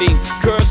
me. Girls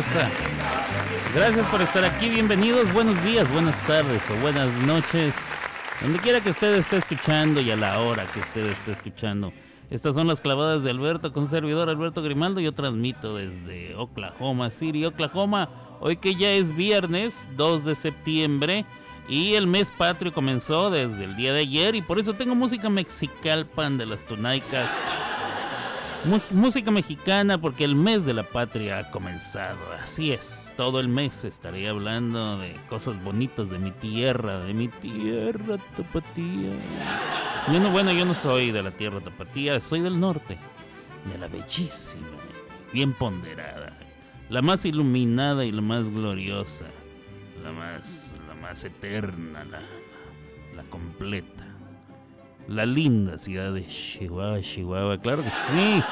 Raza. Gracias por estar aquí, bienvenidos, buenos días, buenas tardes o buenas noches. Donde quiera que usted esté escuchando y a la hora que usted esté escuchando. Estas son las clavadas de Alberto con servidor Alberto Grimaldo. Yo transmito desde Oklahoma City, Oklahoma. Hoy que ya es viernes 2 de septiembre y el mes patrio comenzó desde el día de ayer y por eso tengo música pan de las Tunaicas. Música mexicana porque el mes de la patria ha comenzado. Así es, todo el mes estaré hablando de cosas bonitas de mi tierra, de mi tierra tapatía. Yo bueno, yo no soy de la tierra tapatía, soy del norte, de la bellísima, bien ponderada, la más iluminada y la más gloriosa, la más, la más eterna, la, la completa. La linda ciudad de Chihuahua, Chihuahua, claro que sí.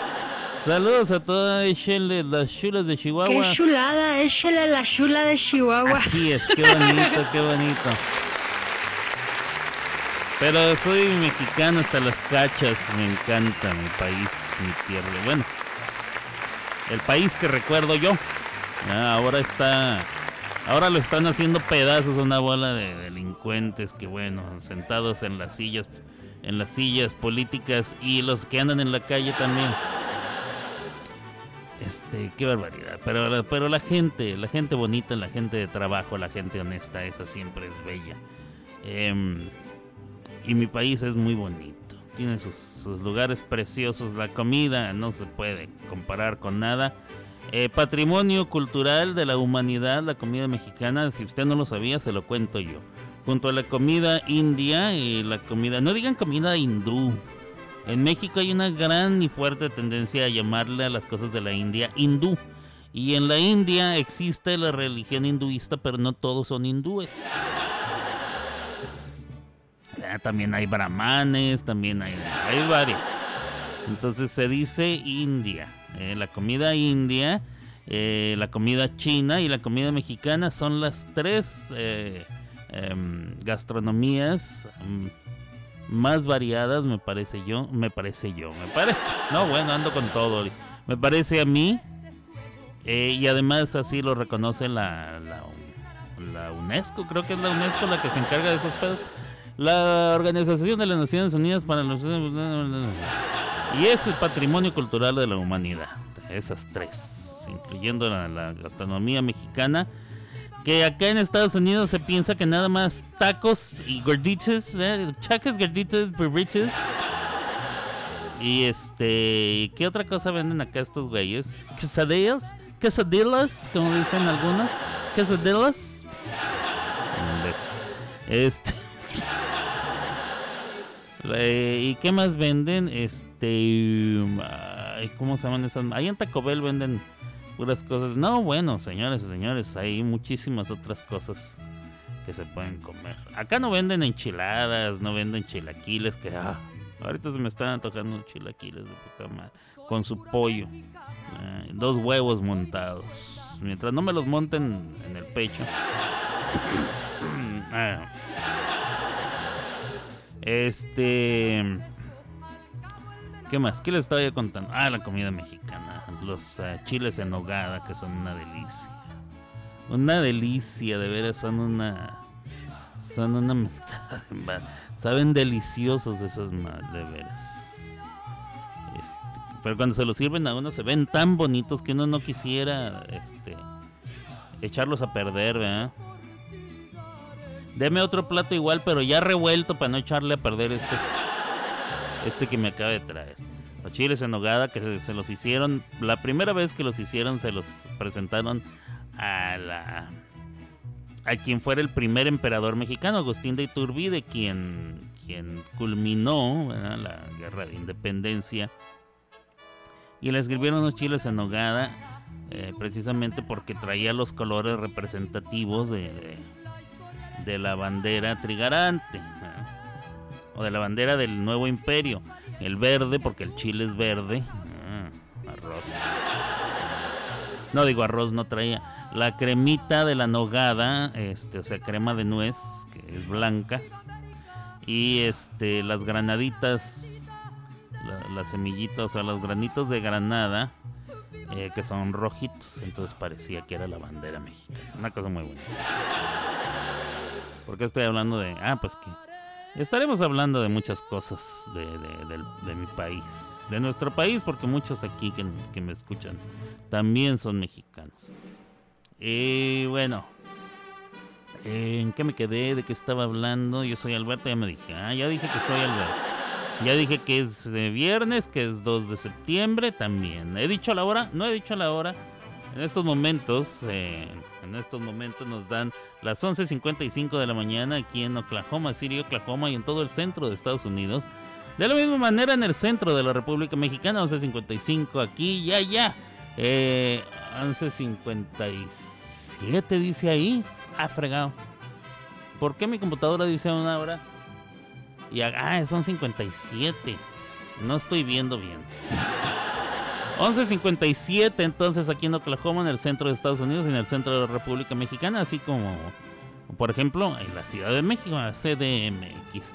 Saludos a todas, las chulas de Chihuahua. Qué chulada, échale la chula de Chihuahua. Así es, qué bonito, qué bonito. Pero soy mexicano hasta las cachas, me encanta mi país, mi tierra. Bueno, el país que recuerdo yo. Ah, ahora está, ahora lo están haciendo pedazos una bola de delincuentes que bueno, sentados en las sillas, en las sillas políticas y los que andan en la calle también. Este, qué barbaridad. Pero, pero la gente, la gente bonita, la gente de trabajo, la gente honesta, esa siempre es bella. Eh, y mi país es muy bonito. Tiene sus, lugares preciosos. La comida no se puede comparar con nada. Eh, patrimonio cultural de la humanidad, la comida mexicana. Si usted no lo sabía, se lo cuento yo. Junto a la comida india y la comida... No digan comida hindú. En México hay una gran y fuerte tendencia a llamarle a las cosas de la India hindú. Y en la India existe la religión hinduista, pero no todos son hindúes también hay brahmanes, también hay, hay varios. Entonces se dice India. Eh, la comida india, eh, la comida china y la comida mexicana son las tres eh, em, gastronomías mm, más variadas, me parece yo. Me parece yo, me parece. No, bueno, ando con todo. Me parece a mí. y además así lo reconoce la, la, la UNESCO, creo que es la UNESCO la que se encarga de esos pedos. La Organización de las Naciones Unidas para los... Y es el patrimonio cultural de la humanidad. Esas tres, incluyendo la, gastronomía mexicana. Que acá en Estados Unidos se piensa que nada más tacos y gorditas, ¿eh? chacas, gorditas, burritos. Y este, ¿qué otra cosa venden acá estos güeyes? Quesadillas, quesadillas, como dicen algunos, quesadillas. Este. ¿Y qué más venden? Este. ¿Cómo se llaman esas? Ahí en Taco Bell venden puras cosas. No, bueno, señores y señores, hay muchísimas otras cosas que se pueden comer. Acá no venden enchiladas, no venden chilaquiles, que ah, ahorita se me están tocando chilaquiles de poca madre, con su pollo, eh, dos huevos montados. Mientras no me los monten en el pecho. ah, este. ¿Qué más? ¿Qué les estaba contando? Ah, la comida mexicana. Los eh, chiles en nogada, que son una delicia. Una delicia, de veras, son una. Son una. Saben deliciosos esas de veras. Este, pero cuando se los sirven a uno se ven tan bonitos que uno no quisiera este, echarlos a perder, ¿verdad? Deme otro plato igual, pero ya revuelto para no echarle a perder este. Este que me acaba de traer. Los chiles en nogada que se los hicieron. La primera vez que los hicieron, se los presentaron a la. A quien fuera el primer emperador mexicano, Agustín de Iturbide, quien, quien culminó la guerra de independencia. Y le escribieron los chiles en nogada, eh, precisamente porque traía los colores representativos de de la bandera trigarante o de la bandera del nuevo imperio. El verde, porque el chile es verde. Ah, arroz. No digo arroz, no traía. La cremita de la nogada, este, o sea, crema de nuez, que es blanca. Y este, las granaditas, las semillitas, o sea, los granitos de granada, eh, que son rojitos. Entonces parecía que era la bandera mexicana. Una cosa muy buena. ¿Por qué estoy hablando de.? Ah, pues que. Estaremos hablando de muchas cosas de, mi país, de nuestro país, porque muchos aquí que, me escuchan también son mexicanos. Y bueno, eh, ¿en qué me quedé? ¿De qué estaba hablando? Yo soy Alberto, ya me dije. Ah, ya dije que soy Alberto. Ya dije que es eh, viernes, que es 2 de septiembre también. ¿He dicho la hora? No he dicho la hora. En estos momentos, eh, en estos momentos nos dan las 11.55 de la mañana aquí en Oklahoma City, Oklahoma y en todo el centro de Estados Unidos. De la misma manera en el centro de la República Mexicana, 11.55 aquí y allá. Eh, 11.57 dice ahí. Ah, fregado. ¿Por qué mi computadora dice una hora? Y ah, son 57. No estoy viendo bien. 11.57 entonces aquí en Oklahoma, en el centro de Estados Unidos y en el centro de la República Mexicana, así como, por ejemplo, en la Ciudad de México, la CDMX.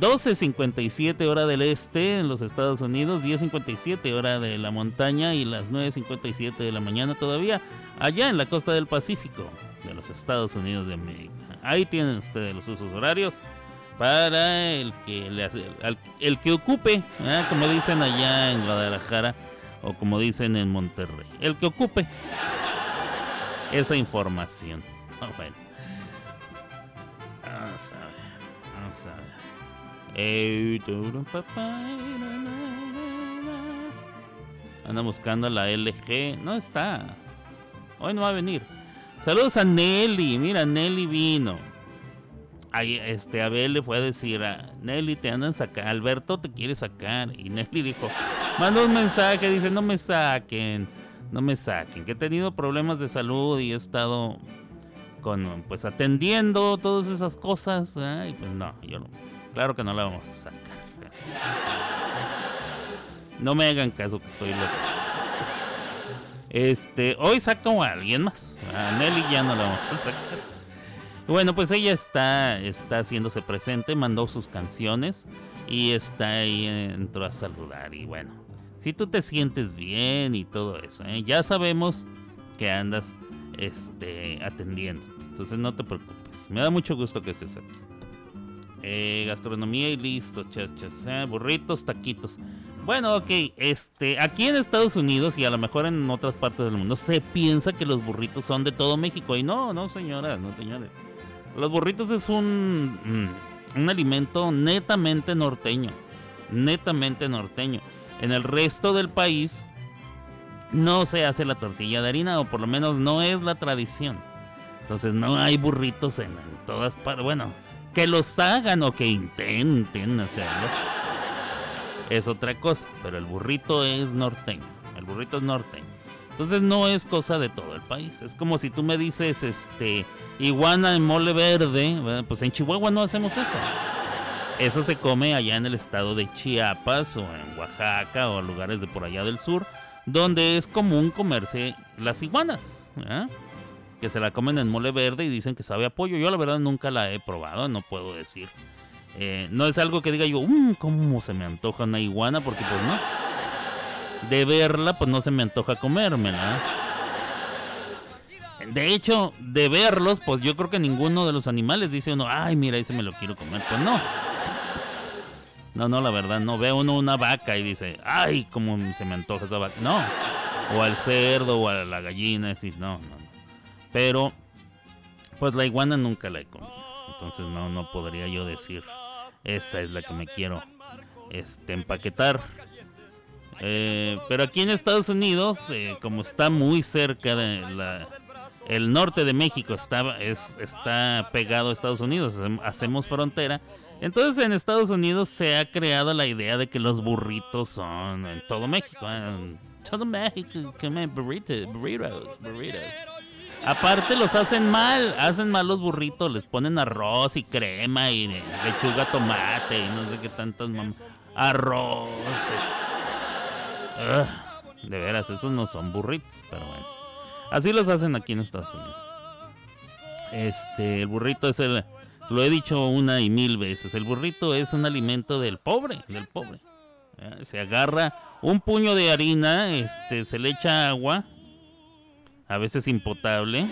12.57 hora del este en los Estados Unidos, 10.57 hora de la montaña y las 9.57 de la mañana todavía allá en la costa del Pacífico de los Estados Unidos de América. Ahí tienen ustedes los usos horarios para el que le hace- el que ocupe, como dicen allá en Guadalajara o como dicen en Monterrey, el que ocupe esa información. Ah, bueno. Vamos a ver, vamos a ver. Anda buscando la LG, no está. Hoy no va a venir. Saludos a Nelly, mira, Nelly vino. Ahí, este, Abel le fue a decir a Nelly, te andan sacando, Alberto te quiere sacar. Y Nelly dijo, manda un mensaje, dice, no me saquen, no me saquen, que he tenido problemas de salud y he estado con, pues, atendiendo todas esas cosas. ¿eh? Y pues no, yo no, claro que no la vamos a sacar. No me hagan caso que estoy loco. Este, hoy saco a alguien más. A Nelly ya no la vamos a sacar. Bueno, pues ella está, está haciéndose presente, mandó sus canciones y está ahí, eh, entró a saludar. Y bueno, si tú te sientes bien y todo eso, ¿eh? ya sabemos que andas este, atendiendo. Entonces no te preocupes. Me da mucho gusto que estés aquí. Eh, gastronomía y listo, chachas. eh, burritos, taquitos. Bueno, ok, este, aquí en Estados Unidos y a lo mejor en otras partes del mundo se piensa que los burritos son de todo México. Y no, no, señoras, no, señores. Los burritos es un, mm, un alimento netamente norteño. Netamente norteño. En el resto del país no se hace la tortilla de harina, o por lo menos no es la tradición. Entonces no hay burritos en, en todas partes. Bueno, que los hagan o que intenten hacerlos es otra cosa, pero el burrito es norteño. El burrito es norteño. Entonces no es cosa de todo el país. Es como si tú me dices, este, iguana en mole verde. Pues en Chihuahua no hacemos eso. Eso se come allá en el estado de Chiapas o en Oaxaca o lugares de por allá del sur, donde es común comerse las iguanas. Que se la comen en mole verde y dicen que sabe a pollo. Yo la verdad nunca la he probado, no puedo decir. Eh, no es algo que diga yo, "Mm, ¿cómo se me antoja una iguana? Porque pues no. De verla, pues no se me antoja comérmela. De hecho, de verlos, pues yo creo que ninguno de los animales dice uno, ay, mira, ese me lo quiero comer. Pues no. No, no, la verdad, no. Ve uno una vaca y dice, ay, cómo se me antoja esa vaca. No. O al cerdo o a la gallina, decir, no, no, no. Pero, pues la iguana nunca la he comido. Entonces no, no podría yo decir, esa es la que me quiero este, empaquetar. Eh, pero aquí en Estados Unidos, eh, como está muy cerca de la, el norte de México, está, es, está pegado a Estados Unidos, hacem- hacemos frontera. Entonces en Estados Unidos se ha creado la idea de que los burritos son en todo México. eh, todo México comen burritos, burritos. Aparte los hacen mal, hacen mal los burritos, les ponen arroz y crema y lechuga, tomate y no sé qué tantas mam arroz. De veras, esos no son burritos, pero bueno. Así los hacen aquí en Estados Unidos. Este, el burrito es el lo he dicho una y mil veces, el burrito es un alimento del pobre, del pobre. ¿eh? Se agarra un puño de harina, este, se le echa agua, a veces impotable.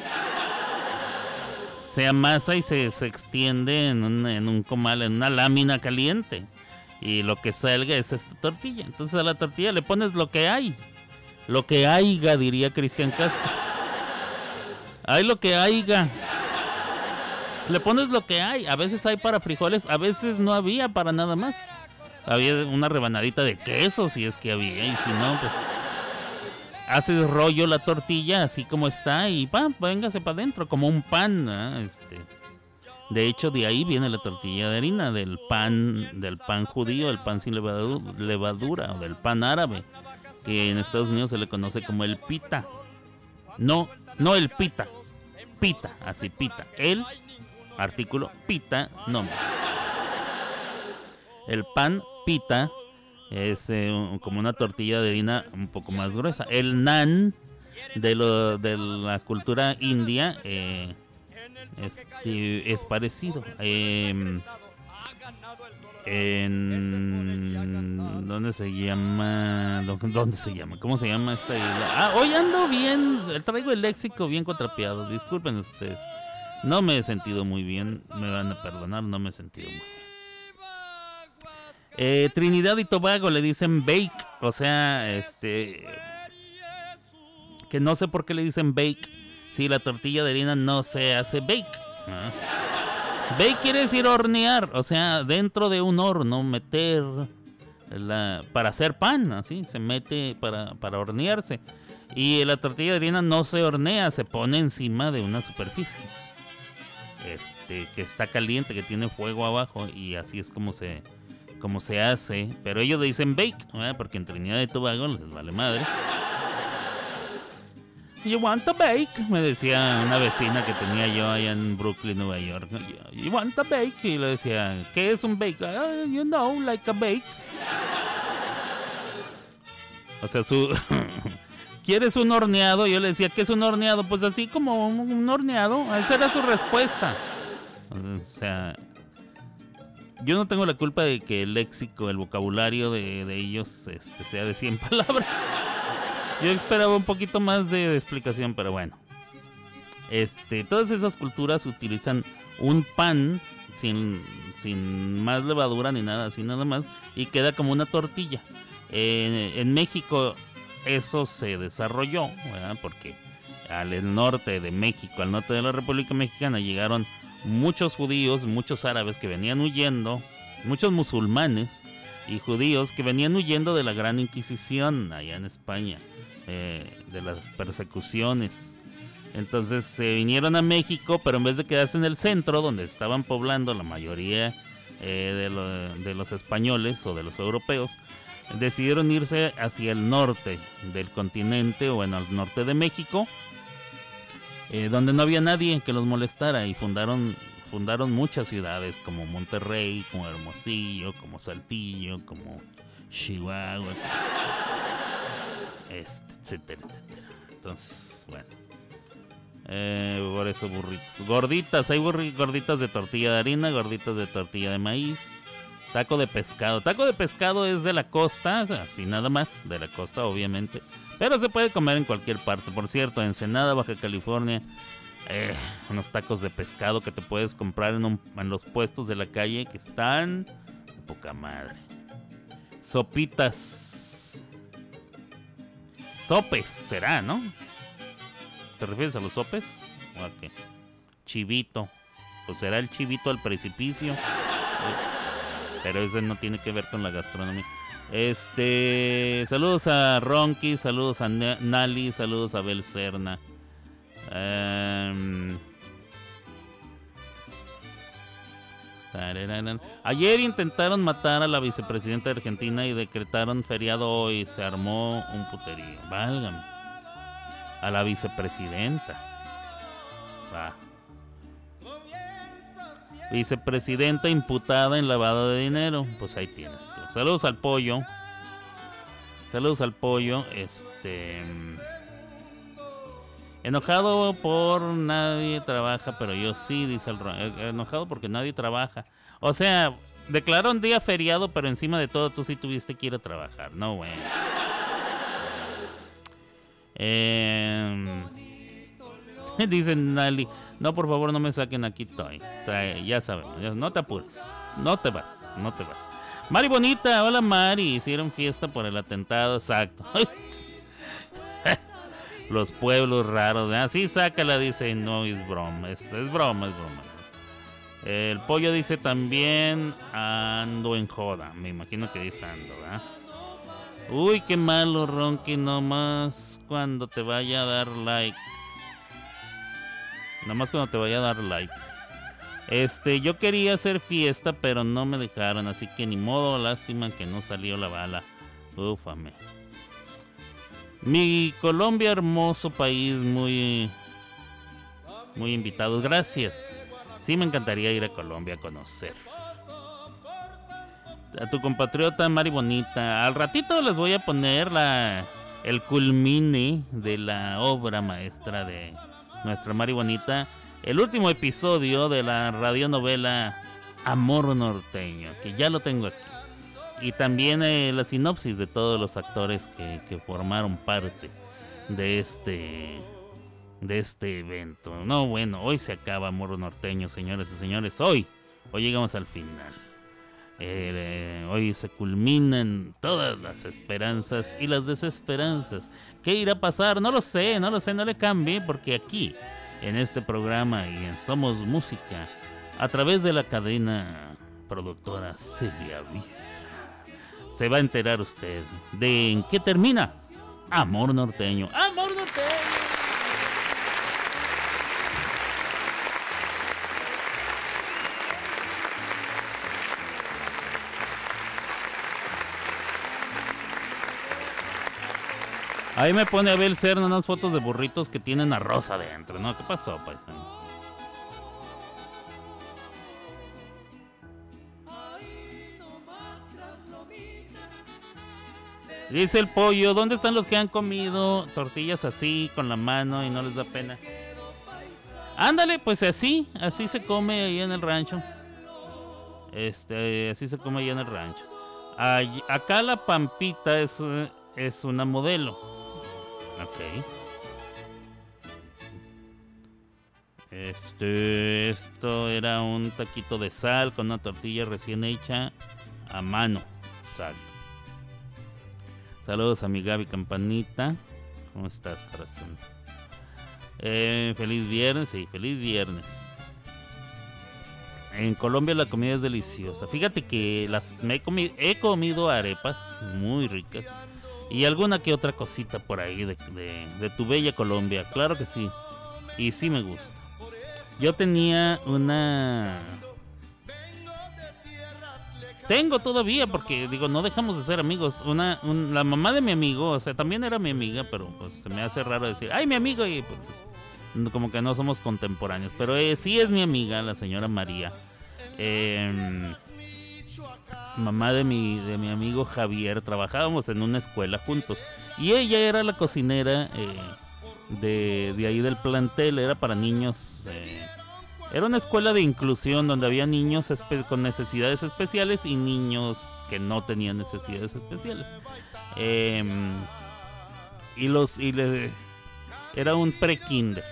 Se amasa y se, extiende en un comal, en una lámina caliente. Y lo que salga es esta tortilla. Entonces a la tortilla le pones lo que hay. Lo que haiga, diría Cristian Castro. Hay lo que haiga. Le pones lo que hay. A veces hay para frijoles, a veces no había para nada más. Había una rebanadita de queso si es que había. Y si no, pues haces rollo la tortilla así como está y pam, véngase para adentro, como un pan. Este, de hecho, de ahí viene la tortilla de harina, del pan, del pan judío, el pan sin levadu- levadura, o del pan árabe, que en Estados Unidos se le conoce como el pita. No, no el pita, pita, así pita. El artículo pita, nombre. El pan pita es eh, como una tortilla de harina un poco más gruesa. El nan de, lo, de la cultura india eh, este, es parecido. Eh, en ¿dónde se llama? ¿Dó- ¿Dónde se llama? ¿Cómo se llama esta isla? Ah, hoy ando bien, traigo el léxico bien contrapeado. Disculpen ustedes. No me he sentido muy bien, me van a perdonar, no me he sentido muy bien. Eh, Trinidad y Tobago le dicen bake, o sea, este que no sé por qué le dicen bake si la tortilla de harina no se hace bake. ¿ah? Bake quiere decir hornear, o sea, dentro de un horno meter la, para hacer pan, así se mete para, para hornearse. Y la tortilla de harina no se hornea, se pone encima de una superficie. Este, que está caliente, que tiene fuego abajo y así es como se, como se hace. Pero ellos dicen bake, porque en Trinidad y Tobago les vale madre. You want a bake, me decía una vecina que tenía yo allá en Brooklyn, Nueva York. You want a bake, y le decía, ¿qué es un bake? "Ah, you know, like a bake. O sea, su ¿Quieres un horneado? Yo le decía, ¿qué es un horneado? Pues así como un, horneado. Esa era su respuesta. O sea, yo no tengo la culpa de que el léxico, el vocabulario de, de ellos este, sea de 100 palabras. Yo esperaba un poquito más de, explicación, pero bueno. Este, todas esas culturas utilizan un pan sin, sin más levadura ni nada así nada más y queda como una tortilla. En México eso se desarrolló, porque al norte de México, al norte de la República Mexicana llegaron muchos judíos, muchos árabes que venían huyendo, muchos musulmanes y judíos que venían huyendo de la Gran Inquisición allá en España, eh, de las persecuciones. Entonces se vinieron a México, pero en vez de quedarse en el centro, donde estaban poblando la mayoría eh, de, lo- de los españoles o de los europeos, decidieron irse hacia el norte del continente o en el norte de México, eh, donde no había nadie que los molestara y fundaron fundaron muchas ciudades como Monterrey, como Hermosillo, como Saltillo, como Chihuahua, etcétera, etcétera. Entonces, bueno. Eh, por eso burritos. Gorditas, hay gorditas de tortilla de harina, gorditas de tortilla de maíz. Taco de pescado. Taco de pescado es de la costa, así nada más, de la costa obviamente. Pero se puede comer en cualquier parte. Por cierto, Ensenada, Baja California, eh, unos tacos de pescado que te puedes comprar en, en los puestos de la calle que están poca madre. Sopitas. Sopes, será, ¿no? ¿Te refieres a los sopes? ¿O a qué? Chivito. Pues será el chivito al precipicio. Pero ese no tiene que ver con la gastronomía. Este. Saludos a Ronky, saludos a Na- Nali, saludos a Bel Serna. Ayer intentaron matar a la vicepresidenta de Argentina y decretaron feriado hoy. Se armó un puterío. Válgame. A la vicepresidenta. Va. Vicepresidenta imputada en lavado de dinero. Pues ahí tienes tú. Saludos al pollo. Saludos al pollo. Este. Enojado por nadie trabaja, pero yo sí, dice el Ron. Eh, Enojado porque nadie trabaja. O sea, declararon día feriado, pero encima de todo tú sí tuviste que ir a trabajar. No, bueno. Eh, dicen Nali, no, por favor, no me saquen aquí. Trae- Ya sabemos, no te apures. No te vas, no te vas. Mari Bonita, hola Mari. Hicieron fiesta por el atentado, exacto. Los pueblos raros, así sácala, dice, no es broma, es, broma, es broma. El pollo dice también ando en joda, me imagino que dice ando, ¿verdad? Uy, qué malo, Ronky, nomás cuando te vaya a dar like. Nomás cuando te vaya a dar like. Este, yo quería hacer fiesta, pero no me dejaron, así que ni modo, lástima que no salió la bala. Ufame. Mi Colombia, hermoso país, muy. Muy invitados. Gracias. Sí, me encantaría ir a Colombia a conocer. A tu compatriota Mari Bonita. Al ratito les voy a poner la, el culmine de la obra maestra de nuestra Mari Bonita. El último episodio de la radionovela Amor Norteño, que ya lo tengo aquí. Y también eh, la sinopsis de todos los actores que, que formaron parte de este de este evento. No, bueno, hoy se acaba Amor Norteño, señores y señores. Hoy, hoy llegamos al final. Eh, hoy se culminan todas las esperanzas y las desesperanzas. ¿Qué irá a pasar? No lo sé, no lo sé, no le cambie, porque aquí, en este programa y en Somos Música, a través de la cadena productora Celia Visa, se va a enterar usted de en qué termina Amor Norteño. ¡Amor Norteño! Ahí me pone a ver Cerno unas fotos de burritos que tienen a rosa adentro, ¿no? ¿Qué pasó, paisano? Dice el pollo, ¿dónde están los que han comido tortillas así con la mano y no les da pena? Ándale, pues así, así se come ahí en el rancho. Este, así se come ahí en el rancho. Acá la Pampita es, es una modelo. Ok. Este, esto era un taquito de sal con una tortilla recién hecha a mano. Exacto. Saludos a mi Campanita. ¿Cómo estás, corazón? Eh, feliz viernes, sí, feliz viernes. En Colombia la comida es deliciosa. Fíjate que las me he, comi- he comido arepas muy ricas y alguna que otra cosita por ahí de- de tu bella Colombia. Claro que sí. Y sí me gusta. Yo tenía una... Tengo todavía, porque digo, no dejamos de ser amigos. Una, un- la mamá de mi amigo, o sea, también era mi amiga, pero pues se me hace raro decir, ay, mi amigo, y pues, como que no somos contemporáneos. Pero eh, sí es mi amiga, la señora María. Em, mamá de mi, de mi amigo Javier, trabajábamos en una escuela juntos. Y ella era la cocinera eh, de, de ahí del plantel, era para niños. Era una escuela de inclusión donde había niños con necesidades especiales y niños que no tenían necesidades especiales. Em, y los y le- era un pre-kinder.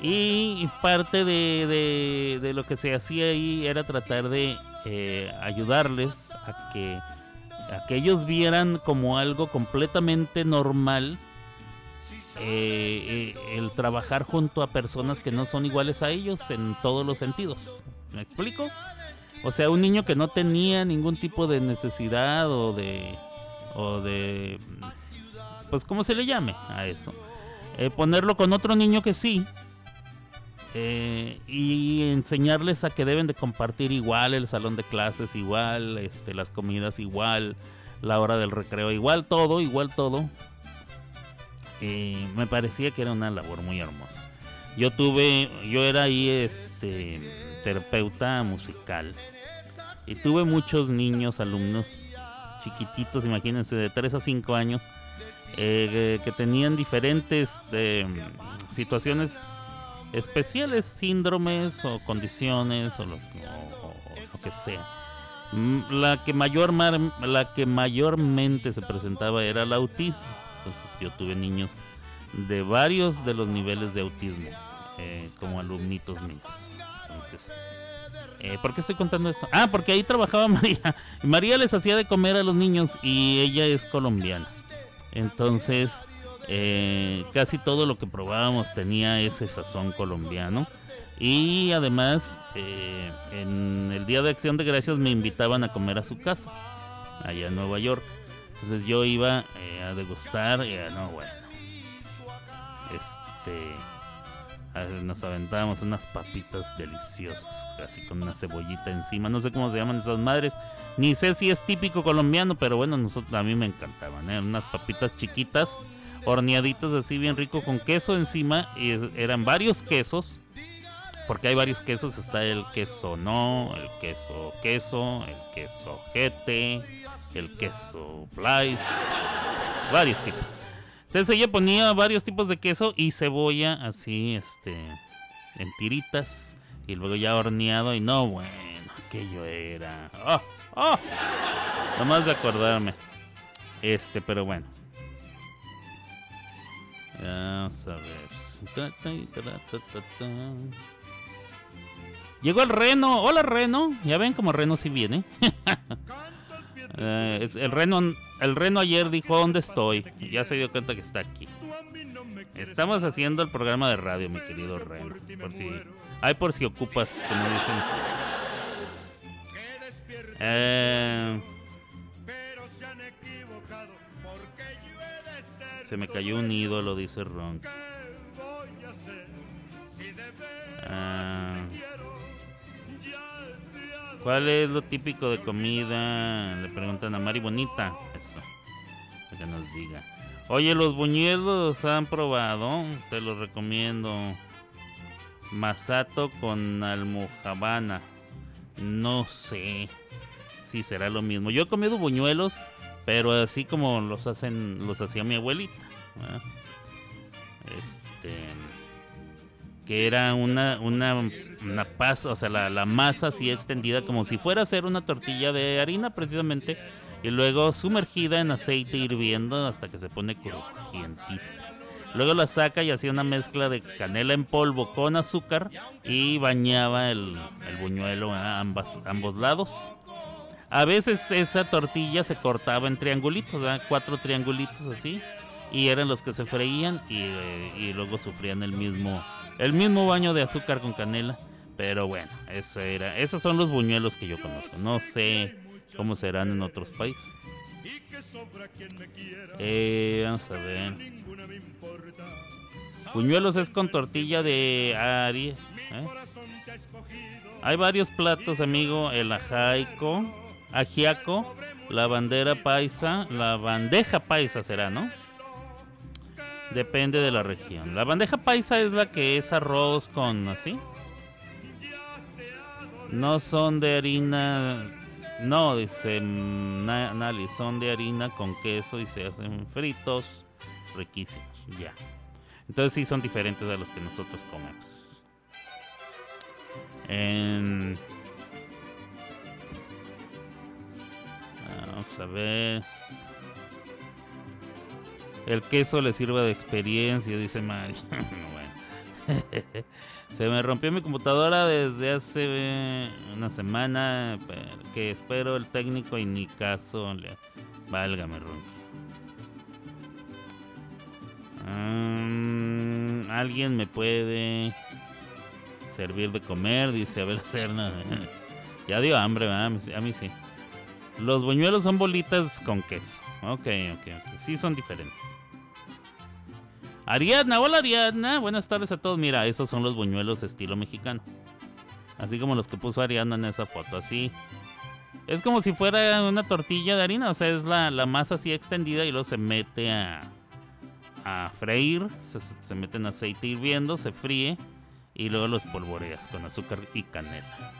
Y parte de, de- de lo que se hacía ahí era tratar de eh, ayudarles a que, a que ellos vieran como algo completamente normal eh, eh, el trabajar junto a personas que no son iguales a ellos en todos los sentidos. ¿Me explico? O sea, un niño que no tenía ningún tipo de necesidad o de... o de... pues como se le llame a eso. Eh, ponerlo con otro niño que sí. eh, y enseñarles a que deben de compartir igual el salón de clases, igual este, las comidas, igual la hora del recreo, igual todo, igual todo. Eh, me parecía que era una labor muy hermosa. Yo tuve, yo era ahí este terapeuta musical y tuve muchos niños, alumnos chiquititos, imagínense, de 3 a 5 años, eh, que tenían diferentes eh, situaciones especiales, síndromes o condiciones o lo, que sea. Mm, La que, mayor, la que mayormente se presentaba era el autismo. Yo tuve niños de varios de los niveles de autismo eh, como alumnitos míos. Eh, ¿por qué estoy contando esto? Ah, porque ahí trabajaba María. Y María les hacía de comer a los niños y ella es colombiana. Entonces, eh, casi todo lo que probábamos tenía ese sazón colombiano. Y además, en el Día de Acción de Gracias me invitaban a comer a su casa, allá en Nueva York. Entonces yo iba eh, a degustar y ah, no, bueno. Este. Nos aventábamos unas papitas deliciosas, así con una cebollita encima. No sé cómo se llaman esas madres. Ni sé si es típico colombiano, pero bueno, nosotros, a mí me encantaban. ¿eh? Unas papitas chiquitas, horneaditas así bien rico con queso encima. Y eran varios quesos. Porque hay varios quesos. Está el queso no, el queso queso, el queso jete, el queso flies. Varios tipos. Entonces ella ponía varios tipos de queso y cebolla así, este, en tiritas. Y luego ya horneado. Y no, bueno, aquello era. ¡Oh! ¡Oh! Nomás de acordarme. Este, pero bueno. Vamos a ver. Llegó el reno. Hola, reno. Ya ven como reno si viene. Eh, el reno el reno ayer dijo dónde estoy. Ya se dio cuenta que está aquí. Estamos haciendo el programa de radio, mi querido reno. Por si. Ay, por si ocupas, como dicen. Eh, se me cayó un ídolo, dice Ron. Ah, ¿Cuál es lo típico de comida? Le preguntan a Mari Bonita. Eso. para Que nos diga. Oye, los buñuelos han probado. Te los recomiendo. Masato con almojábana. No sé si será lo mismo. Yo he comido buñuelos, pero así como los hacen, los hacía mi abuelita. Este que era una, una, una pasa, o sea, la, la masa así extendida como si fuera a ser una tortilla de harina precisamente, y luego sumergida en aceite hirviendo hasta que se pone crujientita. Luego la saca y hacía una mezcla de canela en polvo con azúcar y bañaba el, el buñuelo a ambas, ambos lados. A veces esa tortilla se cortaba en triangulitos, ¿verdad? cuatro triangulitos así, y eran los que se freían y, eh, y luego sufrían el mismo, el mismo baño de azúcar con canela. Pero bueno, eso era, esos son los buñuelos que yo conozco. No sé cómo serán en otros países. Eh, vamos a ver. Buñuelos es con tortilla de ari. ¿eh? Hay varios platos, amigo. El ajaico, ajiaco, la bandera paisa, la bandeja paisa será, ¿no? Depende de la región. La bandeja paisa es la que es arroz con así. No son de harina. No, dice mm, Na- Nali, son de harina con queso y se hacen fritos riquísimos. Ya. Entonces sí son diferentes a los que nosotros comemos. En- Vamos a ver. El queso le sirve de experiencia, dice Mari. Se me rompió mi computadora desde hace una semana. Que espero el técnico y ni caso. Le... Válgame, Ronqui. Mm, Alguien me puede servir de comer, dice Abel Serna. ya dio hambre, A mí sí. Los buñuelos son bolitas con queso. Ok, ok, ok. Sí son diferentes. Ariadna, hola Ariadna. Buenas tardes a todos. Mira, esos son los buñuelos estilo mexicano. Así como los que puso Ariadna en esa foto. Así. Es como si fuera una tortilla de harina. O sea, es la, la masa así extendida y luego se mete a, a freír. Se, se mete en aceite hirviendo, se fríe. Y luego los polvoreas con azúcar y canela.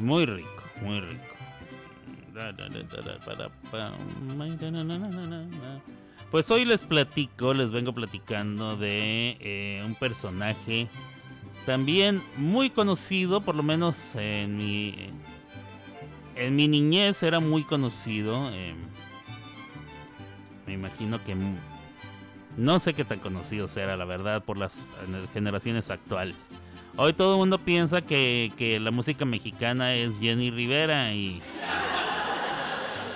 Muy rico, muy rico. Pues hoy les platico, les vengo platicando de eh, un personaje También muy conocido, por lo menos en mi, en mi niñez era muy conocido. eh, me imagino que no sé qué tan conocido será, la verdad, por las generaciones actuales. Hoy todo el mundo piensa que, que la música mexicana es Jenny Rivera y,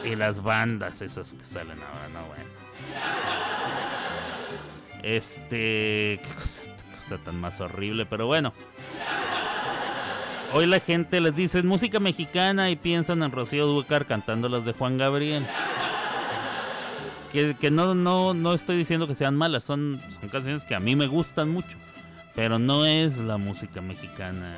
y las bandas esas que salen ahora, no, bueno. Este. Qué cosa, tan más horrible, pero bueno. Hoy la gente les dice "Es música mexicana y piensan en Rocío Dúcar cantando las de Juan Gabriel. Que, que no, no, no estoy diciendo que sean malas, son, son canciones que a mí me gustan mucho. Pero no es la música mexicana.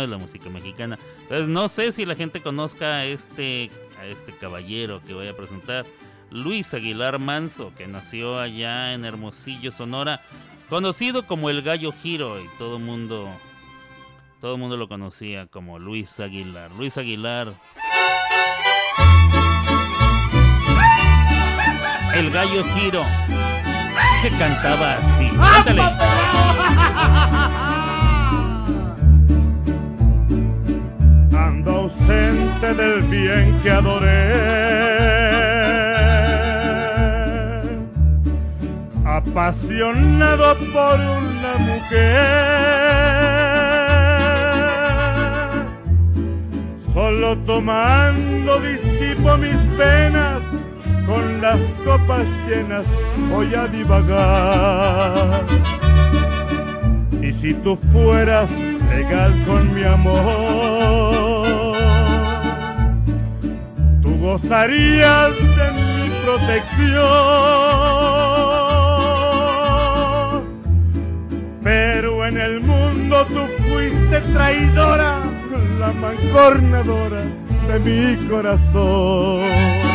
Es la música mexicana. Entonces no sé si la gente conozca a este, a este caballero que voy a presentar. Luis Aguilar Manso, que nació allá en Hermosillo, Sonora, conocido como el Gallo Giro y todo mundo todo mundo lo conocía como Luis Aguilar. Luis Aguilar. El Gallo Giro que cantaba así. Ausente del bien que adoré. Apasionado por una mujer. Solo tomando disipo mis penas. Con las copas llenas voy a divagar. Y si tú fueras legal con mi amor, gozarías de mi protección. Pero en el mundo tú fuiste traidora, la mancornadora de mi corazón.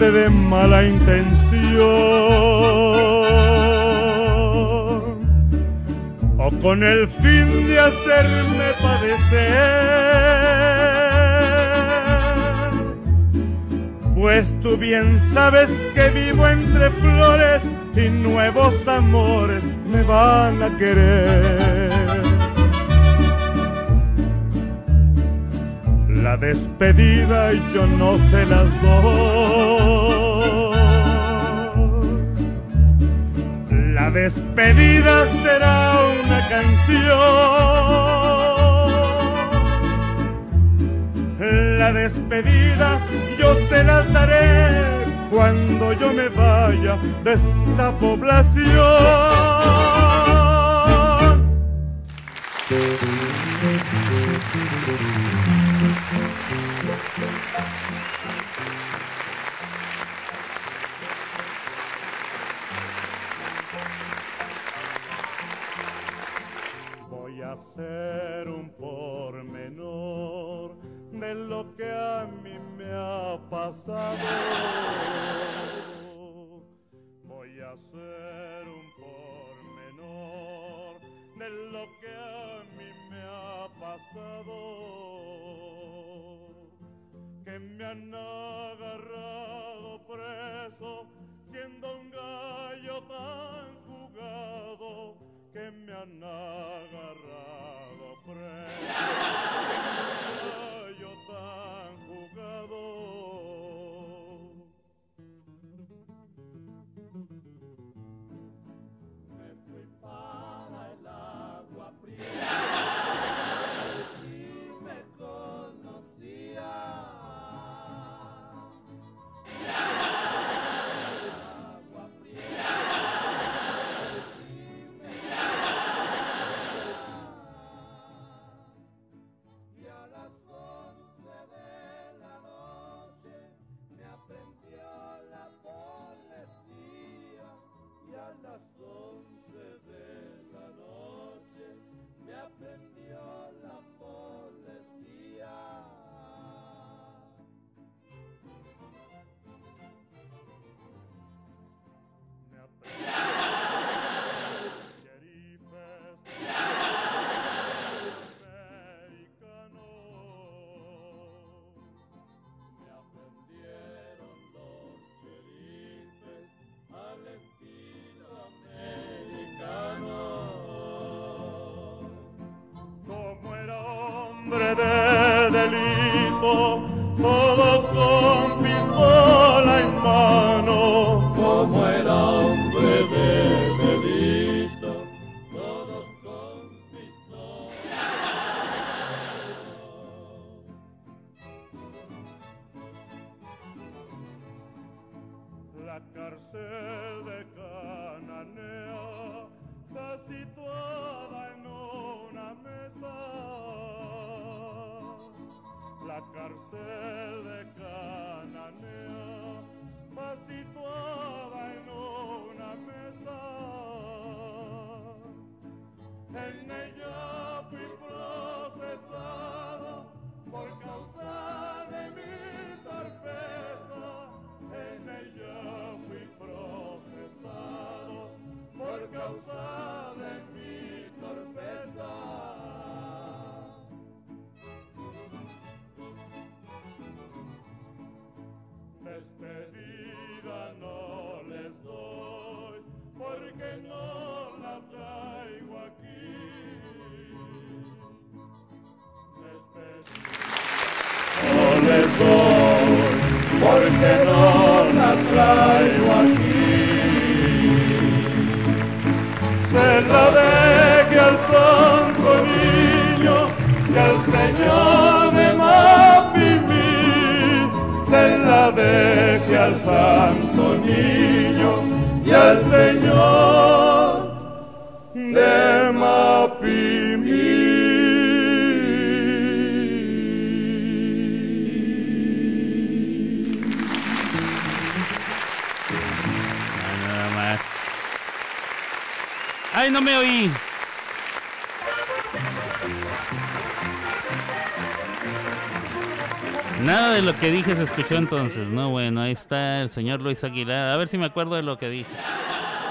Hiciste de mala intención o con el fin de hacerme padecer, pues tú bien sabes que vivo entre flores y nuevos amores me van a querer. La despedida yo no se las doy. La despedida será una canción. La despedida yo se las daré cuando yo me vaya de esta población. Entonces, ¿no? Bueno, ahí está el señor Luis Aguilar. A ver si me acuerdo de lo que dije.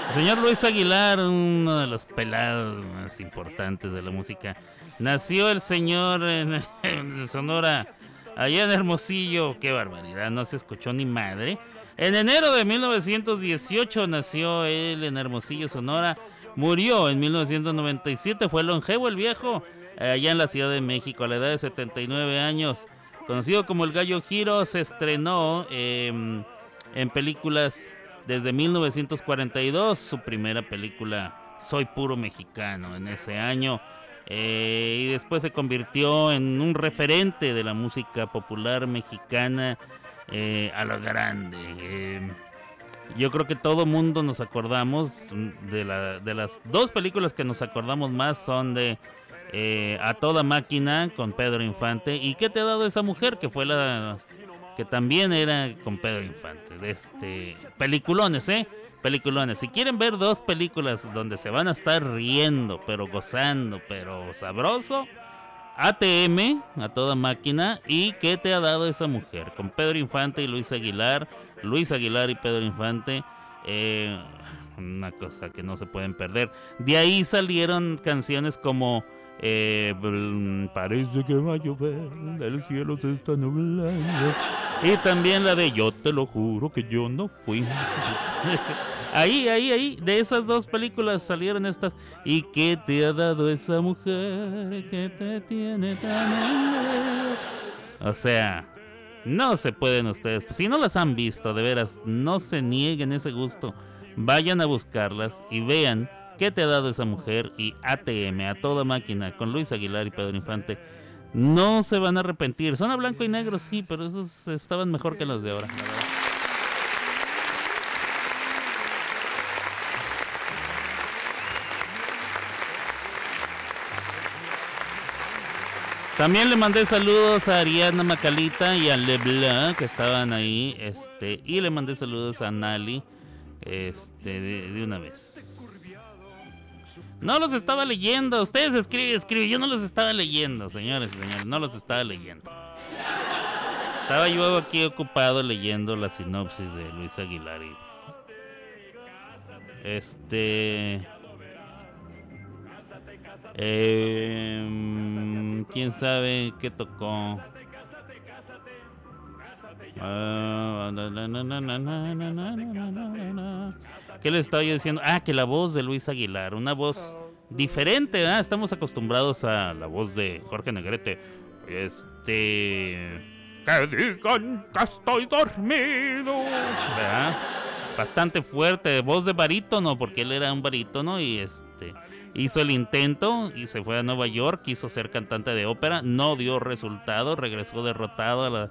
El señor Luis Aguilar, uno de los pelados más importantes de la música. Nació el señor en, en Sonora, allá en Hermosillo. Qué barbaridad, no se escuchó ni madre. En enero de 1918 nació él en Hermosillo, Sonora. Murió en 1997, fue longevo el viejo, allá en la Ciudad de México, a la edad de 79 años. Conocido como el Gallo Giro, se estrenó em, en películas desde 1942, su primera película Soy puro mexicano en ese año. eh, y después se convirtió en un referente de la música popular mexicana eh, a lo grande. em, yo creo que todo mundo nos acordamos de, la- de las dos películas que nos acordamos más son de eh, A Toda Máquina con Pedro Infante y ¿Qué te ha dado esa mujer? Que fue la que también era con Pedro Infante. Este peliculones, ¿eh? Peliculones. Si quieren ver dos películas donde se van a estar riendo, pero gozando, pero sabroso, ATM, a toda máquina, y ¿qué te ha dado esa mujer? Con Pedro Infante y Luis Aguilar, Luis Aguilar y Pedro Infante, eh, una cosa que no se pueden perder. De ahí salieron canciones como Parece que va a llover, el cielo se está nublando. Y también la de Yo te lo juro que yo no fui. Ahí, ahí, ahí, de esas dos películas salieron estas. ¿Y qué te ha dado esa mujer que te tiene tan enamorado? O sea, no se pueden ustedes. pues, si no las han visto, de veras, no se nieguen ese gusto. Vayan a buscarlas y vean qué te ha dado esa mujer y ATM, a toda máquina, con Luis Aguilar y Pedro Infante. No se van a arrepentir. Son a blanco y negro, sí, pero esos estaban mejor que los de ahora. También le mandé saludos a Ariana Macalita y a Leblanc que estaban ahí, este, y le mandé saludos a Nali, este, de una vez. No los estaba leyendo, ustedes escriben, escriben, yo no los estaba leyendo, señores y señores, no los estaba leyendo. Estaba yo aquí ocupado leyendo la sinopsis de Luis Aguilar y este Em, ¿Quién sabe qué tocó? ¿Qué les estaba yo diciendo? Ah, que la voz de Luis Aguilar, una voz diferente, ¿verdad? Estamos acostumbrados a la voz de Jorge Negrete. Este. Que digan que estoy dormido. Bastante fuerte, voz de barítono, porque él era un barítono y este. Hizo el intento y se fue a Nueva York, quiso ser cantante de ópera, no dio resultado, regresó derrotado a la,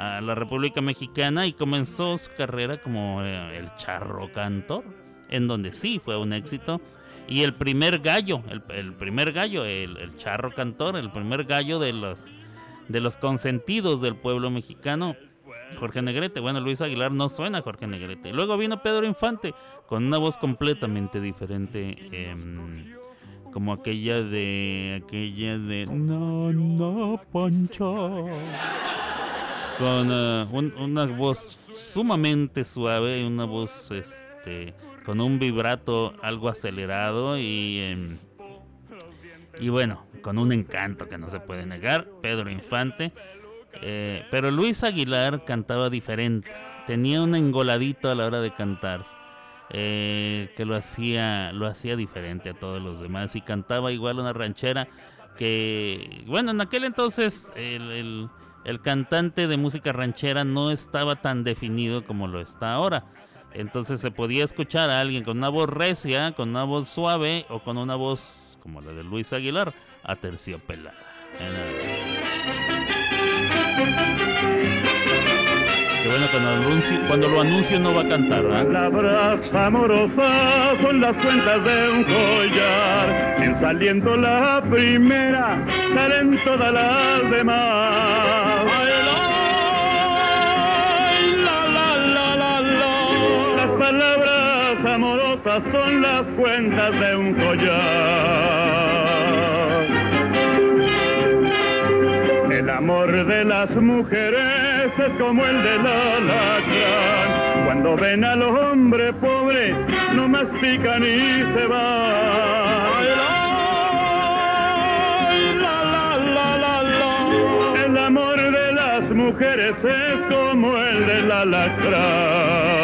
a la República Mexicana y comenzó su carrera como eh, el charro cantor, en donde sí fue un éxito. Y el primer gallo, el, el primer gallo, el, el charro cantor, el primer gallo de los, de los consentidos del pueblo mexicano, Jorge Negrete. Bueno, Luis Aguilar no suena a Jorge Negrete. Luego vino Pedro Infante con una voz completamente diferente. em, como aquella de. aquella de. Con eh, un- una voz sumamente suave, una voz este con un vibrato algo acelerado y. em, y bueno, con un encanto que no se puede negar, Pedro Infante. Eh, pero Luis Aguilar cantaba diferente. Tenía un engoladito a la hora de cantar. eh, que lo hacía, lo hacía diferente a todos los demás. Y cantaba igual una ranchera que, bueno, en aquel entonces el- el cantante de música ranchera no estaba tan definido como lo está ahora. Entonces se podía escuchar a alguien con una voz recia, con una voz suave o con una voz como la de Luis Aguilar, aterciopelada. Era Que bueno, cuando, lo anuncio no va a cantar, ¿verdad? Palabras amorosas son las cuentas de un collar. Si en saliendo la primera, salen todas las demás. La, la, la, la, la. Las palabras amorosas son las cuentas de un collar. Amor de las mujeres es como el del alacrán. Cuando ven al hombre pobre, no mastican y se van. La, la, la, la, la. El amor de las mujeres es como el del alacrán.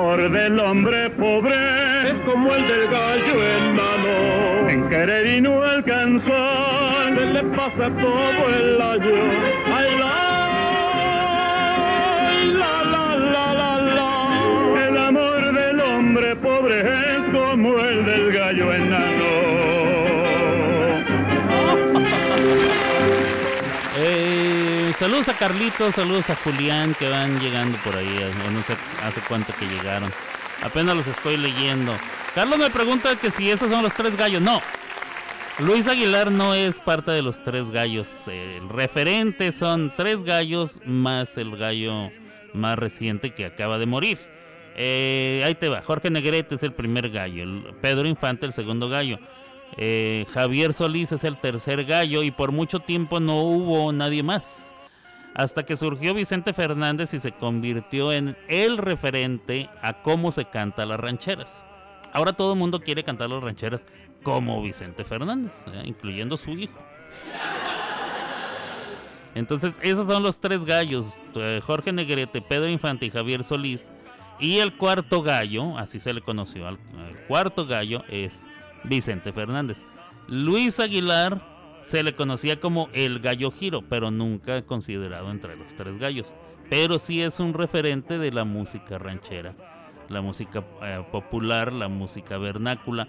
Amor del hombre pobre es como el del gallo enano. En querer y no alcanzar, se le pasa todo el año. Ay, la, la, la, la, la, la. El amor del hombre pobre es como el del gallo enano. Eh, saludos a Carlitos, saludos a Julián que van llegando por ahí. eh, No sé hace cuánto que llegaron. Apenas los estoy leyendo. Carlos me pregunta que si esos son los tres gallos. No. Luis Aguilar no es parte de los tres gallos. El referente son tres gallos más el gallo más reciente que acaba de morir. Eh, ahí te va. Jorge Negrete es el primer gallo. Pedro Infante el segundo gallo. Eh, Javier Solís es el tercer gallo y por mucho tiempo no hubo nadie más. Hasta que surgió Vicente Fernández y se convirtió en el referente a cómo se canta las rancheras. Ahora todo el mundo quiere cantar las rancheras como Vicente Fernández, ¿eh? incluyendo su hijo. Entonces, esos son los tres gallos: eh, Jorge Negrete, Pedro Infante y Javier Solís. Y el cuarto gallo, así se le conoció, el cuarto gallo es Vicente Fernández. Luis Aguilar se le conocía como el gallo giro, pero nunca considerado entre los tres gallos. Pero sí es un referente de la música ranchera, la música eh, popular, la música vernácula.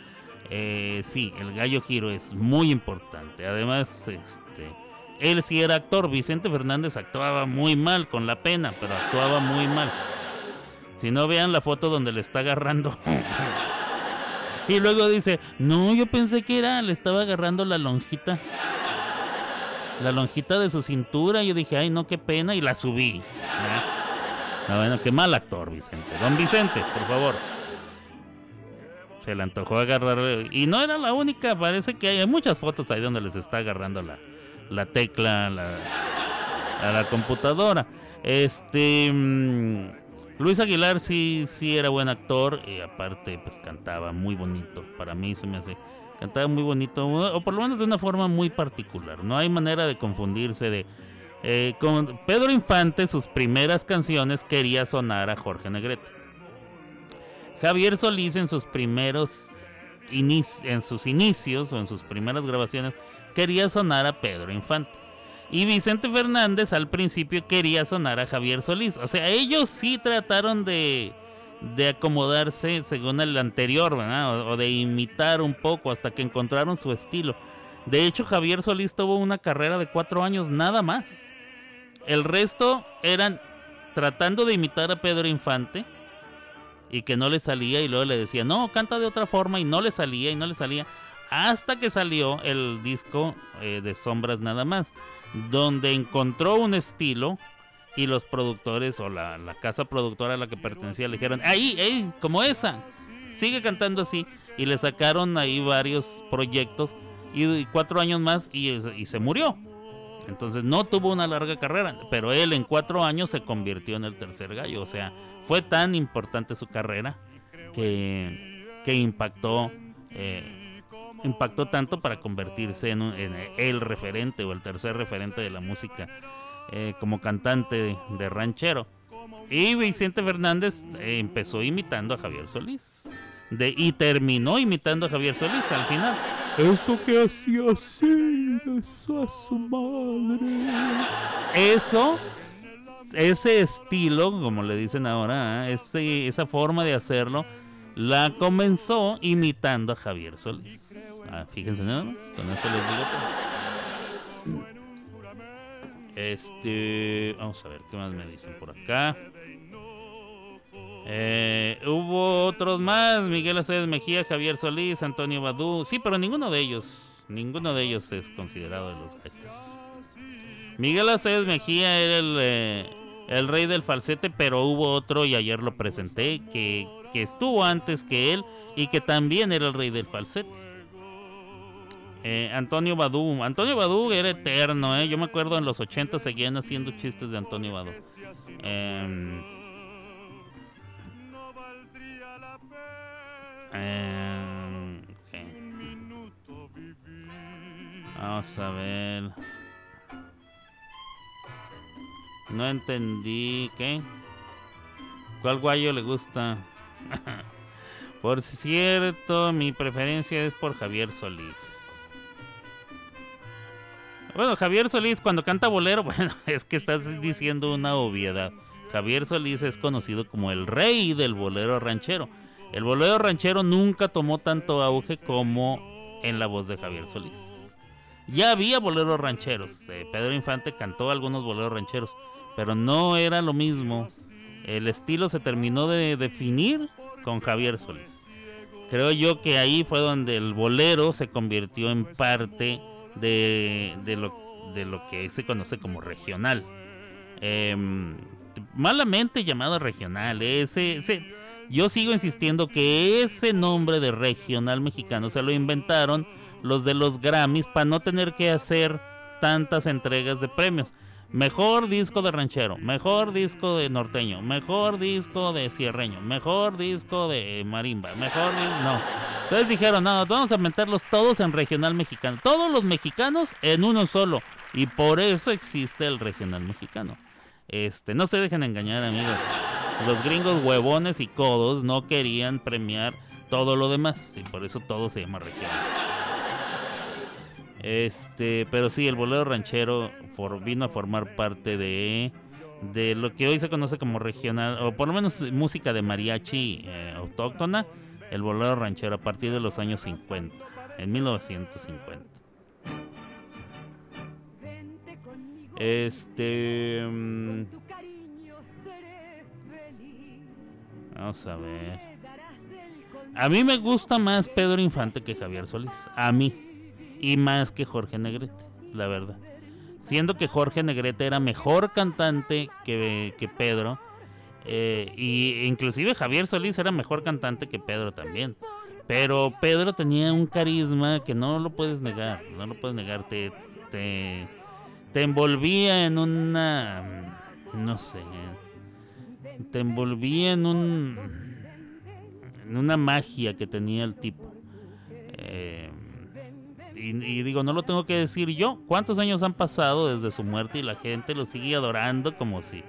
Eh, sí, el gallo giro es muy importante. Además, este, él sí era actor. Vicente Fernández actuaba muy mal con la pena, pero actuaba muy mal. Si no vean la foto donde le está agarrando. y luego dice, no, yo pensé que era, le estaba agarrando la lonjita. La lonjita de su cintura. Yo dije, ay, no, qué pena. Y la subí. Ah, bueno, qué mal actor, Vicente. Don Vicente, por favor. Se le antojó agarrar. Y no era la única. Parece que hay muchas fotos ahí donde les está agarrando la, la tecla la, a la computadora. Este. Luis Aguilar sí, sí era buen actor. Y aparte, pues cantaba muy bonito. Para mí se me hace. Cantaba muy bonito. O por lo menos de una forma muy particular. No hay manera de confundirse de. Eh, con Pedro Infante, sus primeras canciones quería sonar a Jorge Negrete. Javier Solís en sus primeros en sus inicios o en sus primeras grabaciones quería sonar a Pedro Infante. Y Vicente Fernández al principio quería sonar a Javier Solís. O sea, ellos sí trataron de, acomodarse según el anterior, ¿verdad? O, o de imitar un poco hasta que encontraron su estilo. De hecho, Javier Solís tuvo una carrera de cuatro años nada más. El resto eran tratando de imitar a Pedro Infante y que no le salía y luego le decía, no, canta de otra forma y no le salía y no le salía. Hasta que salió el disco eh, de Sombras nada más, donde encontró un estilo y los productores o la, la casa productora a la que pertenecía le dijeron, ahí, ahí, como esa, sigue cantando así. Y le sacaron ahí varios proyectos y, cuatro años más y, y se murió. Entonces no tuvo una larga carrera, pero él en cuatro años se convirtió en el tercer gallo. O sea, fue tan importante su carrera que, que impactó, eh, impactó tanto para convertirse en, un- en el referente o el tercer referente de la música eh, como cantante de, de ranchero. Y Vicente Fernández eh, empezó imitando a Javier Solís. De, y terminó imitando a Javier Solís al final. Eso que hacía así, eso a su madre. Eso, ese estilo, como le dicen ahora, ¿eh? ese, esa forma de hacerlo, la comenzó imitando a Javier Solís. Ah, fíjense nada más, con eso les digo. Este, vamos a ver qué más me dicen por acá. Eh, hubo otros más, Miguel Aceves Mejía, Javier Solís, Antonio Badú. Sí, pero ninguno de ellos, ninguno de ellos es considerado de los gallos. Miguel Aceves Mejía era el, eh, el rey del falsete, pero hubo otro y ayer lo presenté que estuvo antes que él y que también era el rey del falsete. Eh, Antonio Badú. Antonio Badú era eterno, ¿eh? Yo me acuerdo en los 80 seguían haciendo chistes de Antonio Badú. Em, em, ok. Vamos a ver. No entendí. ¿Qué? ¿Cuál guayo le gusta? por cierto, mi preferencia es por Javier Solís. Bueno, Javier Solís cuando canta bolero, bueno, es que estás diciendo una obviedad. Javier Solís es conocido como el rey del bolero ranchero. El bolero ranchero nunca tomó tanto auge como en la voz de Javier Solís. Ya había boleros rancheros. eh, Pedro Infante cantó algunos boleros rancheros, pero no era lo mismo. El estilo se terminó de definir con Javier Solís. Creo yo que ahí fue donde el bolero se convirtió en parte de, de lo, de lo que se conoce como regional. Em, malamente llamado regional. Ese, ese- yo sigo insistiendo que ese nombre de regional mexicano se lo inventaron los de los Grammys para no tener que hacer tantas entregas de premios. Mejor disco de ranchero, mejor disco de norteño, mejor disco de cierreño, mejor disco de marimba, mejor di- no. Entonces dijeron, no, vamos a meterlos todos en regional mexicano. Todos los mexicanos en uno solo. Y por eso existe el regional mexicano. Este, no se dejen engañar, amigos. Los gringos huevones y codos no querían premiar todo lo demás. Y por eso todo se llama regional. Este, pero sí, el bolero ranchero vino a formar parte de, de lo que hoy se conoce como regional, o por lo menos música de mariachi eh, autóctona, el bolero ranchero a partir de los años 50, en 1950. Este. mm, Vamos a ver. A mí me gusta más Pedro Infante que Javier Solís. A mí. Y más que Jorge Negrete, la verdad. Siendo que Jorge Negrete era mejor cantante que, que Pedro. eh, y inclusive Javier Solís era mejor cantante que Pedro también. Pero Pedro tenía un carisma que no lo puedes negar. No lo puedes negar. Te, te, te envolvía en una... No sé. Te envolvía en un... En una magia que tenía el tipo. Eh, y, digo, no lo tengo que decir yo. ¿Cuántos años han pasado desde su muerte y la gente lo sigue adorando como si...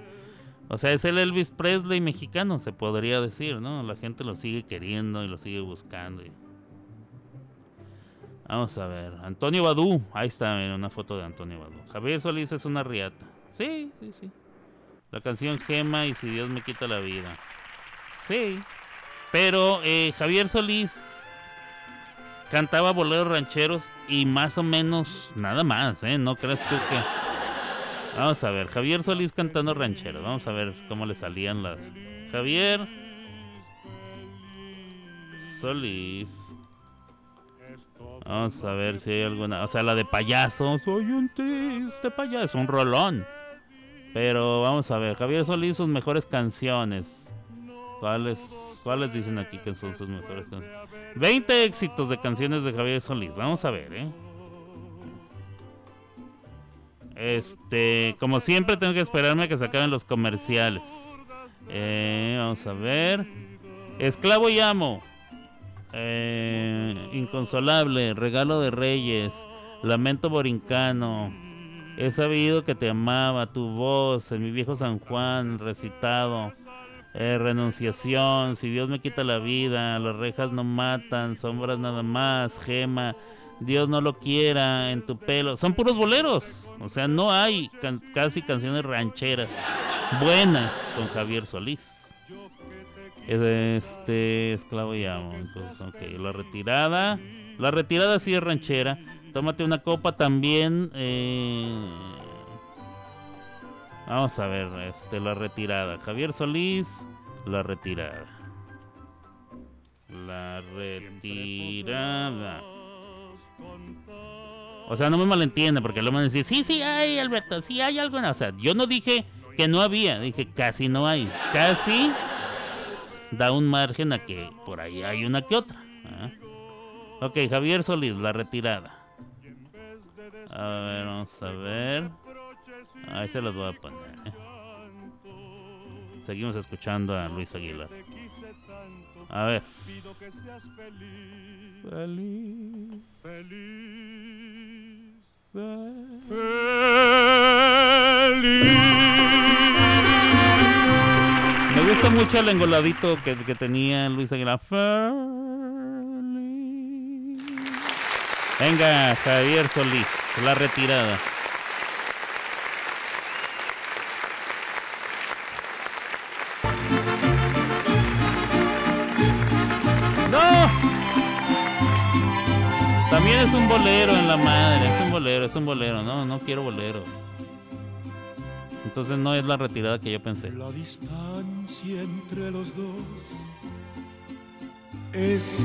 O sea, es el Elvis Presley mexicano, se podría decir, ¿no? La gente lo sigue queriendo y lo sigue buscando. y- Vamos a ver. Antonio Badú. Ahí está, una foto de Antonio Badú. Javier Solís es una riata. Sí, sí, sí. La canción Gema y Si Dios me quita la vida. Sí. Pero eh, Javier Solís cantaba boleros rancheros y más o menos nada más, ¿eh? No creas tú que... Vamos a ver, Javier Solís cantando rancheros. Vamos a ver cómo le salían las... Javier Solís. Vamos a ver si hay alguna... O sea, la de payaso. Soy un triste payaso. Un rolón. Pero vamos a ver, Javier Solís, sus mejores canciones. ¿Cuáles, ¿Cuáles dicen aquí que son sus mejores canciones? 20 éxitos de canciones de Javier Solís. Vamos a ver, ¿eh? Este, como siempre, tengo que esperarme a que se acaben los comerciales. Eh, vamos a ver. Esclavo y amo. Eh, inconsolable. Regalo de Reyes. Lamento Borincano. He sabido que te amaba, tu voz, en mi viejo San Juan, recitado. Eh, renunciación, si Dios me quita la vida, las rejas no matan, sombras nada más, gema, Dios no lo quiera, en tu pelo. Son puros boleros. O sea, no hay casi canciones rancheras buenas con Javier Solís. Este, esclavo y amo. Entonces, ok, la retirada. La retirada sí es ranchera. Tómate una copa también. eh, Vamos a ver, este, la retirada. Javier Solís, la retirada. La retirada. O sea, no me malentienda, porque me van a decir, sí, sí hay, Alberto, sí hay algo. en-". Sea, yo no dije que no había, dije casi no hay. Casi da un margen a que por ahí hay una que otra. ¿ah? Ok, Javier Solís, la retirada. A ver, vamos a ver. Ahí se los voy a poner. ¿eh? Seguimos escuchando a Luis Aguilar. A ver. Feliz. Me gusta mucho el engoladito que, que tenía Luis Aguilar. Feliz. Venga, Javier Solís, la retirada. También es un bolero en la madre, es un bolero, es un bolero, no, no quiero bolero. Entonces no es la retirada que yo pensé. La distancia entre los dos es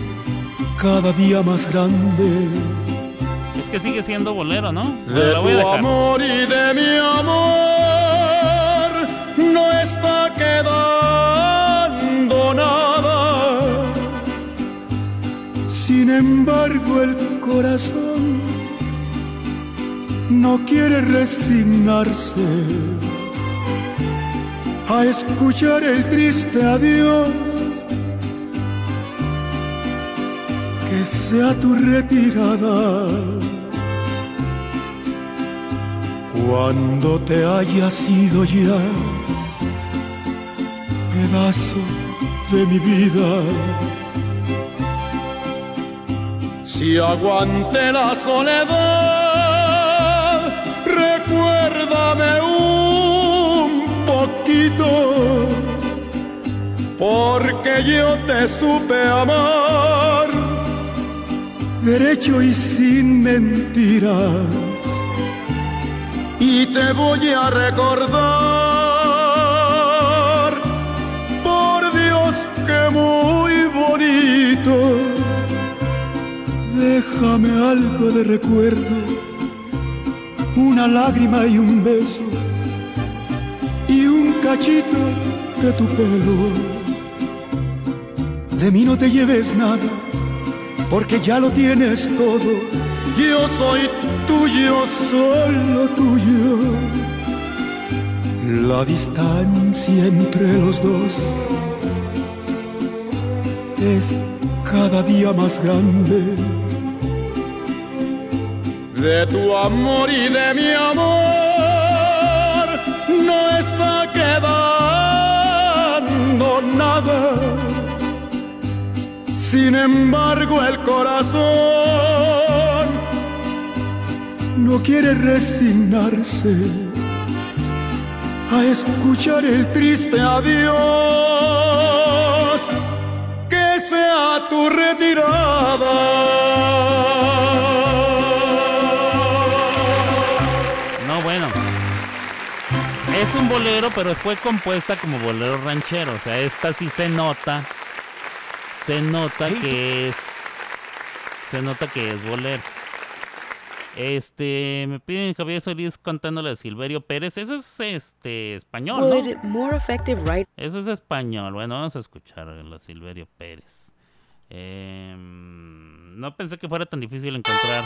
cada día más grande. Es que sigue siendo bolero, ¿no? De la voy a tu dejar. amor y de mi amor Sin embargo, el corazón no quiere resignarse a escuchar el triste adiós. Que sea tu retirada. Cuando te hayas ido ya, pedazo de mi vida. Si aguante la soledad, recuérdame un poquito, porque yo te supe amar, derecho y sin mentiras y te voy a recordar. Por Dios que muy bonito, déjame algo de recuerdo, una lágrima y un beso y un cachito de tu pelo. De mí no te lleves nada, porque ya lo tienes todo. Yo soy tuyo, solo tuyo. La distancia entre los dos es cada día más grande. De tu amor y de mi amor no está quedando nada. Sin embargo, el corazón no quiere resignarse a escuchar el triste adiós. Que sea tu retirada. Es un bolero, pero fue compuesta como bolero ranchero. O sea, esta sí se nota. Se nota que es. Se nota que es bolero. Este, me piden Javier Solís cantándole a Silverio Pérez. Eso es este español, ¿no? more effective right Eso es español. Bueno, vamos a escuchar a Silverio Pérez. Em, no pensé que fuera tan difícil encontrar.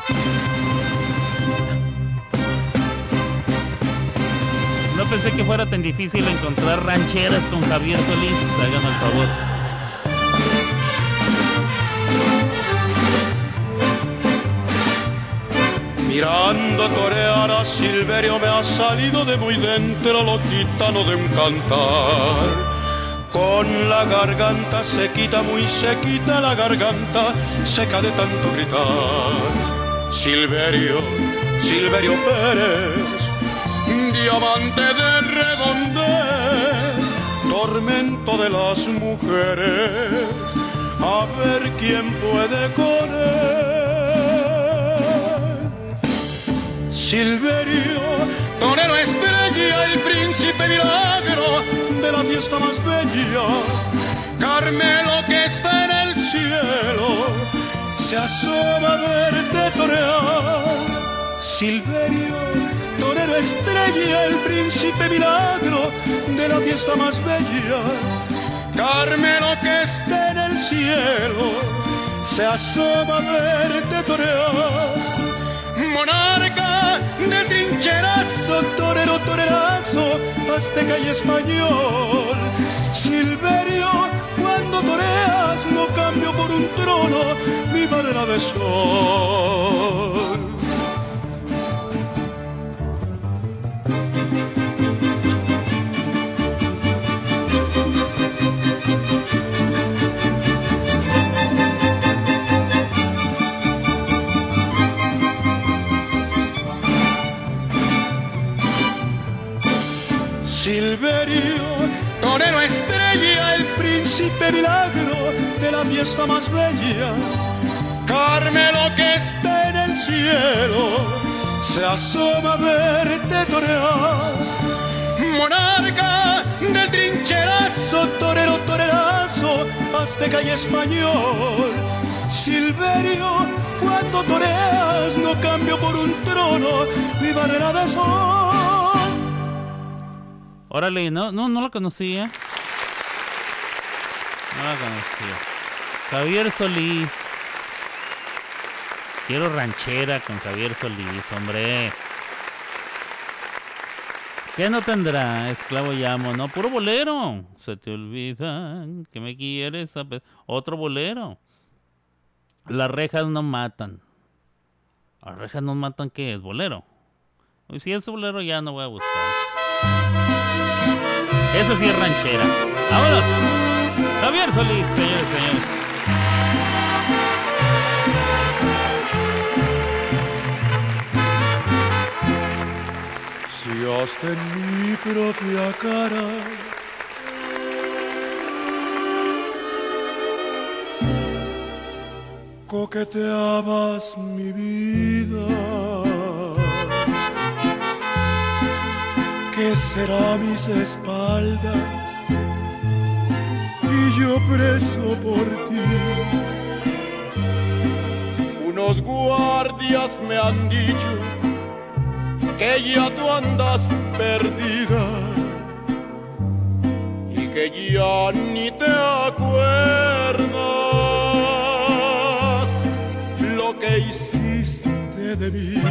No pensé que fuera tan difícil encontrar rancheras con Javier Solís. Háganme el favor. Mirando torear a Silverio me ha salido de muy dentro lo gitano de un cantar. Con la garganta se quita, muy se quita la garganta, seca de tanto gritar. Silverio, Silverio Pérez, diamante de redondez, tormento de las mujeres, a ver quién puede con él. Silverio, torero estrella, el príncipe milagro de la fiesta más bella. Carmelo que está en el cielo, se asoma a verte torear. Silverio, torero estrella, el príncipe milagro de la fiesta más bella. Carmelo que está en el cielo, se asoma a verte torear monarca del trincherazo, torero, torerazo, azteca y español. Silverio, cuando toreas, no cambio por un trono mi barrera de sol. Silverio, torero estrella, el príncipe milagro de la fiesta más bella. Carmelo que está en el cielo, se asoma a verte torear. Monarca del trincherazo, torero, torerazo, azteca y español. Silverio, cuando toreas, no cambio por un trono mi barrera de sol. Órale, no, no, no la conocía. No la conocía. Javier Solís. Quiero ranchera con Javier Solís, hombre. ¿Qué no tendrá? Esclavo llamo, no, puro bolero. Se te olvida que me quieres. Otro bolero. Las rejas no matan. Las rejas no matan, ¿qué es? Bolero. Si es bolero ya no voy a buscar. Esa sí es ranchera. ¡Vámonos! Javier Solís, señores señores. Si hasta en mi propia cara coqueteabas mi vida, ¿qué será mis espaldas? Y yo preso por ti. Unos guardias me han dicho que ya tú andas perdida y que ya ni te acuerdas lo que hiciste de mí.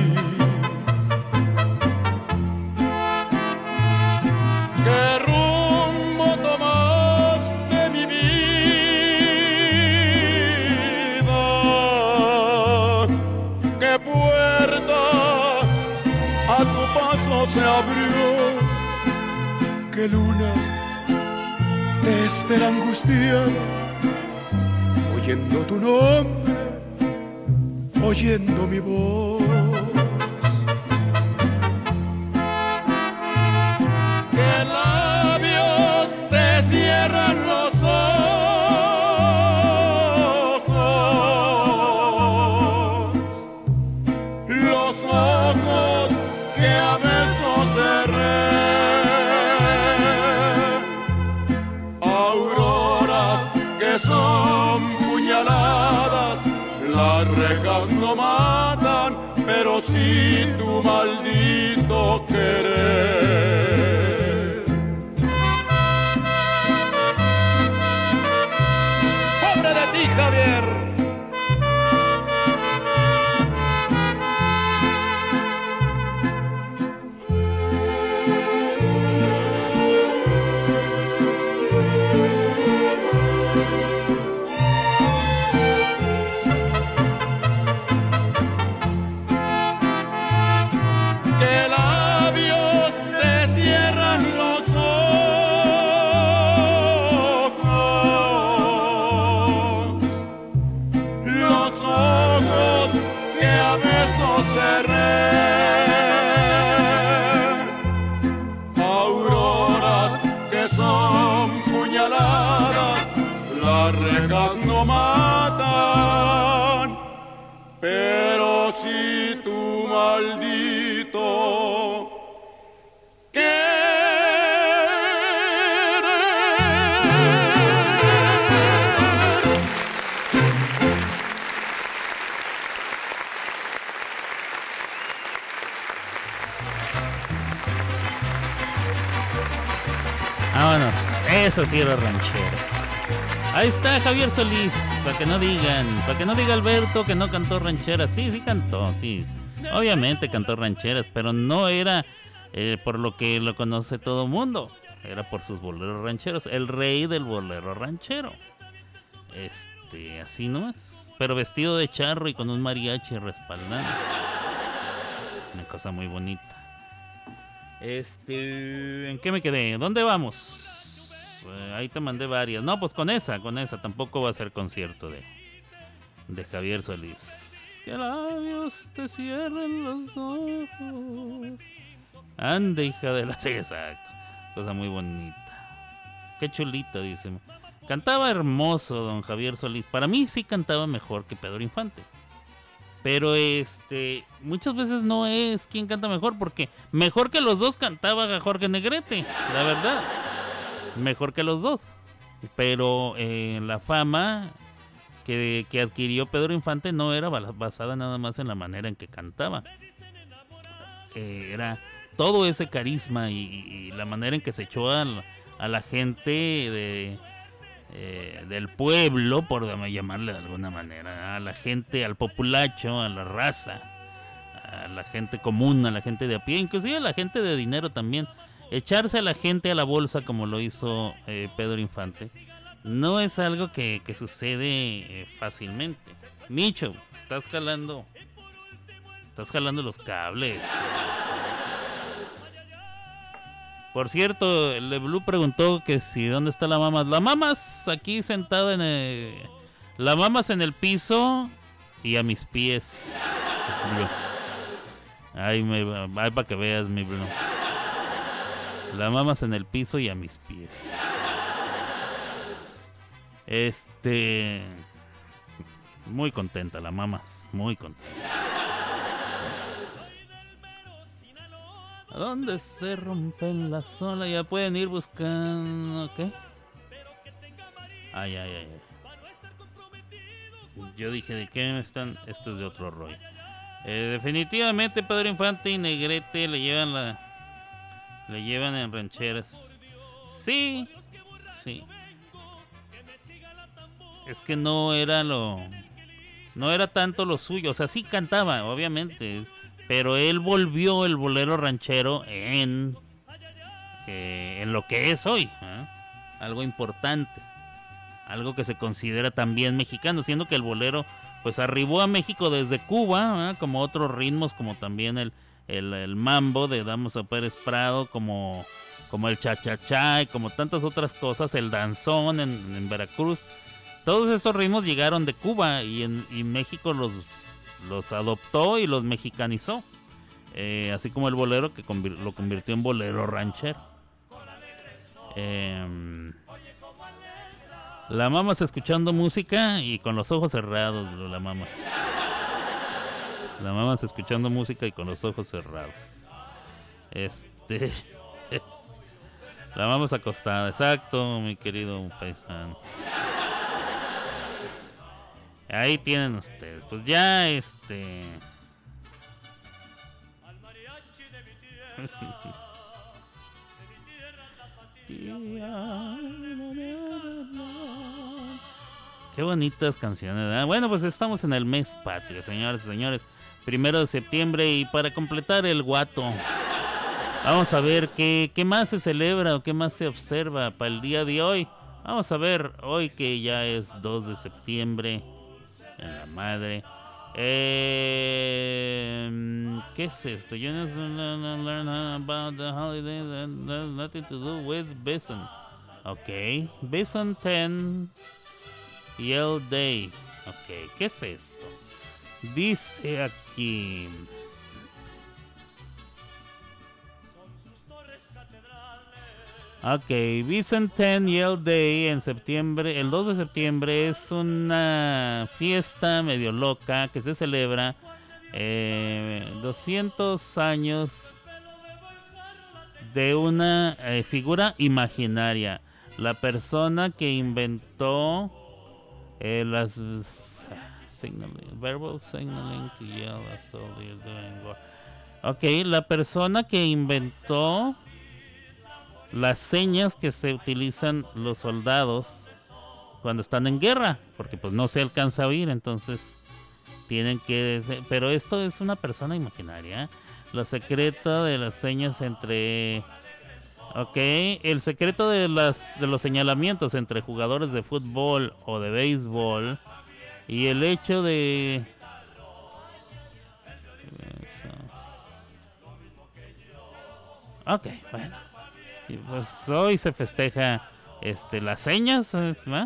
Se abrió. Que luna te espera angustiada, oyendo tu nombre, oyendo mi voz. Eso era ranchero. Ahí está Javier Solís, para que no digan, para que no diga Alberto que no cantó rancheras. Sí, sí cantó, sí. Obviamente cantó rancheras, pero no era eh, por lo que lo conoce todo el mundo. Era por sus boleros rancheros. El rey del bolero ranchero. Este, así no es. Pero vestido de charro y con un mariachi respaldando. Una cosa muy bonita. Este, ¿en qué me quedé? ¿Dónde vamos? Eh, ahí te mandé varias. No, pues con esa, con esa. Tampoco va a ser concierto de, de Javier Solís. Que labios te cierren los ojos. Ande, hija de la... Sí, exacto. Cosa muy bonita. Qué chulita, dice. Cantaba hermoso don Javier Solís. Para mí sí cantaba mejor que Pedro Infante. Pero este, muchas veces no es quien canta mejor, porque mejor que los dos cantaba Jorge Negrete, la verdad. Mejor que los dos. Pero eh, la fama que, que adquirió Pedro Infante no era basada nada más en la manera en que cantaba. Eh, era todo ese carisma y, y la manera en que se echó a la, a la gente de, eh, del pueblo, por llamarle de alguna manera, a la gente, al populacho, a la raza, a la gente común, a la gente de a pie, inclusive a la gente de dinero también. Echarse a la gente a la bolsa como lo hizo eh, Pedro Infante no es algo que, que sucede eh, fácilmente. Micho, estás jalando, estás jalando los cables. Por cierto, el de Blue preguntó que si dónde está la mamas. La mamas aquí sentada en el, la mamas en el piso y a mis pies. Ay, me, ay, para que veas mi Blue. La mamas en el piso y a mis pies. Este. Muy contenta, la mamas. Muy contenta. ¿A dónde se rompen las olas? Ya pueden ir buscando. ¿Qué? Ay, ay, ay. Yo dije, ¿de qué están? Esto es de otro rollo. Eh, definitivamente Pedro Infante y Negrete le llevan la. Le llevan en rancheras. Sí, sí. Es que no era lo. No era tanto lo suyo. O sea, sí cantaba, obviamente. Pero él volvió el bolero ranchero en. eh, en lo que es hoy. ¿eh? Algo importante. Algo que se considera también mexicano. Siendo que el bolero, pues arribó a México desde Cuba. ¿eh? Como otros ritmos, como también el, el, el mambo de Damos Pérez Prado, como, como el cha-cha-cha y como tantas otras cosas, el danzón en, en Veracruz. Todos esos ritmos llegaron de Cuba y, en, México los, los adoptó y los mexicanizó. Eh, así como el bolero que lo convirtió en bolero ranchero. Em, la mamas escuchando música y con los ojos cerrados, la mamas. La mamas escuchando música y con los ojos cerrados. Este. La mamas acostada, exacto, mi querido paisano. Ahí tienen ustedes. Pues ya, este. Qué bonitas canciones. ¿verdad? Bueno, pues estamos en el mes patrio, señores y señores. Primero de septiembre y para completar el guato. Vamos a ver qué, qué más se celebra o qué más se observa para el día de hoy. Vamos a ver hoy que ya es 2 de septiembre. En la madre. Eh, ¿Qué es esto? You just learn about the holiday that has nothing to do with Bison. Ok. Bison 10 Yell Day. Ok. ¿Qué es esto? Dice aquí. Ok, Bicentennial Day en septiembre, el 2 de septiembre es una fiesta medio loca que se celebra eh, 200 años de una eh, figura imaginaria. La persona que inventó eh, las verbal signaling to yell all you're doing war. Ok, la persona que inventó las señas que se utilizan los soldados cuando están en guerra, porque pues no se alcanza a oír, entonces tienen que... Pero esto es una persona imaginaria. Lo secreto de las señas entre... Ok, el secreto de, las, de los señalamientos entre jugadores de fútbol o de béisbol y el hecho de... Ok, bueno. Pues hoy se festeja este las señas, ¿eh? ¿va?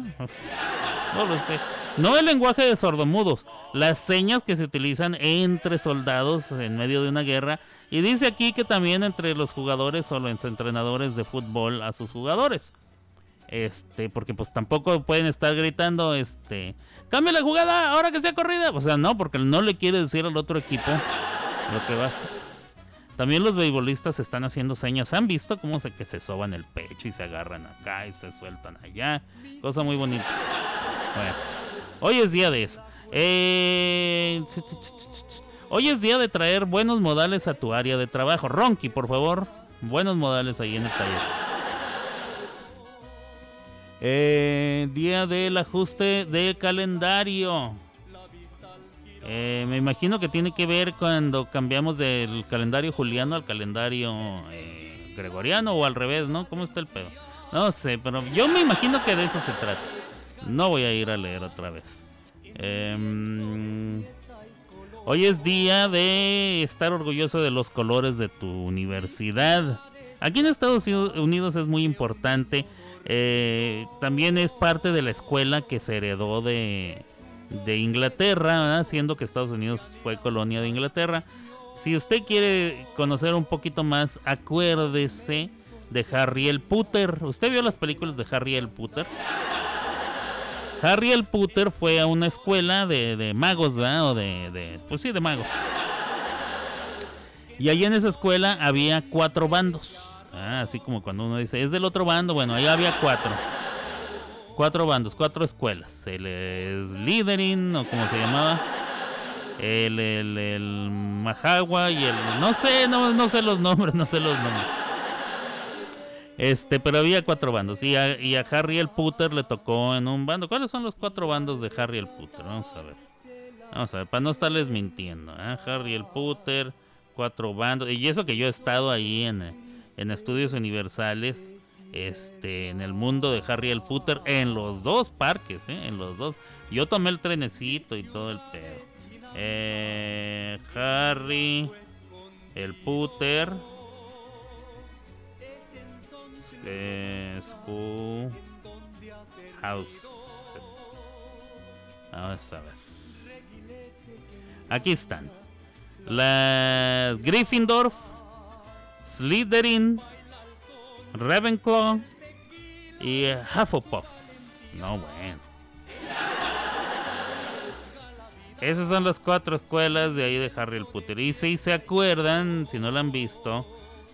no lo sé. No el lenguaje de sordomudos, las señas que se utilizan entre soldados en medio de una guerra. Y dice aquí que también entre los jugadores o los entrenadores de fútbol a sus jugadores. Este, porque pues tampoco pueden estar gritando, este, cambia la jugada, ahora que sea corrida. O sea, no, porque no le quiere decir al otro equipo lo que va a hacer. También los beisbolistas están haciendo señas. ¿Han visto cómo se que se soban el pecho y se agarran acá y se sueltan allá? Cosa muy bonita. Bueno, hoy es día de eso. Eh, hoy es día de traer buenos modales a tu área de trabajo. Ronky, por favor, buenos modales ahí en el taller. Eh, día del ajuste de calendario. Eh, me imagino que tiene que ver cuando cambiamos del calendario juliano al calendario eh, gregoriano o al revés, ¿no? ¿Cómo está el pedo? No sé, pero yo me imagino que de eso se trata. No voy a ir a leer otra vez. Em, hoy es día de estar orgulloso de los colores de tu universidad. Aquí en Estados Unidos es muy importante. Eh, también es parte de la escuela que se heredó de, Inglaterra, siendo que Estados Unidos fue colonia de Inglaterra. Si usted quiere conocer un poquito más, acuérdese de Harry el Potter. ¿Usted vio las películas de Harry el Potter? Harry el Potter fue a una escuela de, de magos, ¿verdad? O de, de, pues sí, de magos. Y ahí en esa escuela había cuatro bandos. Ah, así como cuando uno dice, es del otro bando, bueno, ahí había cuatro. Cuatro bandos, cuatro escuelas. El Slytherin, o como se llamaba. El, el, el Mahagua y el... No sé, no, no sé los nombres, no sé los nombres. Este, pero había cuatro bandos. Y a, y a Harry el Potter le tocó en un bando. ¿Cuáles son los cuatro bandos de Harry el Potter? Vamos a ver. Vamos a ver, para no estarles mintiendo. ¿eh? Harry el Potter, cuatro bandos. Y eso que yo he estado ahí en, en estudios universales. Este, en el mundo de Harry el Potter. En los dos parques, ¿eh? En los dos. Yo tomé el trenecito y todo el pedo. Eh, Harry el. Eh, School Houses. Vamos a ver. Aquí están. La Gryffindor, Slytherin, Ravenclaw y Hufflepuff. No, bueno. Esas son las cuatro escuelas de ahí de Harry el Potter. Y si se acuerdan, si no la han visto,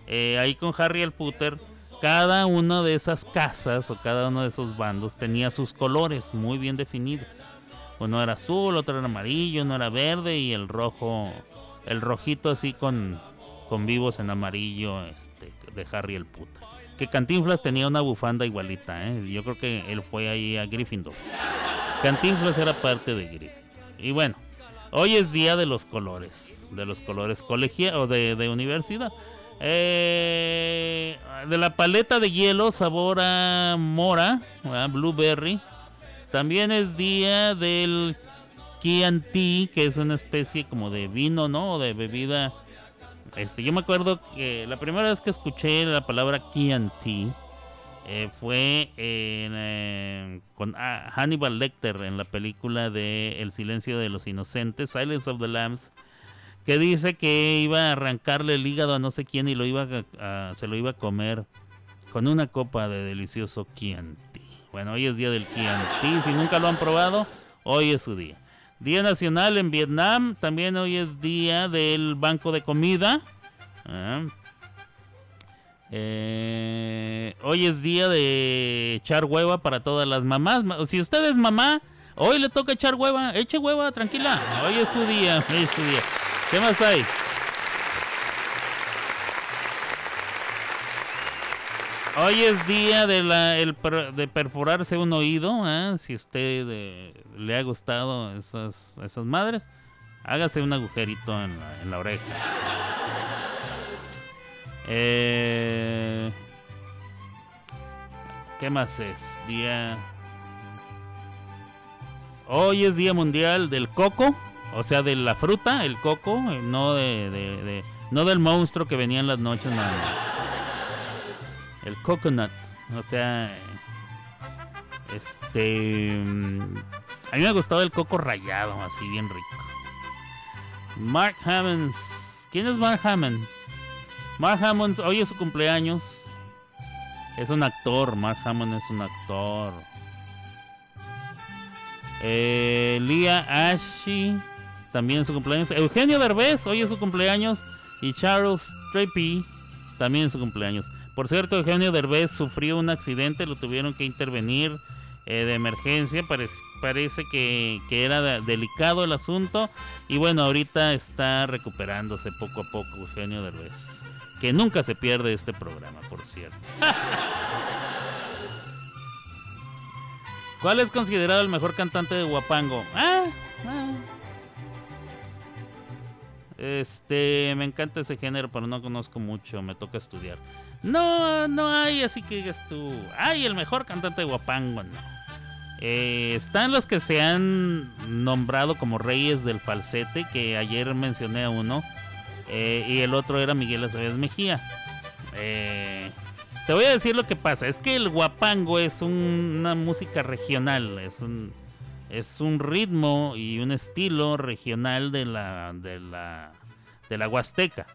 eh, ahí con Harry el Potter, cada una de esas casas o cada uno de esos bandos tenía sus colores muy bien definidos. Uno era azul, otro era amarillo, uno era verde y el rojo, el rojito así con, con vivos en amarillo este, de Harry el Potter. Que Cantinflas tenía una bufanda igualita, ¿eh? yo creo que él fue ahí a Gryffindor. Cantinflas era parte de Gryffindor. Y bueno, hoy es día de los colores, de los colores colegiales o de, de universidad. Eh, de la paleta de hielo, sabor a mora, ¿verdad? blueberry. También es día del Chianti, que es una especie como de vino, ¿no? O de bebida. Este, yo me acuerdo que la primera vez que escuché la palabra Chianti eh, fue eh, con ah, Hannibal Lecter en la película de El silencio de los inocentes, Silence of the Lambs, que dice que iba a arrancarle el hígado a no sé quién y lo iba a- se lo iba a comer con una copa de delicioso Chianti. Bueno, hoy es día del Chianti, si nunca lo han probado, hoy es su día. Día nacional en Vietnam, también hoy es día del banco de comida. Ah. Eh, hoy es día de echar hueva para todas las mamás. Ma- Si usted es mamá, hoy le toca echar hueva. Eche hueva, tranquila. Hoy es su día, hoy es su día. ¿Qué más hay? Hoy es día de, la, el de perforarse un oído. ¿eh? Si usted eh, le ha gustado esas, esas madres, hágase un agujerito en la, en la oreja. Eh, ¿Qué más es? Día. Hoy es Día Mundial del Coco, o sea, de la fruta, el coco, no de, no del monstruo que venía en las noches, no, no. El coconut, o sea, este, mm, a mí me ha gustado el coco rallado, así bien rico. Mark Hammonds, ¿quién es Mark Hammond? Mark Hammond, hoy es su cumpleaños. Es un actor, Mark Hammond es un actor. Eh, Leah Ashley, también es su cumpleaños. Eugenio Derbez, hoy es su cumpleaños. Y Charles Treppy, también es su cumpleaños. Por cierto, Eugenio Derbez sufrió un accidente, lo tuvieron que intervenir eh, de emergencia. Parece, que, era de- delicado el asunto. Y bueno, ahorita está recuperándose poco a poco Eugenio Derbez. Que nunca se pierde este programa, por cierto. ¿Cuál es considerado el mejor cantante de Guapango? Ah, ah. Este, me encanta ese género, pero no conozco mucho, me toca estudiar. No, no hay, así que digas tú, ay, el mejor cantante de Guapango, no. Eh, están los que se han nombrado como reyes del falsete, que ayer mencioné a uno, eh, y el otro era Miguel Acevedo Mejía. Eh, te voy a decir lo que pasa, es que el guapango es un- una música regional, es un, es un ritmo y un estilo regional de la, de la, de la Huasteca.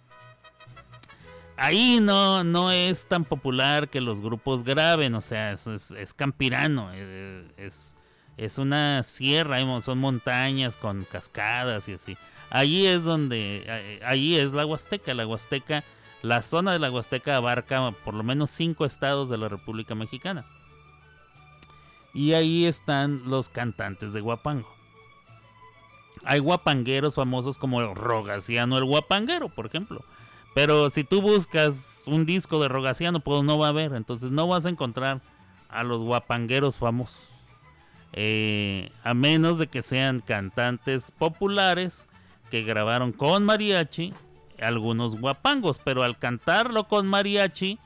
Ahí no, no es tan popular que los grupos graben, o sea, es, es- campirano, eh, es, es una sierra, son montañas con cascadas y así. Allí es donde, allí es la Huasteca, la Huasteca, la zona de la Huasteca abarca por lo menos cinco estados de la República Mexicana. Y ahí están los cantantes de guapango. Hay guapangueros famosos como Rogaciano el guapanguero, por ejemplo. Pero si tú buscas un disco de Rogaciano, pues no va a haber. Entonces no vas a encontrar a los guapangueros famosos. Eh, a menos de que sean cantantes populares que grabaron con mariachi algunos guapangos. Pero al cantarlo con mariachi,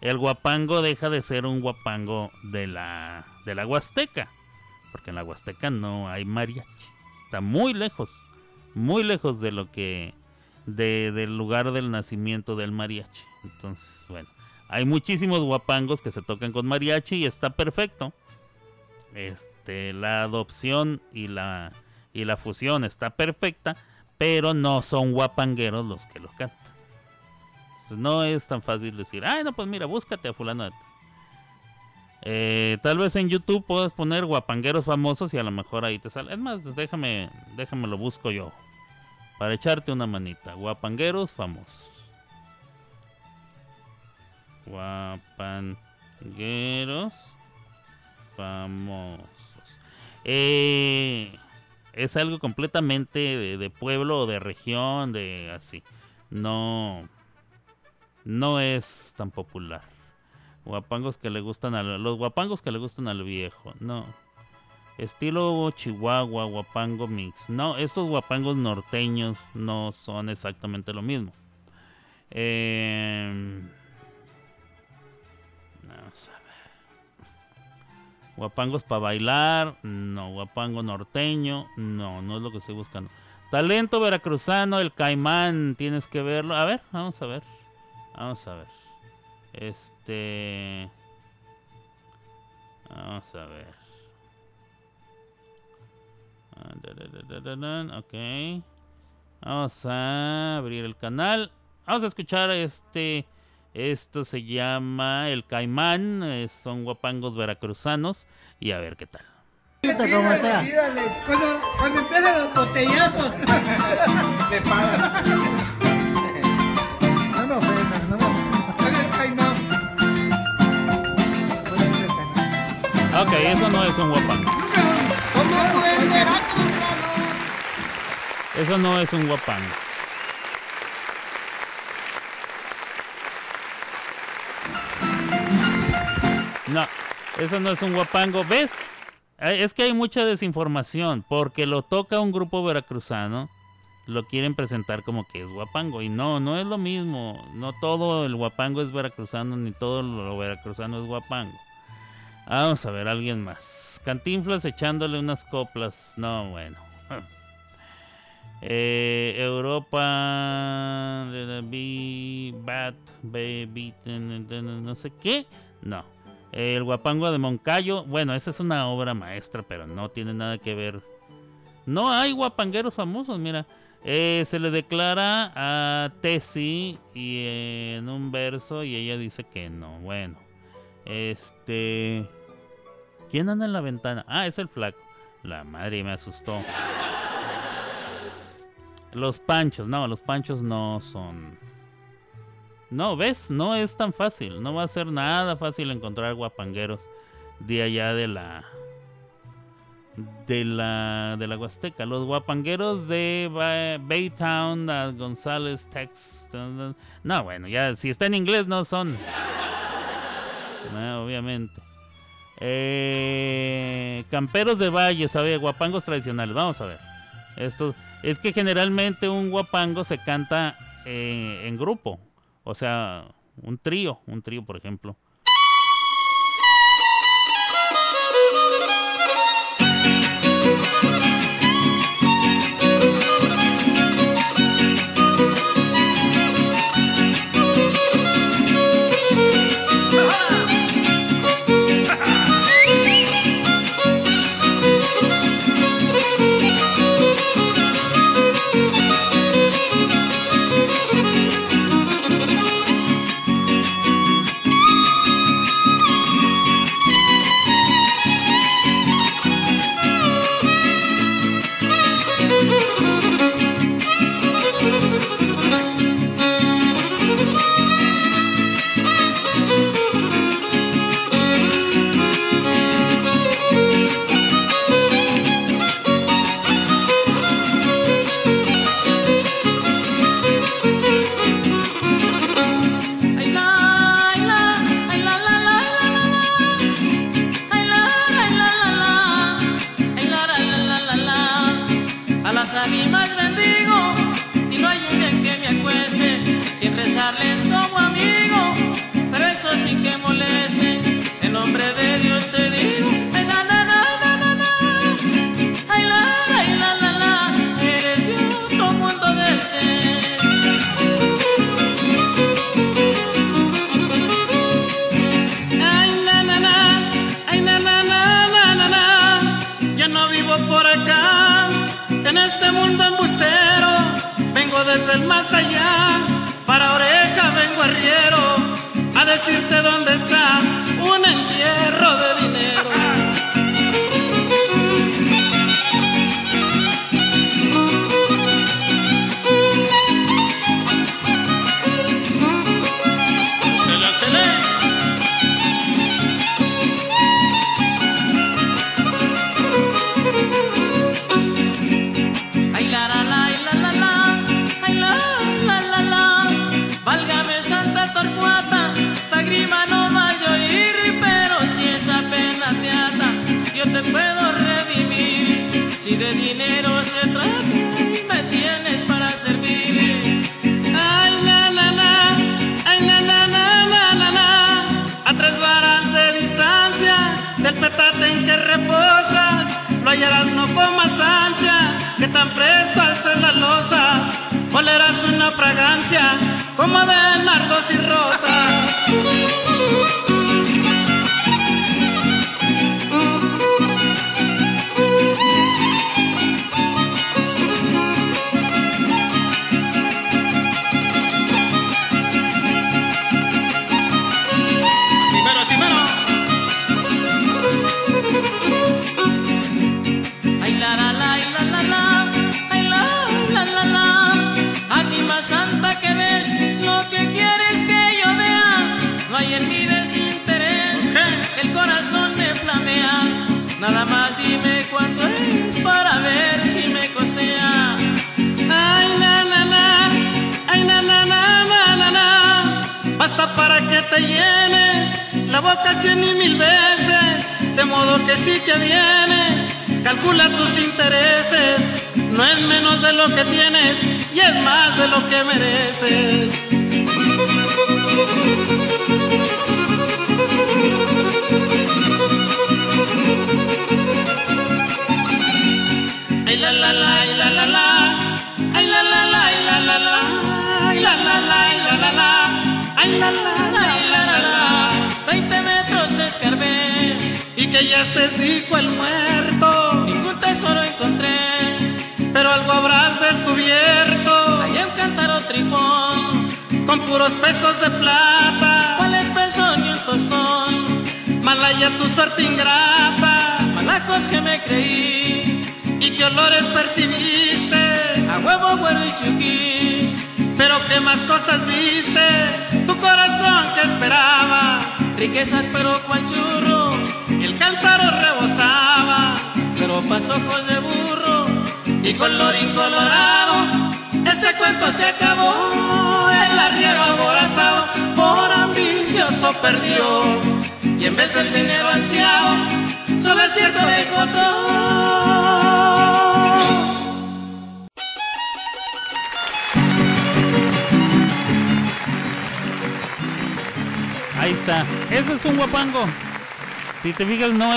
el guapango deja de ser un guapango de la, de la Huasteca. Porque en la Huasteca no hay mariachi. Está muy lejos, muy lejos de lo que de- del lugar del nacimiento del mariachi. Entonces, bueno, hay muchísimos guapangos que se tocan con mariachi y está perfecto. Este, la adopción y la, y la fusión está perfecta, pero no son guapangueros los que lo cantan. No es tan fácil decir, ay, no, pues mira, búscate a fulano de tal". Eh, tal vez en YouTube puedas poner guapangueros famosos y a lo mejor ahí te sale. Es más, déjame, déjame lo busco yo. Para echarte una manita. Guapangueros famosos. Guapangueros famosos. Eh, es algo completamente de, pueblo o de región, de así. No, no es tan popular. Guapangos que le gustan a los guapangos que le gustan al viejo. No. Estilo Chihuahua, guapango mix. No, estos guapangos norteños no son exactamente lo mismo. Eh, vamos a ver. Guapangos para bailar. No, guapango norteño. No, no es lo que estoy buscando. Talento veracruzano, el caimán. Tienes que verlo. A ver, vamos a ver. Vamos a ver. Este. Vamos a ver. Ok. Vamos a abrir el canal. Vamos a escuchar este. Esto se llama El Caimán. eh, Son guapangos veracruzanos. Y a ver qué tal. como sea. Cuando, cuando empiezan los botellazos. Le pagan. No me ofendas, no me ofendas. Ok, eso no es un guapango. ¿Cómo fue Veracruzano? Eso no es un guapango. No, eso no es un guapango. ¿Ves? Eh, Es que hay mucha desinformación porque lo toca un grupo veracruzano. Lo quieren presentar como que es guapango. Y no, no es lo mismo. No todo el guapango es veracruzano, ni todo lo veracruzano es guapango. Vamos a ver, alguien más. Cantinflas echándole unas coplas. No, bueno. Eh, Europa, Bat, Baby, no sé qué. No. El Guapango de Moncayo, bueno, esa es una obra maestra, pero no tiene nada que ver. No hay guapangueros famosos, mira. Eh, se le declara a Tessie y en un verso y ella dice que no. Bueno, este. ¿Quién anda en la ventana? Ah, es el flaco. La madre me asustó. Los panchos, no, los panchos no son. No, ¿ves? No es tan fácil. No va a ser nada fácil encontrar guapangueros de allá de la. De la. De la Huasteca. Los guapangueros de Ba- Baytown, González, Tex. No, bueno, ya, si está en inglés no son. No, obviamente. Eh, camperos de Valle, ¿sabe? Guapangos tradicionales. Vamos a ver. Esto, es que generalmente un guapango se canta eh, en grupo, o sea, un trío, un trío por ejemplo.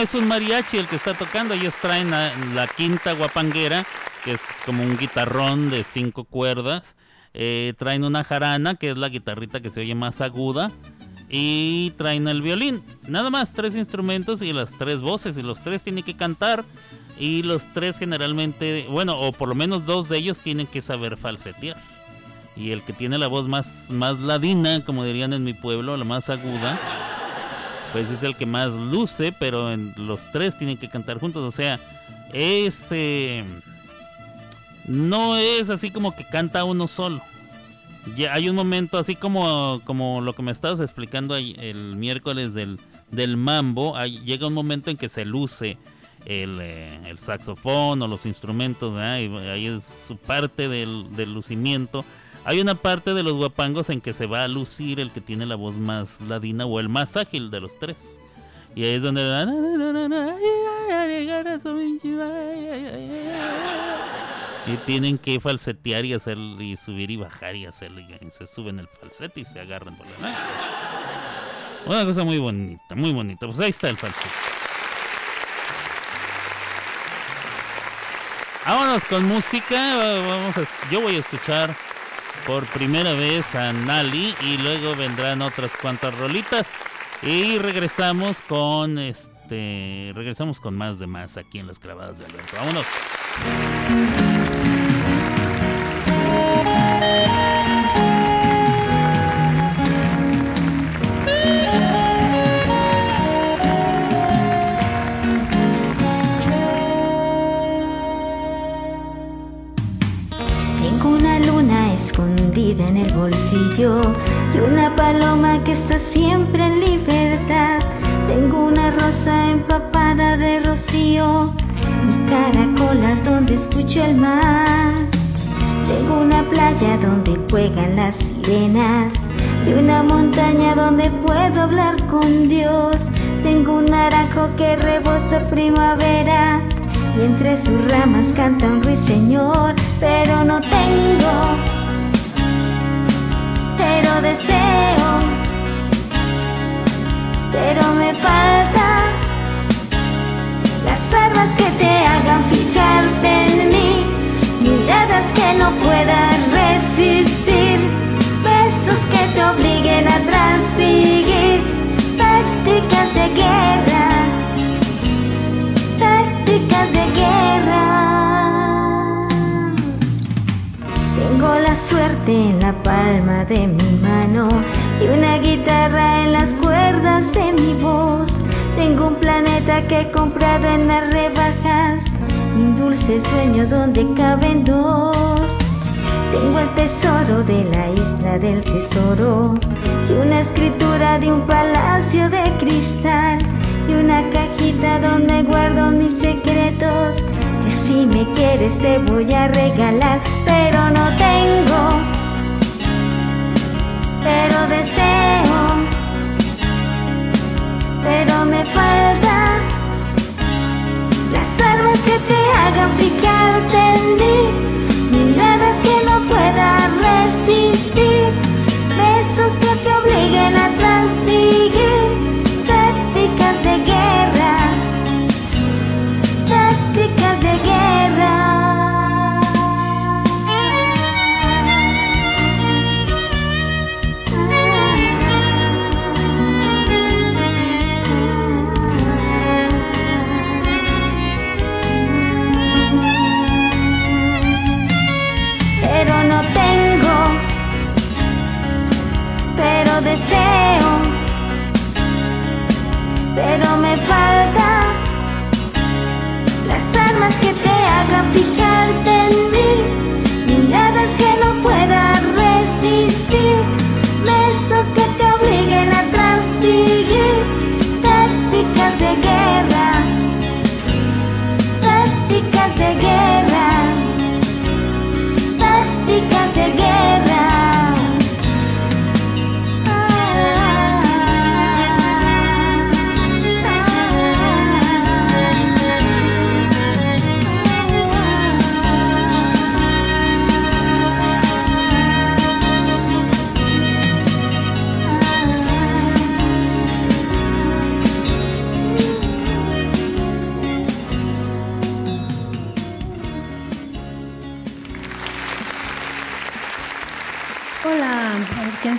Es un mariachi el que está tocando. Ellos traen la, la quinta guapanguera, que es como un guitarrón de cinco cuerdas. Eh, traen una jarana, que es la guitarrita que se oye más aguda. Y traen el violín. Nada más, tres instrumentos y las tres voces. Y los tres tienen que cantar. Y los tres generalmente, bueno, o por lo menos dos de ellos tienen que saber falsetear. Y el que tiene la voz más, más ladina, como dirían en mi pueblo, la más aguda, pues es el que más luce, pero en los tres tienen que cantar juntos. O sea, es. eh, no es así como que canta uno solo. Ya hay un momento así como, como lo que me estabas explicando el miércoles del, del mambo. llega un momento en que se luce el, eh, saxofón o los instrumentos. ahí es su parte del, del lucimiento. Hay una parte de los guapangos en que se va a lucir el que tiene la voz más ladina o el más ágil de los tres. Y ahí es donde... Y tienen que falsetear y hacer y subir y bajar y hacerlo y se suben el falsete y se agarran por la nariz. Una cosa muy bonita, muy bonita. Pues ahí está el falsete. Vámonos con música. va- Vamos a, yo voy a escuchar por primera vez a Nali y luego vendrán otras cuantas rolitas y regresamos con este regresamos con más de más aquí en las clavadas de Alberto. Vámonos. Escondida en el bolsillo y una paloma que está siempre en libertad. Tengo una rosa empapada de rocío, mi caracolas donde escucho el mar. Tengo una playa donde juegan las sirenas y una montaña donde puedo hablar con Dios. Tengo un naranjo que rebosa primavera y entre sus ramas canta un ruiseñor, pero no tengo, pero deseo, pero me falta las armas que te hagan fijarte en mí, miradas que no puedas resistir, besos que te obliguen a transigir, tácticas de guerra, tácticas de guerra. En la palma de mi mano y una guitarra en las cuerdas de mi voz. Tengo un planeta que he comprado en las rebajas un dulce sueño donde caben dos. Tengo el tesoro de la isla del tesoro y una escritura de un palacio de cristal y una cajita donde guardo mis secretos si me quieres te voy a regalar, pero no tengo, pero deseo, pero me falta las armas que te hagan fijarte en mí, miradas que no puedas resistir, besos que te obliguen a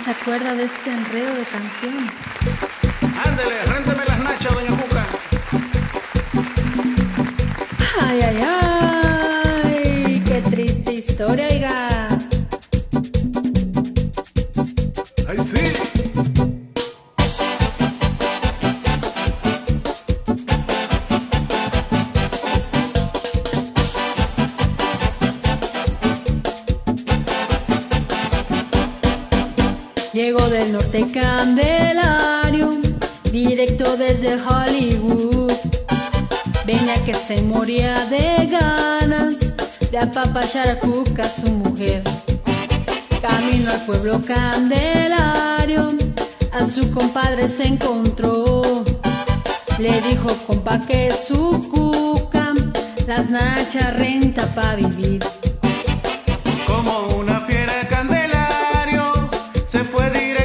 se acuerda de este enredo de canción. Apapachar a Cuca, su mujer. Camino al pueblo Candelario, a su compadre se encontró. Le dijo, compa, que su Cuca las nachas renta pa' vivir. Como una fiera de Candelario, se fue directo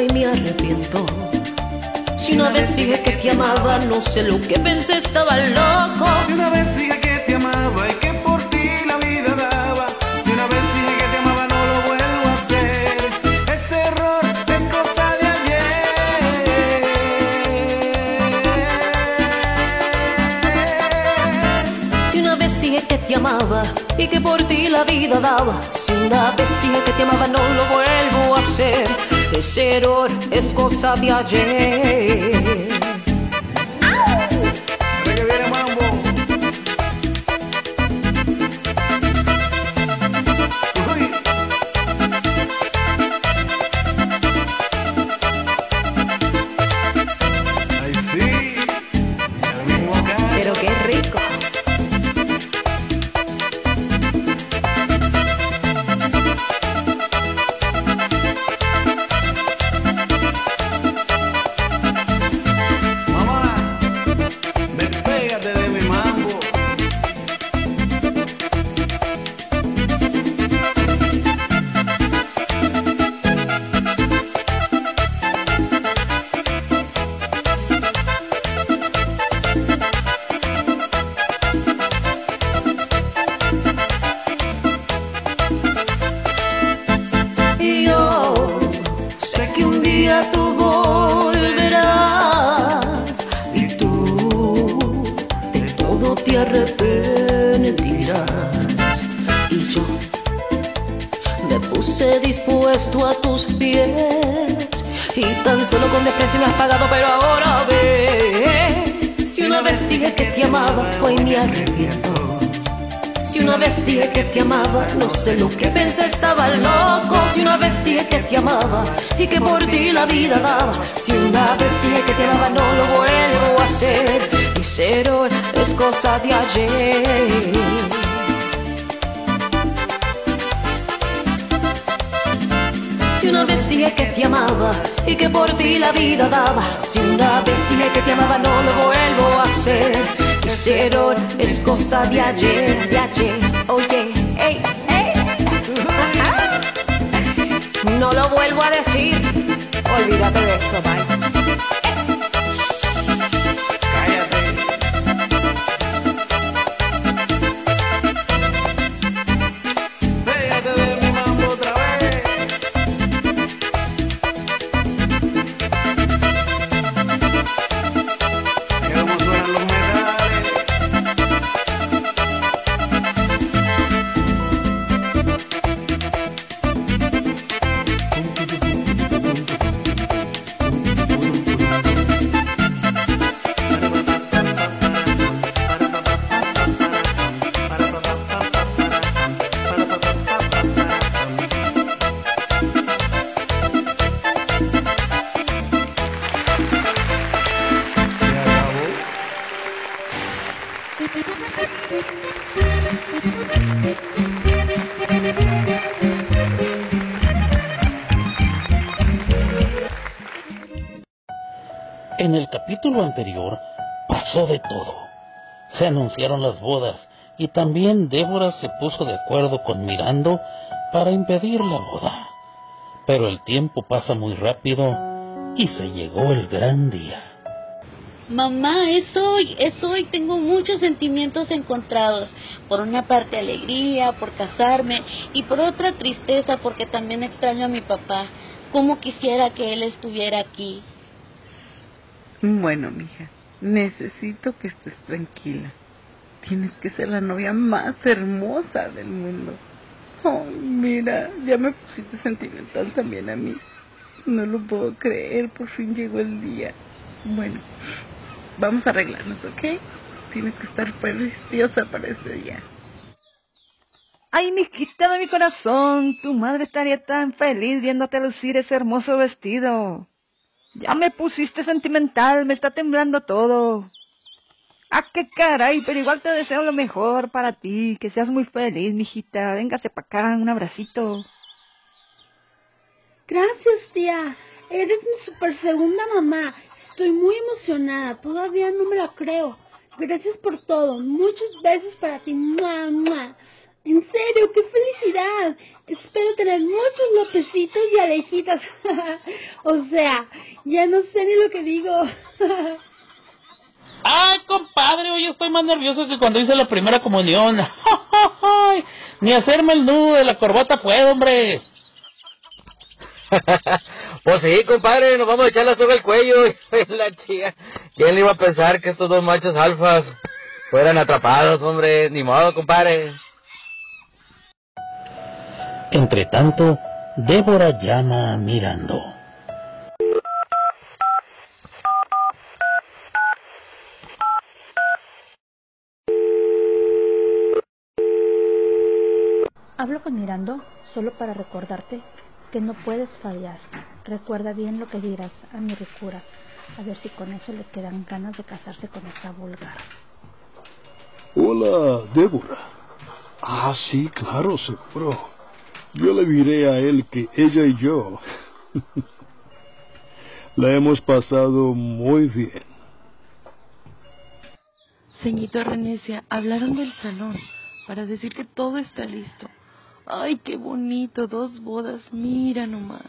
hoy me arrepiento. Si una vez dije que te amaba, no sé lo que pensé, estaba loco. Si una vez dije que te amaba y que por ti la vida daba. Si una vez dije que te amaba, no lo vuelvo a hacer. Ese error es cosa de ayer. Si una vez dije que te amaba y que por ti la vida daba. Si una vez dije que te amaba, no lo vuelvo a hacer este exterior es cosa de ayer. y que por ti la vida daba. Si una vez dije que te amaba, no lo vuelvo a hacer. Y ser hoy es cosa de ayer. Si una vez dije que te amaba y que por ti la vida daba. Si una vez dije que te amaba, no lo vuelvo a hacer. Hicieron es cosa de ayer, de ayer, oye. no lo vuelvo a decir. Olvídate de eso, bye. Pasó de todo. Se anunciaron las bodas y también Débora se puso de acuerdo con Mirando para impedir la boda. Pero el tiempo pasa muy rápido y se llegó el gran día. Mamá, es hoy, es hoy. Tengo muchos sentimientos encontrados. Por una parte alegría por casarme y por otra tristeza porque también extraño a mi papá. Cómo quisiera que él estuviera aquí. Bueno, mija, necesito que estés tranquila. Tienes que ser la novia más hermosa del mundo. Oh, mira, ya me pusiste sentimental también a mí. No lo puedo creer, por fin llegó el día. Bueno, vamos a arreglarnos, ¿ok? Tienes que estar preciosa para ese día. Ay, mijita de mi corazón, tu madre estaría tan feliz viéndote lucir ese hermoso vestido. Ya me pusiste sentimental, me está temblando todo. Ah, qué caray, pero igual te deseo lo mejor para ti, que seas muy feliz, mijita. Véngase para acá, un abracito. Gracias, tía. Eres mi super segunda mamá. Estoy muy emocionada. Todavía no me la creo. Gracias por todo. Muchos besos para ti. ¡Mua, mua! En serio, qué felicidad. Espero tener muchos lopecitos y alejitas. o sea, ya no sé ni lo que digo. ¡Ay, compadre! Hoy estoy más nervioso que cuando hice la primera comunión. Ni hacerme el nudo de la corbata puedo, hombre. Pues sí, compadre, nos vamos a echar la soga al cuello. la chica. ¿Quién le iba a pensar que estos dos machos alfas fueran atrapados, hombre? Ni modo, compadre. Entre tanto, Débora llama a Mirando. Hablo con Mirando solo para recordarte que no puedes fallar. Recuerda bien lo que dirás a mi ricura, a ver si con eso le quedan ganas de casarse con esta vulgar. Hola, Débora. Ah, sí, claro, seguro. Yo le diré a él que ella y yo la hemos pasado muy bien. Señorita Renecia, hablaron del salón para decir que todo está listo. Ay, qué bonito, dos bodas, mira nomás.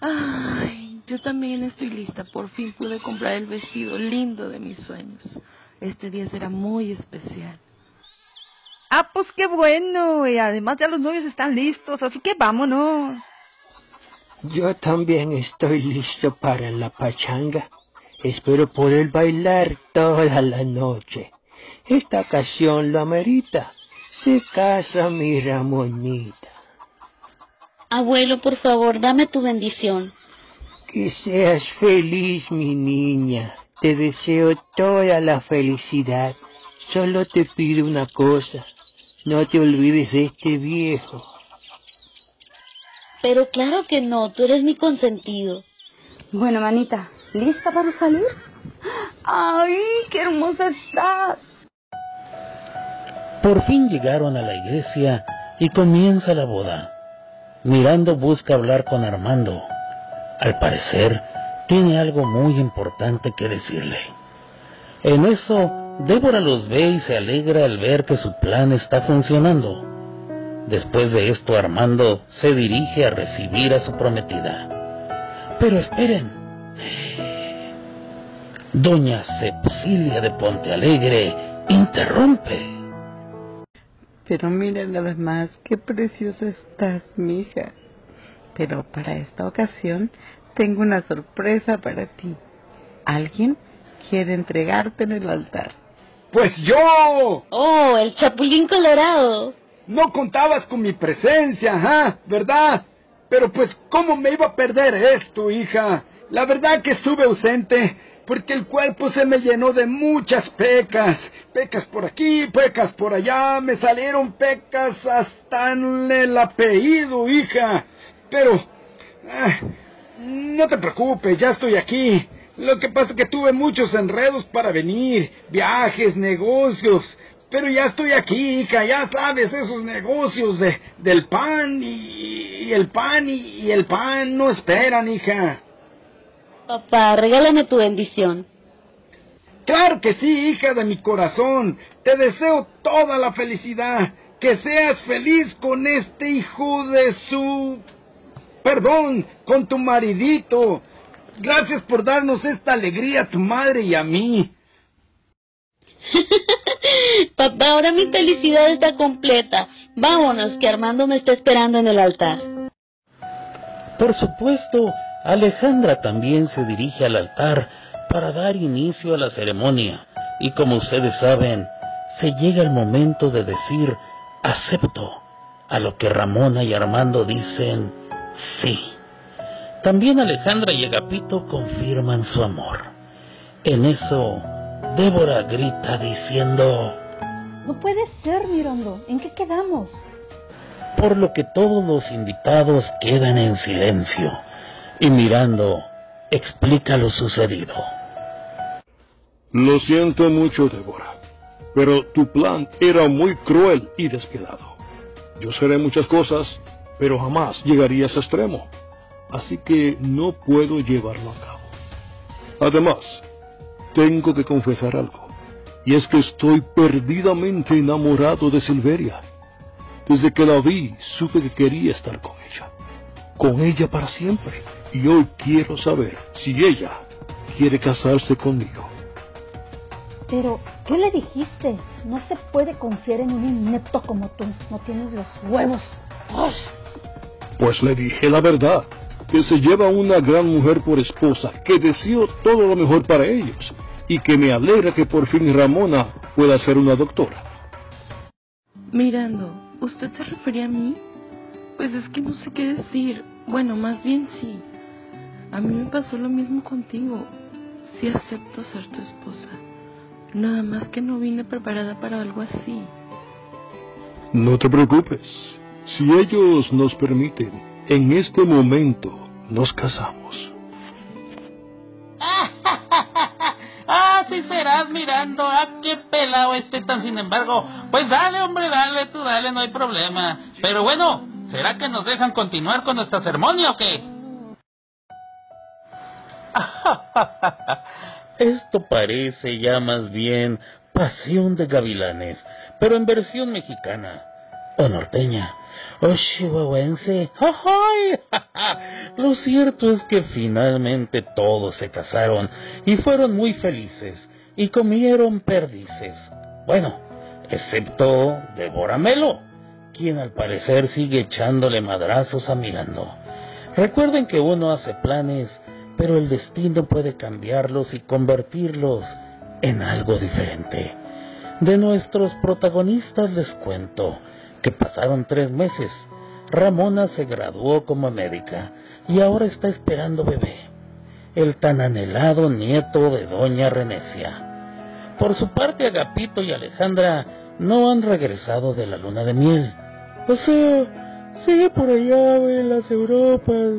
Ay, yo también estoy lista, por fin pude comprar el vestido lindo de mis sueños. Este día será muy especial. Ah, pues qué bueno. Y además ya los novios están listos, así que vámonos. Yo también estoy listo para la pachanga. Espero poder bailar toda la noche. Esta ocasión lo amerita. Se casa mi Ramonita. Abuelo, por favor, dame tu bendición. Que seas feliz, mi niña. Te deseo toda la felicidad. Solo te pido una cosa. No te olvides de este viejo. Pero claro que no, tú eres mi consentido. Bueno, manita, ¿lista para salir? ¡Ay, qué hermosa estás! Por fin llegaron a la iglesia y comienza la boda. Mirando busca hablar con Armando. Al parecer, tiene algo muy importante que decirle. En eso, Débora los ve y se alegra al ver que su plan está funcionando. Después de esto, Armando se dirige a recibir a su prometida. Pero esperen. Doña Cepsilia de Pontealegre interrumpe. Pero mira nada más, qué preciosa estás, mija. Pero para esta ocasión tengo una sorpresa para ti. Alguien quiere entregarte en el altar. Pues yo. Oh, el chapulín colorado. No contabas con mi presencia, ¿ah? ¿Verdad? Pero pues, ¿cómo me iba a perder esto, hija? La verdad que estuve ausente porque el cuerpo se me llenó de muchas pecas. Pecas por aquí, pecas por allá, me salieron pecas hasta en el apellido, hija. Pero... ah, no te preocupes, ya estoy aquí. Lo que pasa es que tuve muchos enredos para venir, viajes, negocios. Pero ya estoy aquí, hija, ya sabes, esos negocios de, del pan y, y el pan y, y el pan no esperan, hija. Papá, regálame tu bendición. Claro que sí, hija de mi corazón. Te deseo toda la felicidad. Que seas feliz con este hijo de su... Perdón, con tu maridito. Gracias por darnos esta alegría a tu madre y a mí. Papá, ahora mi felicidad está completa. Vámonos, que Armando me está esperando en el altar. Por supuesto, Alejandra también se dirige al altar para dar inicio a la ceremonia. Y como ustedes saben, se llega el momento de decir acepto a lo que Ramona y Armando dicen sí. También Alejandra y Agapito confirman su amor. En eso, Débora grita diciendo, No puede ser, Mirando. ¿En qué quedamos? por lo que todos los invitados quedan en silencio y mirando explica lo sucedido. Lo siento mucho, Débora, pero tu plan era muy cruel y despiadado. Yo seré muchas cosas, pero jamás llegaría a ese extremo. Así que no puedo llevarlo a cabo. Además, tengo que confesar algo. Y es que estoy perdidamente enamorado de Silveria. Desde que la vi, supe que quería estar con ella. Con ella para siempre. Y hoy quiero saber si ella quiere casarse conmigo. Pero, ¿qué le dijiste? No se puede confiar en un inepto como tú. No tienes los huevos. ¡Ay! Pues le dije la verdad, que se lleva una gran mujer por esposa, que deseo todo lo mejor para ellos, y que me alegra que por fin Ramona pueda ser una doctora. Mirando, ¿usted se refería a mí? Pues es que no sé qué decir. Bueno, más bien sí. A mí me pasó lo mismo contigo. Sí acepto ser tu esposa. Nada más que no vine preparada para algo así. No te preocupes. Si ellos nos permiten, en este momento nos casamos. Ah, sí serás mirando. Ah, qué pelado este tan sin embargo. Pues dale, hombre, dale, tú dale, no hay problema. Pero bueno, ¿será que nos dejan continuar con nuestra ceremonia o qué? Esto parece ya más bien Pasión de Gavilanes, pero en versión mexicana o norteña chihuahuense. ¡Ay! Lo cierto es que finalmente todos se casaron y fueron muy felices y comieron perdices. Bueno, excepto Débora Melo, quien al parecer sigue echándole madrazos a Mirando. Recuerden que uno hace planes, pero el destino puede cambiarlos y convertirlos en algo diferente. De nuestros protagonistas les cuento que pasaron tres meses. Ramona se graduó como médica y ahora está esperando bebé, el tan anhelado nieto de doña Renecia. Por su parte, Agapito y Alejandra no han regresado de la luna de miel. O sea, sigue por allá, en las Europas,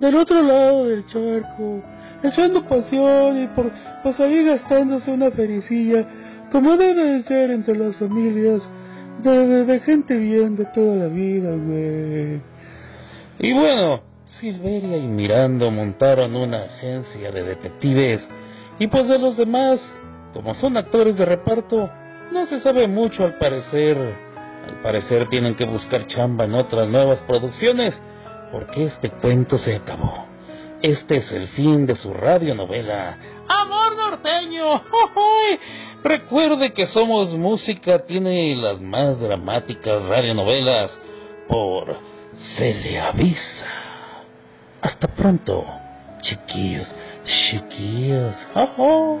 del otro lado del charco, echando pasión y por, pues ahí gastándose una fericilla, como debe de ser entre las familias de, de, gente bien de toda la vida, güey. Y bueno, Silveria y Mirando montaron una agencia de detectives y pues de los demás, como son actores de reparto, no se sabe mucho al parecer. Al parecer tienen que buscar chamba en otras nuevas producciones porque este cuento se acabó. Este es el fin de su radionovela. ¡Amor norteño! Recuerde que Somos Música tiene las más dramáticas radionovelas por Se le avisa. Hasta pronto, chiquillos, chiquillos. ¡Ajo!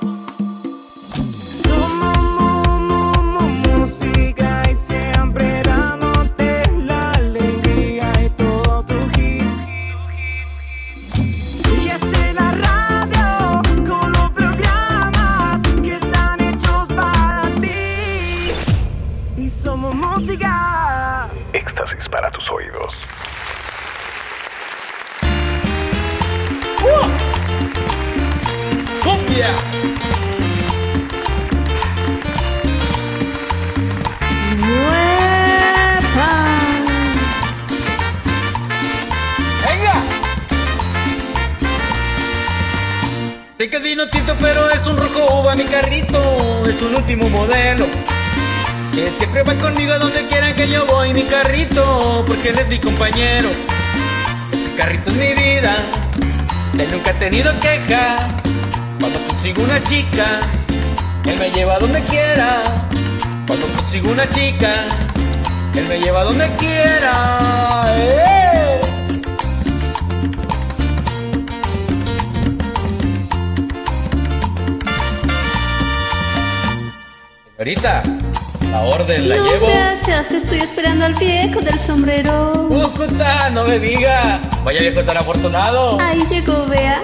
Conmigo donde quieran que yo voy, mi carrito. Porque él es mi compañero. Ese carrito es mi vida. Él nunca ha tenido queja. Cuando consigo una chica, él me lleva donde quiera. Cuando consigo una chica, él me lleva donde quiera. ¡Eh! Señorita, la orden la no, llevo. gracias, estoy esperando al viejo del sombrero. ¡Cúcuta, no me diga! Vaya viejo tan afortunado. Ahí llegó, vea.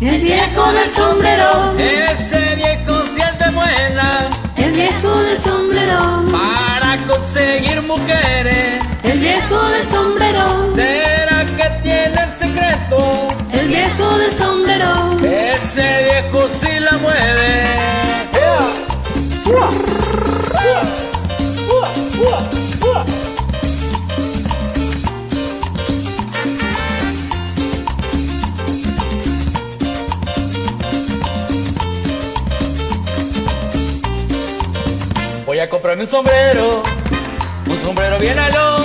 El viejo del sombrero. Ese viejo siente buena El viejo del sombrero. para conseguir mujeres. El viejo del sombrero. Viejo del sombrero. Ese viejo sí la mueve. Voy a comprarme un sombrero, un sombrero bien alón,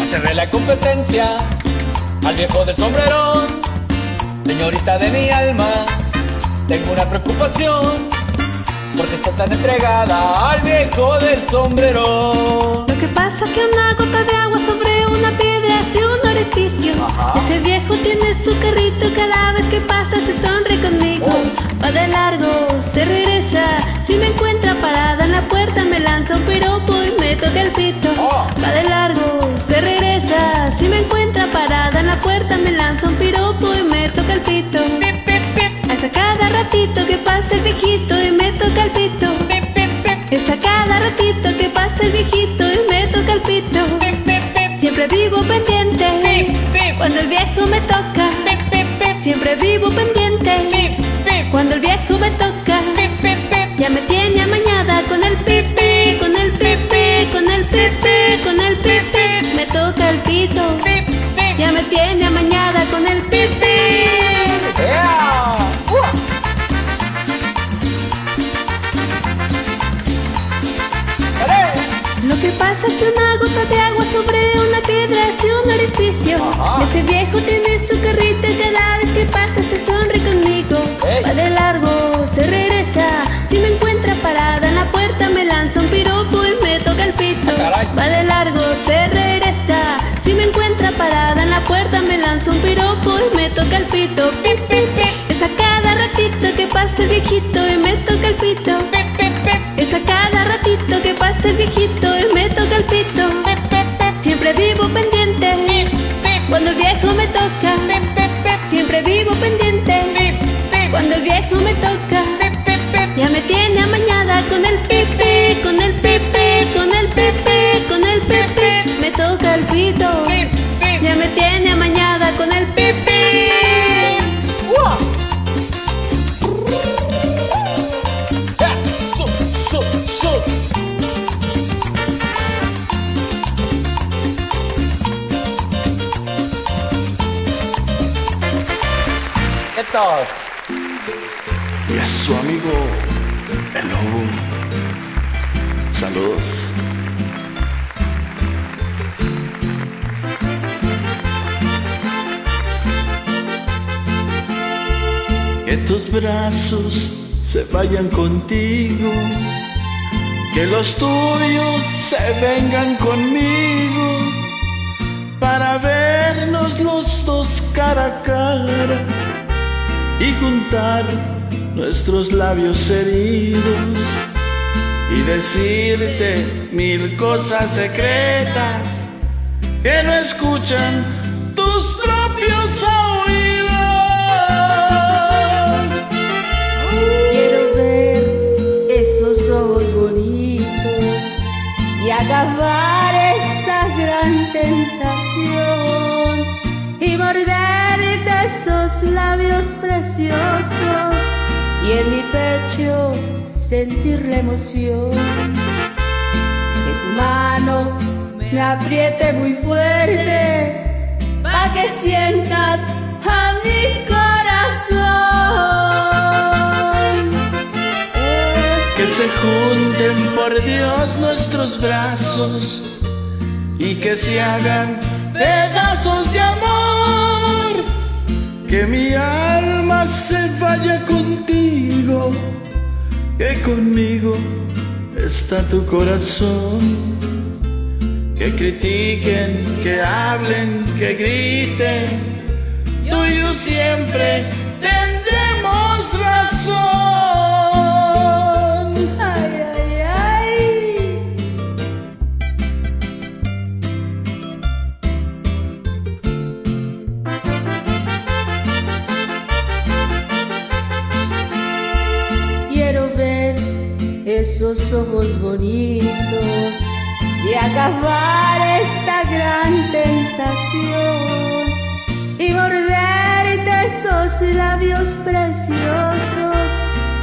hacerle la competencia al viejo del sombrerón. Señorita de mi alma, tengo una preocupación, porque está tan entregada al viejo del sombrero. Lo que pasa que una gota de agua sobre una piedra hace un orificio. Ese viejo tiene su carrito cada vez que pasa se sonríe conmigo. Va de largo, se regresa. Si me encuentra parada en la puerta me lanza un piropo y me toca el pito. Va de largo, ratito que pasa el viejito y me toca el pito. Es a cada ratito que pasa el viejito y me toca el pito. Siempre vivo pendiente cuando el viejo me toca. Siempre vivo pendiente cuando el viejo pito. Se vayan contigo, que los tuyos se vengan conmigo, para vernos los dos cara a cara y juntar nuestros labios heridos y decirte mil cosas secretas que no escuchan y en mi pecho sentir la emoción. Que tu mano me apriete muy fuerte para que sientas a mi corazón. Que se junten por Dios nuestros brazos y que se hagan pedazos de amor. Que mi alma se vaya contigo, que conmigo está tu corazón. Que critiquen, que hablen, que griten, tú y yo siempre labios preciosos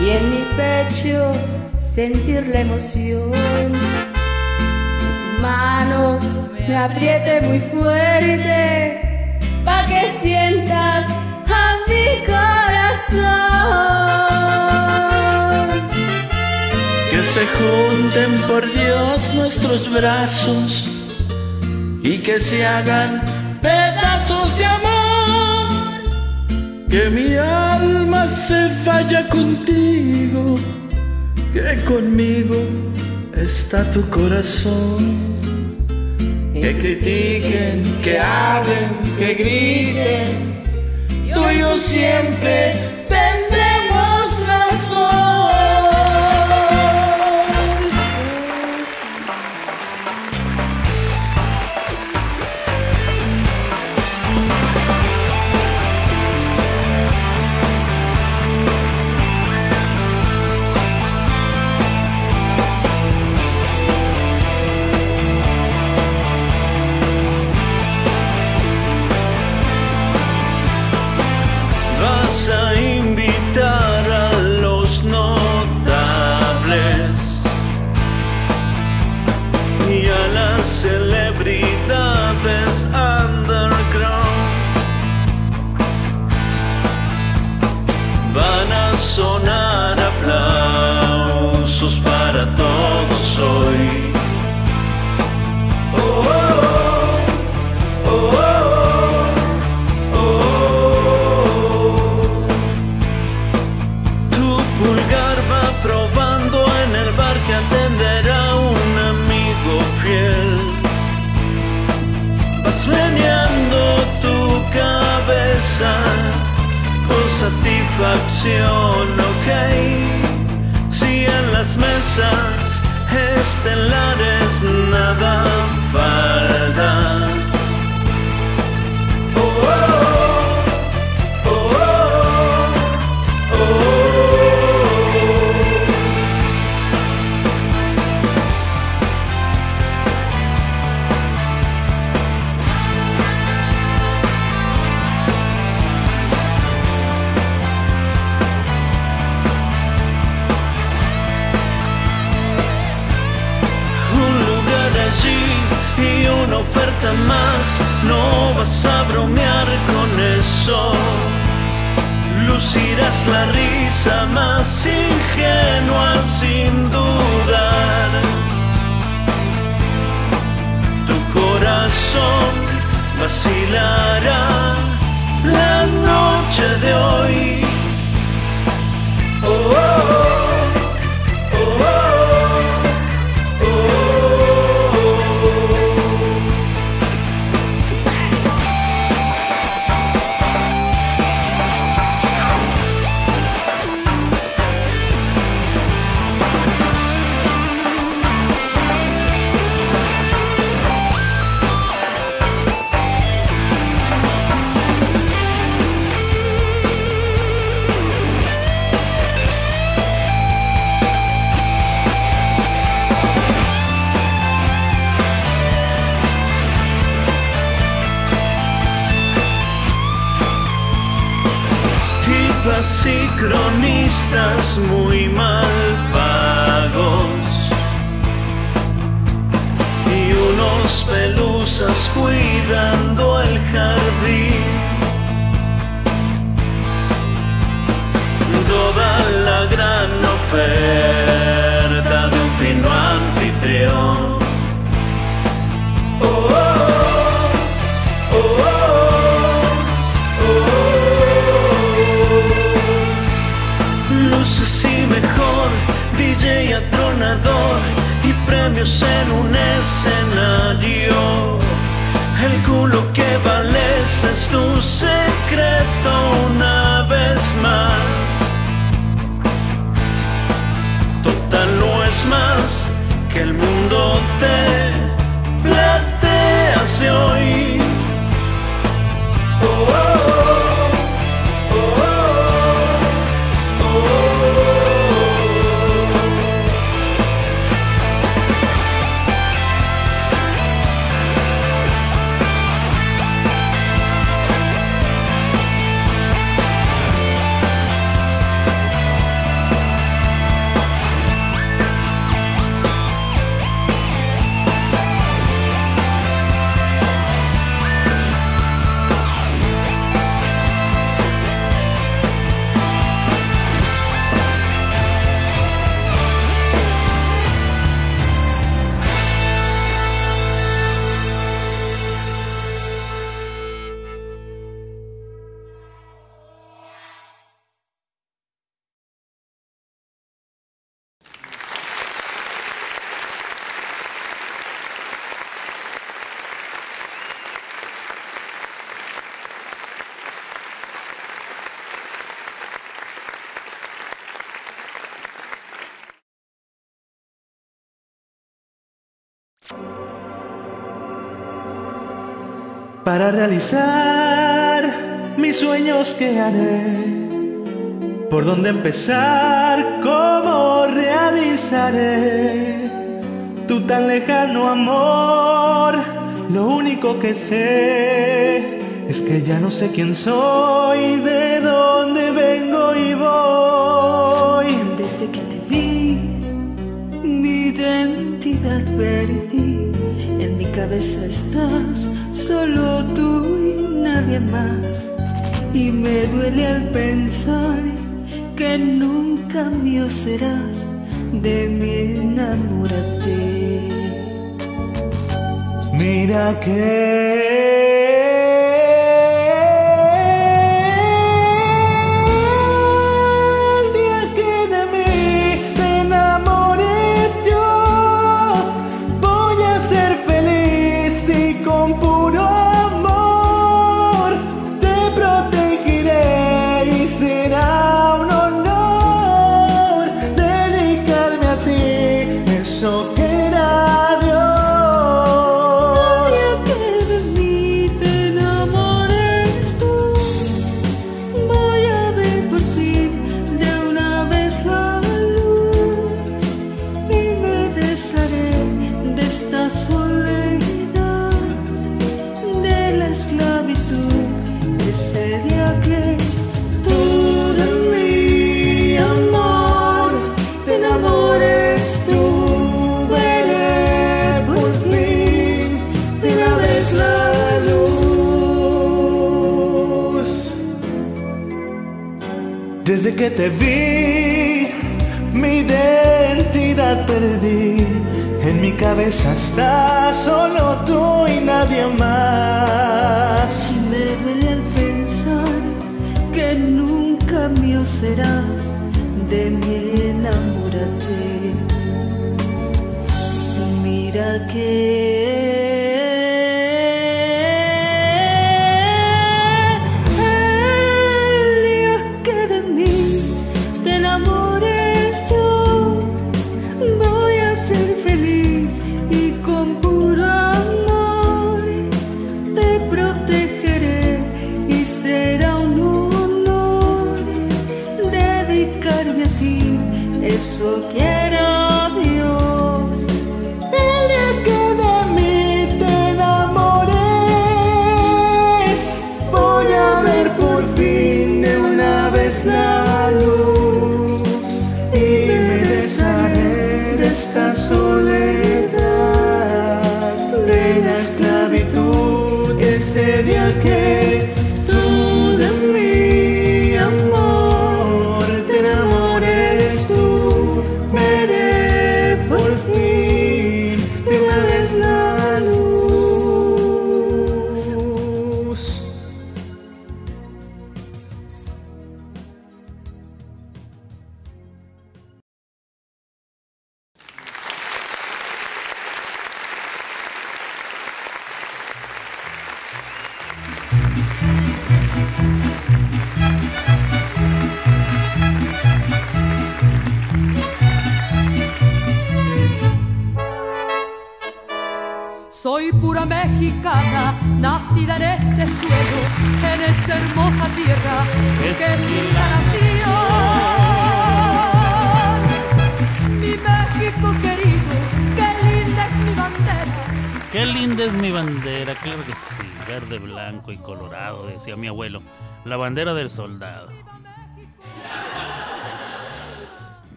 y en mi pecho sentir la emoción. Tu mano me apriete muy fuerte pa' que sientas a mi corazón. Que se junten por Dios nuestros brazos y que se hagan pedazos de amor. Que mi alma se vaya contigo, que conmigo está tu corazón. Que critiquen, que hablen, que griten, tú y yo siempre satisfacción, ok. Si en las mesas estelares nada falta. Más. No vas a bromear con eso. Lucirás la risa más ingenua sin dudar. Tu corazón vacilará la noche de hoy. Oh, oh, oh, cronistas muy mal pagos y unos pelusas cuidando el jardín. Toda la gran oferta de un fino premios en un escenario. El culo que vales es tu secreto una vez más. Total no es más que el mundo te platease hoy. Realizar mis sueños que haré, por dónde empezar, cómo realizaré tu tan lejano amor. Lo único que sé es que ya no sé quién soy, de dónde vengo y voy. Desde que te vi, mi identidad perdí. En mi cabeza estás, solo tú y nadie más. Y me duele al pensar que nunca mío serás. De mí enamórate. Mira que bandera del soldado.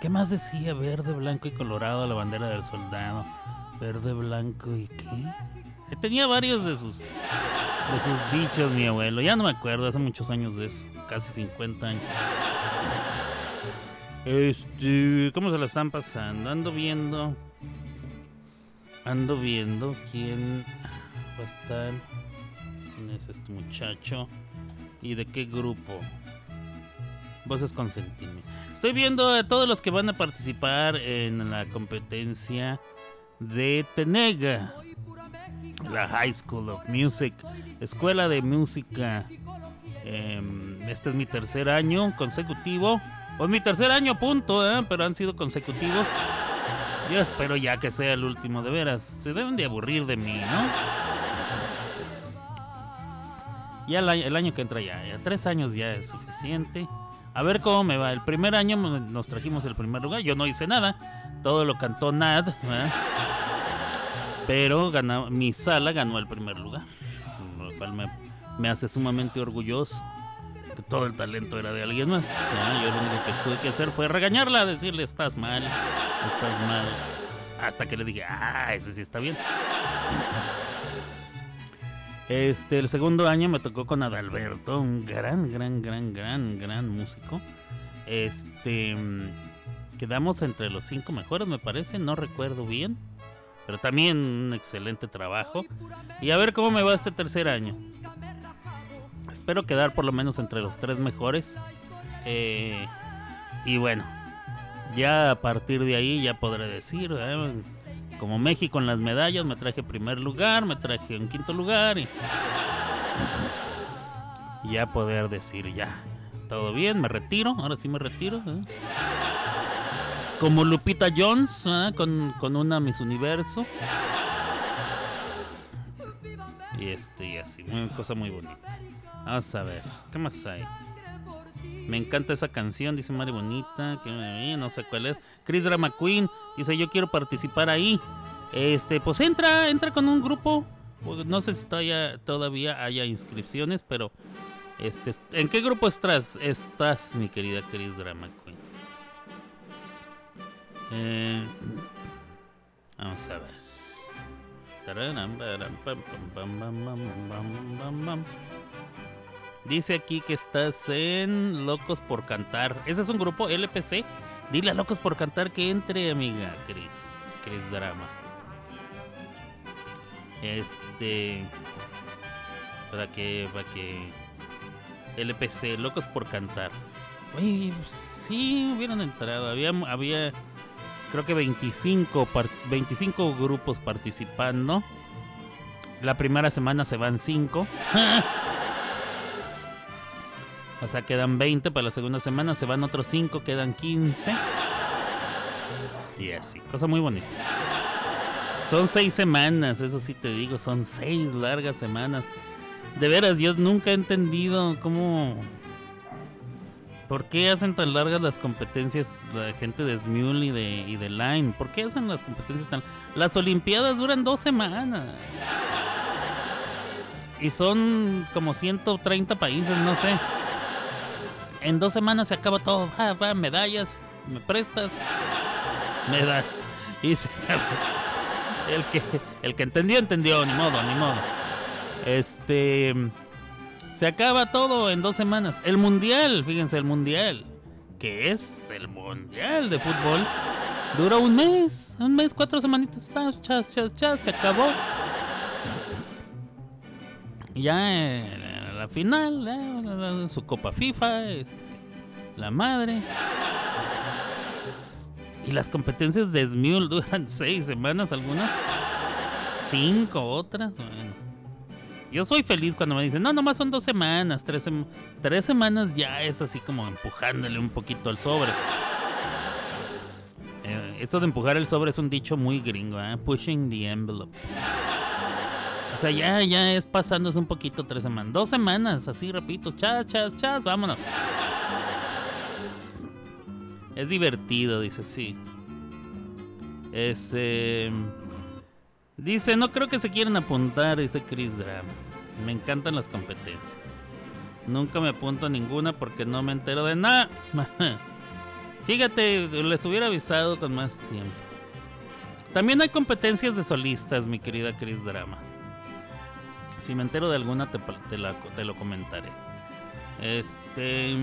¿Qué más decía verde, blanco y colorado la bandera del soldado? Verde, blanco y qué? Tenía varios de sus de sus dichos mi abuelo. Ya no me acuerdo, hace muchos años de eso, casi 50 años. Este, ¿cómo se la están pasando? Ando viendo ando viendo quién va a estar es este muchacho y de qué grupo. Voces consentirme. Estoy viendo a todos los que van a participar en la competencia de Tenega, la High School of Music, Escuela de Música. Em, este es mi tercer año consecutivo. Pues mi tercer año, punto, ¿eh? pero han sido consecutivos. Yo espero ya que sea el último, de veras. Se deben de aburrir de mí, ¿no? Ya el año, que entra ya, ya, tres años ya es suficiente. A ver cómo me va. El primer año nos trajimos el primer lugar. Yo no hice nada. Todo lo cantó Nad. ¿verdad? Pero ganó, mi sala ganó el primer lugar. Lo cual me, me hace sumamente orgulloso. Que todo el talento era de alguien más. Yo lo único que tuve que hacer fue regañarla, decirle estás mal, estás mal. Hasta que le dije, ah, ese sí está bien. Este, el segundo año me tocó con Adalberto, un gran, gran, gran, gran, gran músico. Este, mm, quedamos entre los cinco mejores, me parece, no recuerdo bien. Pero también un excelente trabajo. Y a ver cómo me va este tercer año. Espero quedar por lo menos entre los tres mejores. Eh, y bueno, ya a partir de ahí ya podré decir, ¿eh? Como México en las medallas, me traje primer lugar, me traje en quinto lugar y ya poder decir ya, todo bien, me retiro, ahora sí me retiro. ¿eh? Como Lupita Jones, ¿eh? con, con una Miss Universo. Y este y así, una cosa muy bonita. Vamos a ver, ¿qué más hay? Me encanta esa canción, dice Mari Bonita, que no sé cuál es. Chris Drama Queen dice, yo quiero participar ahí. Este, pues entra, entra con un grupo. Pues no sé si todavía, todavía haya inscripciones, pero este, ¿en qué grupo estás? Estás, mi querida Chris Drama Queen. Eh, vamos a ver. Dice aquí que estás en Locos por Cantar. Ese es un grupo LPC. Dile a Locos por Cantar que entre, amiga Chris. Chris Drama. Este. Para que. Para que. LPC, Locos por Cantar. Oye, sí, hubieran entrado. Había. había creo que 25, par- 25 grupos participando. La primera semana se van 5. O sea, quedan 20 para la segunda semana, se van otros 5, quedan 15. Y así, cosa muy bonita. Son 6 semanas, eso sí te digo, son 6 largas semanas. De veras, yo nunca he entendido cómo... ¿Por qué hacen tan largas las competencias la gente de Smule y de, y de Line? ¿Por qué hacen las competencias tan... Las Olimpiadas duran dos semanas. Y son como 130 países, no sé. En dos semanas se acaba todo. Ah, va, medallas, me prestas, me das. Y se acabó. El que, el que entendió, entendió, ni modo, ni modo. Este. Se acaba todo en dos semanas. El mundial, fíjense, el mundial. Que es el mundial de fútbol. Dura un mes, un mes, cuatro semanitas. Chas, chas, chas, se acabó. Ya eh, la final, eh, su Copa FIFA, este, la madre. Y las competencias de Smule duran seis semanas, algunas. Cinco otras. Bueno. Yo soy feliz cuando me dicen, no, nomás son dos semanas, tres, tres semanas ya es así como empujándole un poquito al sobre. Eh, eso de empujar el sobre es un dicho muy gringo, ¿eh? Pushing the envelope. Ya, ya es pasándose un poquito tres semanas. Dos semanas, así repito, chas, chas, chas, vámonos. Es divertido, dice, sí. Este... Dice, no creo que se quieran apuntar, dice Chris Drama. Me encantan las competencias. Nunca me apunto a ninguna porque no me entero de nada. Fíjate, les hubiera avisado con más tiempo. También hay competencias de solistas, mi querida Chris Drama. Si me entero de alguna, te, lo comentaré. Este.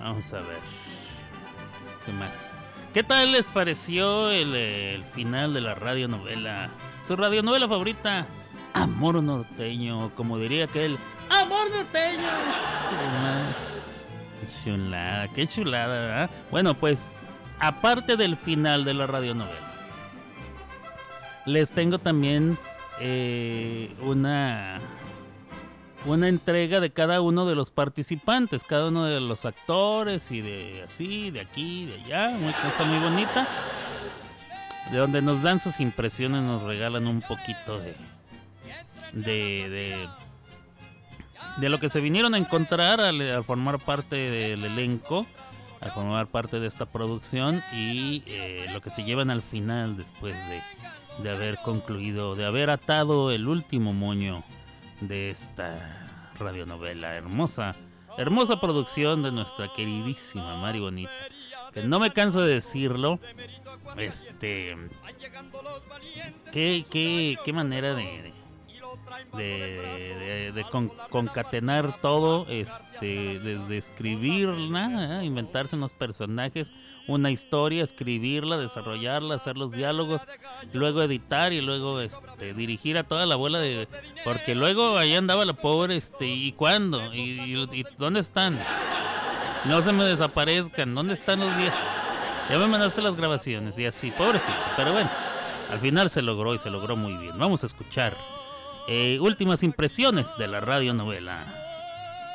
Vamos a ver. ¿Qué más? ¿Qué tal les pareció el, final de la radionovela? Su radionovela favorita, Amor Norteño, como diría aquel, Amor Norteño. Chulada, qué chulada. Bueno, pues, aparte del final de la radionovela, les tengo también eh, una una entrega de cada uno de los participantes, cada uno de los actores y de así, de aquí, de allá, una cosa muy bonita. De donde nos dan sus impresiones, nos regalan un poquito de, de, de, de lo que se vinieron a encontrar al, formar parte del elenco, a formar parte de esta producción y eh, lo que se llevan al final después de, de haber concluido, de haber atado el último moño de esta radionovela hermosa, hermosa producción de nuestra queridísima Mari Bonita. Que no me canso de decirlo. Este. Qué, qué, qué manera de, de, concatenar todo, este, desde escribirla, inventarse unos personajes, una historia, escribirla, desarrollarla, hacer los diálogos, luego editar y luego este, dirigir a toda la abuela de... Porque luego ahí andaba la pobre, este, ¿y cuándo? ¿Y, dónde están? No se me desaparezcan, ¿dónde están los días? Ya me mandaste las grabaciones y así, pobrecito, pero bueno, al final se logró y se logró muy bien. Vamos a escuchar eh, últimas impresiones de la radionovela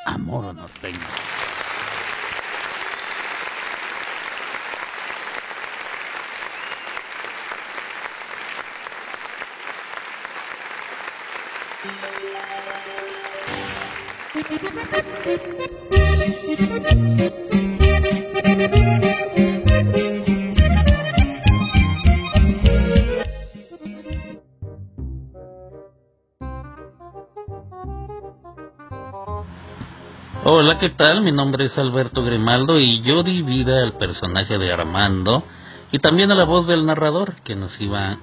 Amor Norteño. Hola, ¿qué tal? Mi nombre es Alberto Grimaldo y yo di vida al personaje de Armando y también a la voz del narrador que nos iba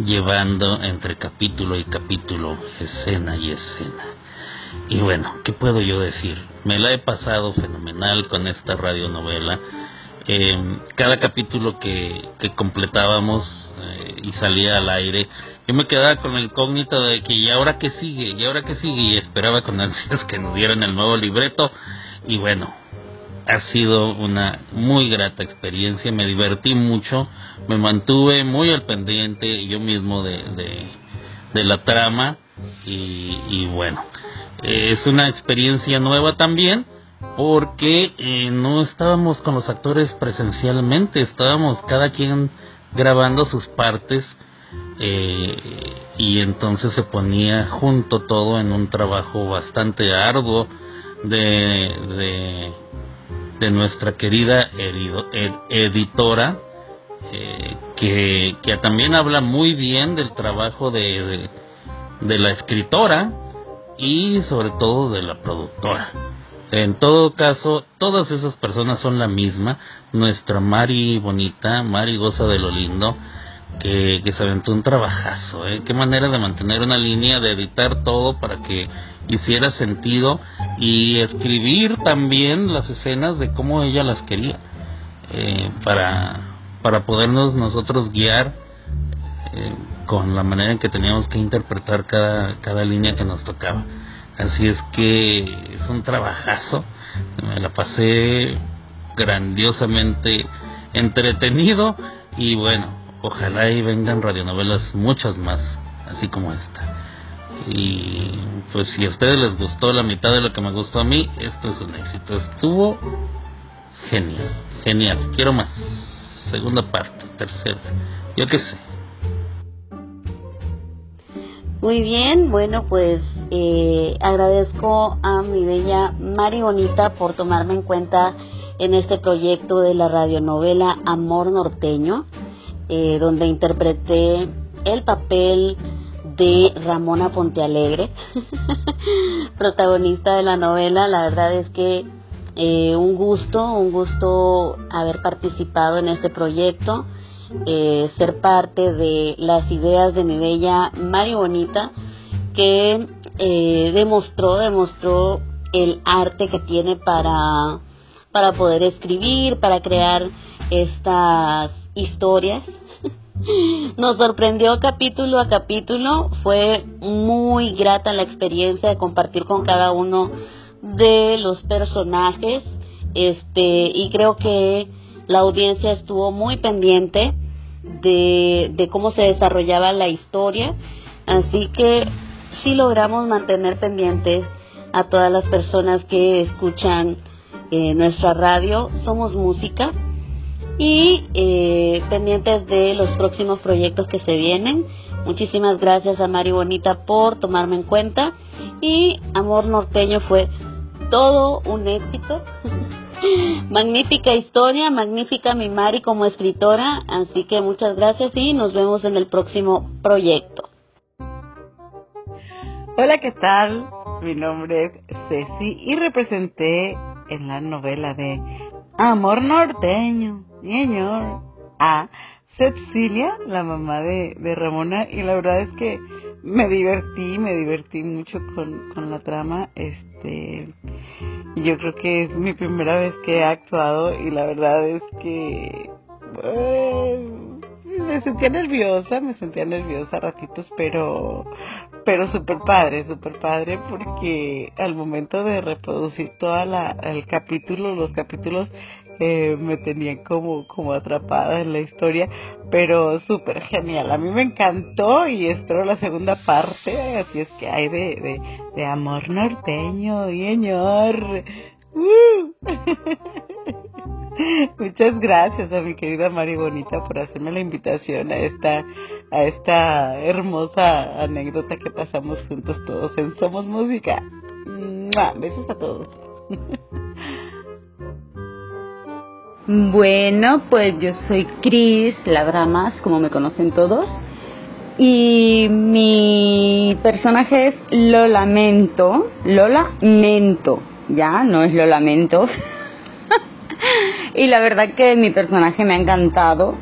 llevando entre capítulo y capítulo, escena y escena. Y bueno, ¿qué puedo yo decir? Me la he pasado fenomenal con esta radionovela. Eh, cada capítulo que, que completábamos eh, y salía al aire, yo me quedaba con el incógnito de que y ahora qué sigue, y ahora qué sigue, y esperaba con ansias que nos dieran el nuevo libreto. Y bueno, ha sido una muy grata experiencia, me divertí mucho, me mantuve muy al pendiente yo mismo de, de, la trama y, y bueno, es una experiencia nueva también porque eh, no estábamos con los actores presencialmente, estábamos cada quien grabando sus partes eh, y entonces se ponía junto todo en un trabajo bastante arduo de, de, nuestra querida editora eh, que, que también habla muy bien del trabajo de, de la escritora y sobre todo de la productora. En todo caso, todas esas personas son la misma. Nuestra Mari bonita, Mari goza de lo lindo, que, que se aventó un trabajazo. ¿eh? Qué manera de mantener una línea, de editar todo para que hiciera sentido y escribir también las escenas de cómo ella las quería. Eh, para, para podernos nosotros guiar eh, con la manera en que teníamos que interpretar cada, cada línea que nos tocaba. Así es que es un trabajazo. Me la pasé grandiosamente entretenido y bueno, ojalá y vengan radionovelas muchas más, así como esta. Y pues si a ustedes les gustó la mitad de lo que me gustó a mí, esto es un éxito. Estuvo genial, genial. Quiero más. Segunda parte, tercera, yo qué sé. Muy bien, bueno, pues eh, agradezco a mi bella Mari Bonita por tomarme en cuenta en este proyecto de la radionovela Amor Norteño, eh, donde interpreté el papel de Ramona Pontealegre, protagonista de la novela. La verdad es que eh, un gusto, un gusto haber participado en este proyecto, eh, ser parte de las ideas de mi bella Mari Bonita, que eh, demostró, demostró el arte que tiene para, para poder escribir, para crear estas historias. Nos sorprendió capítulo a capítulo, fue muy grata la experiencia de compartir con cada uno de los personajes, este, y creo que la audiencia estuvo muy pendiente de, de cómo se desarrollaba la historia, así que sí logramos mantener pendientes a todas las personas que escuchan eh, nuestra radio, somos música y eh, pendientes de los próximos proyectos que se vienen. Muchísimas gracias a Mari Bonita por tomarme en cuenta y Amor Norteño fue todo un éxito. magnífica historia, magnífica mi Mari como escritora, así que muchas gracias y nos vemos en el próximo proyecto. Hola, ¿qué tal? Mi nombre es Ceci y representé en la novela de Amor Norteño señor, a Cecilia, la mamá de, de Ramona, y la verdad es que me divertí, me divertí mucho con, con la trama, este, yo creo que es mi primera vez que he actuado y la verdad es que eh, me sentía nerviosa, me sentía nerviosa ratitos, pero pero súper padre, súper padre porque al momento de reproducir toda la el capítulo, los capítulos eh, me tenían como, como atrapada en la historia, pero súper genial. A mí me encantó y espero la segunda parte, así es que hay de, de, amor norteño, señor. ¡Uh! Muchas gracias a mi querida Mari Bonita por hacerme la invitación a esta, a esta hermosa anécdota que pasamos juntos todos en Somos Música. Besos a todos. Bueno, pues yo soy Cris Ladramas, como me conocen todos. Y mi personaje es Lo Lamento. Lo Lamento, ya, no es Lo Lamento. y la verdad que mi personaje me ha encantado,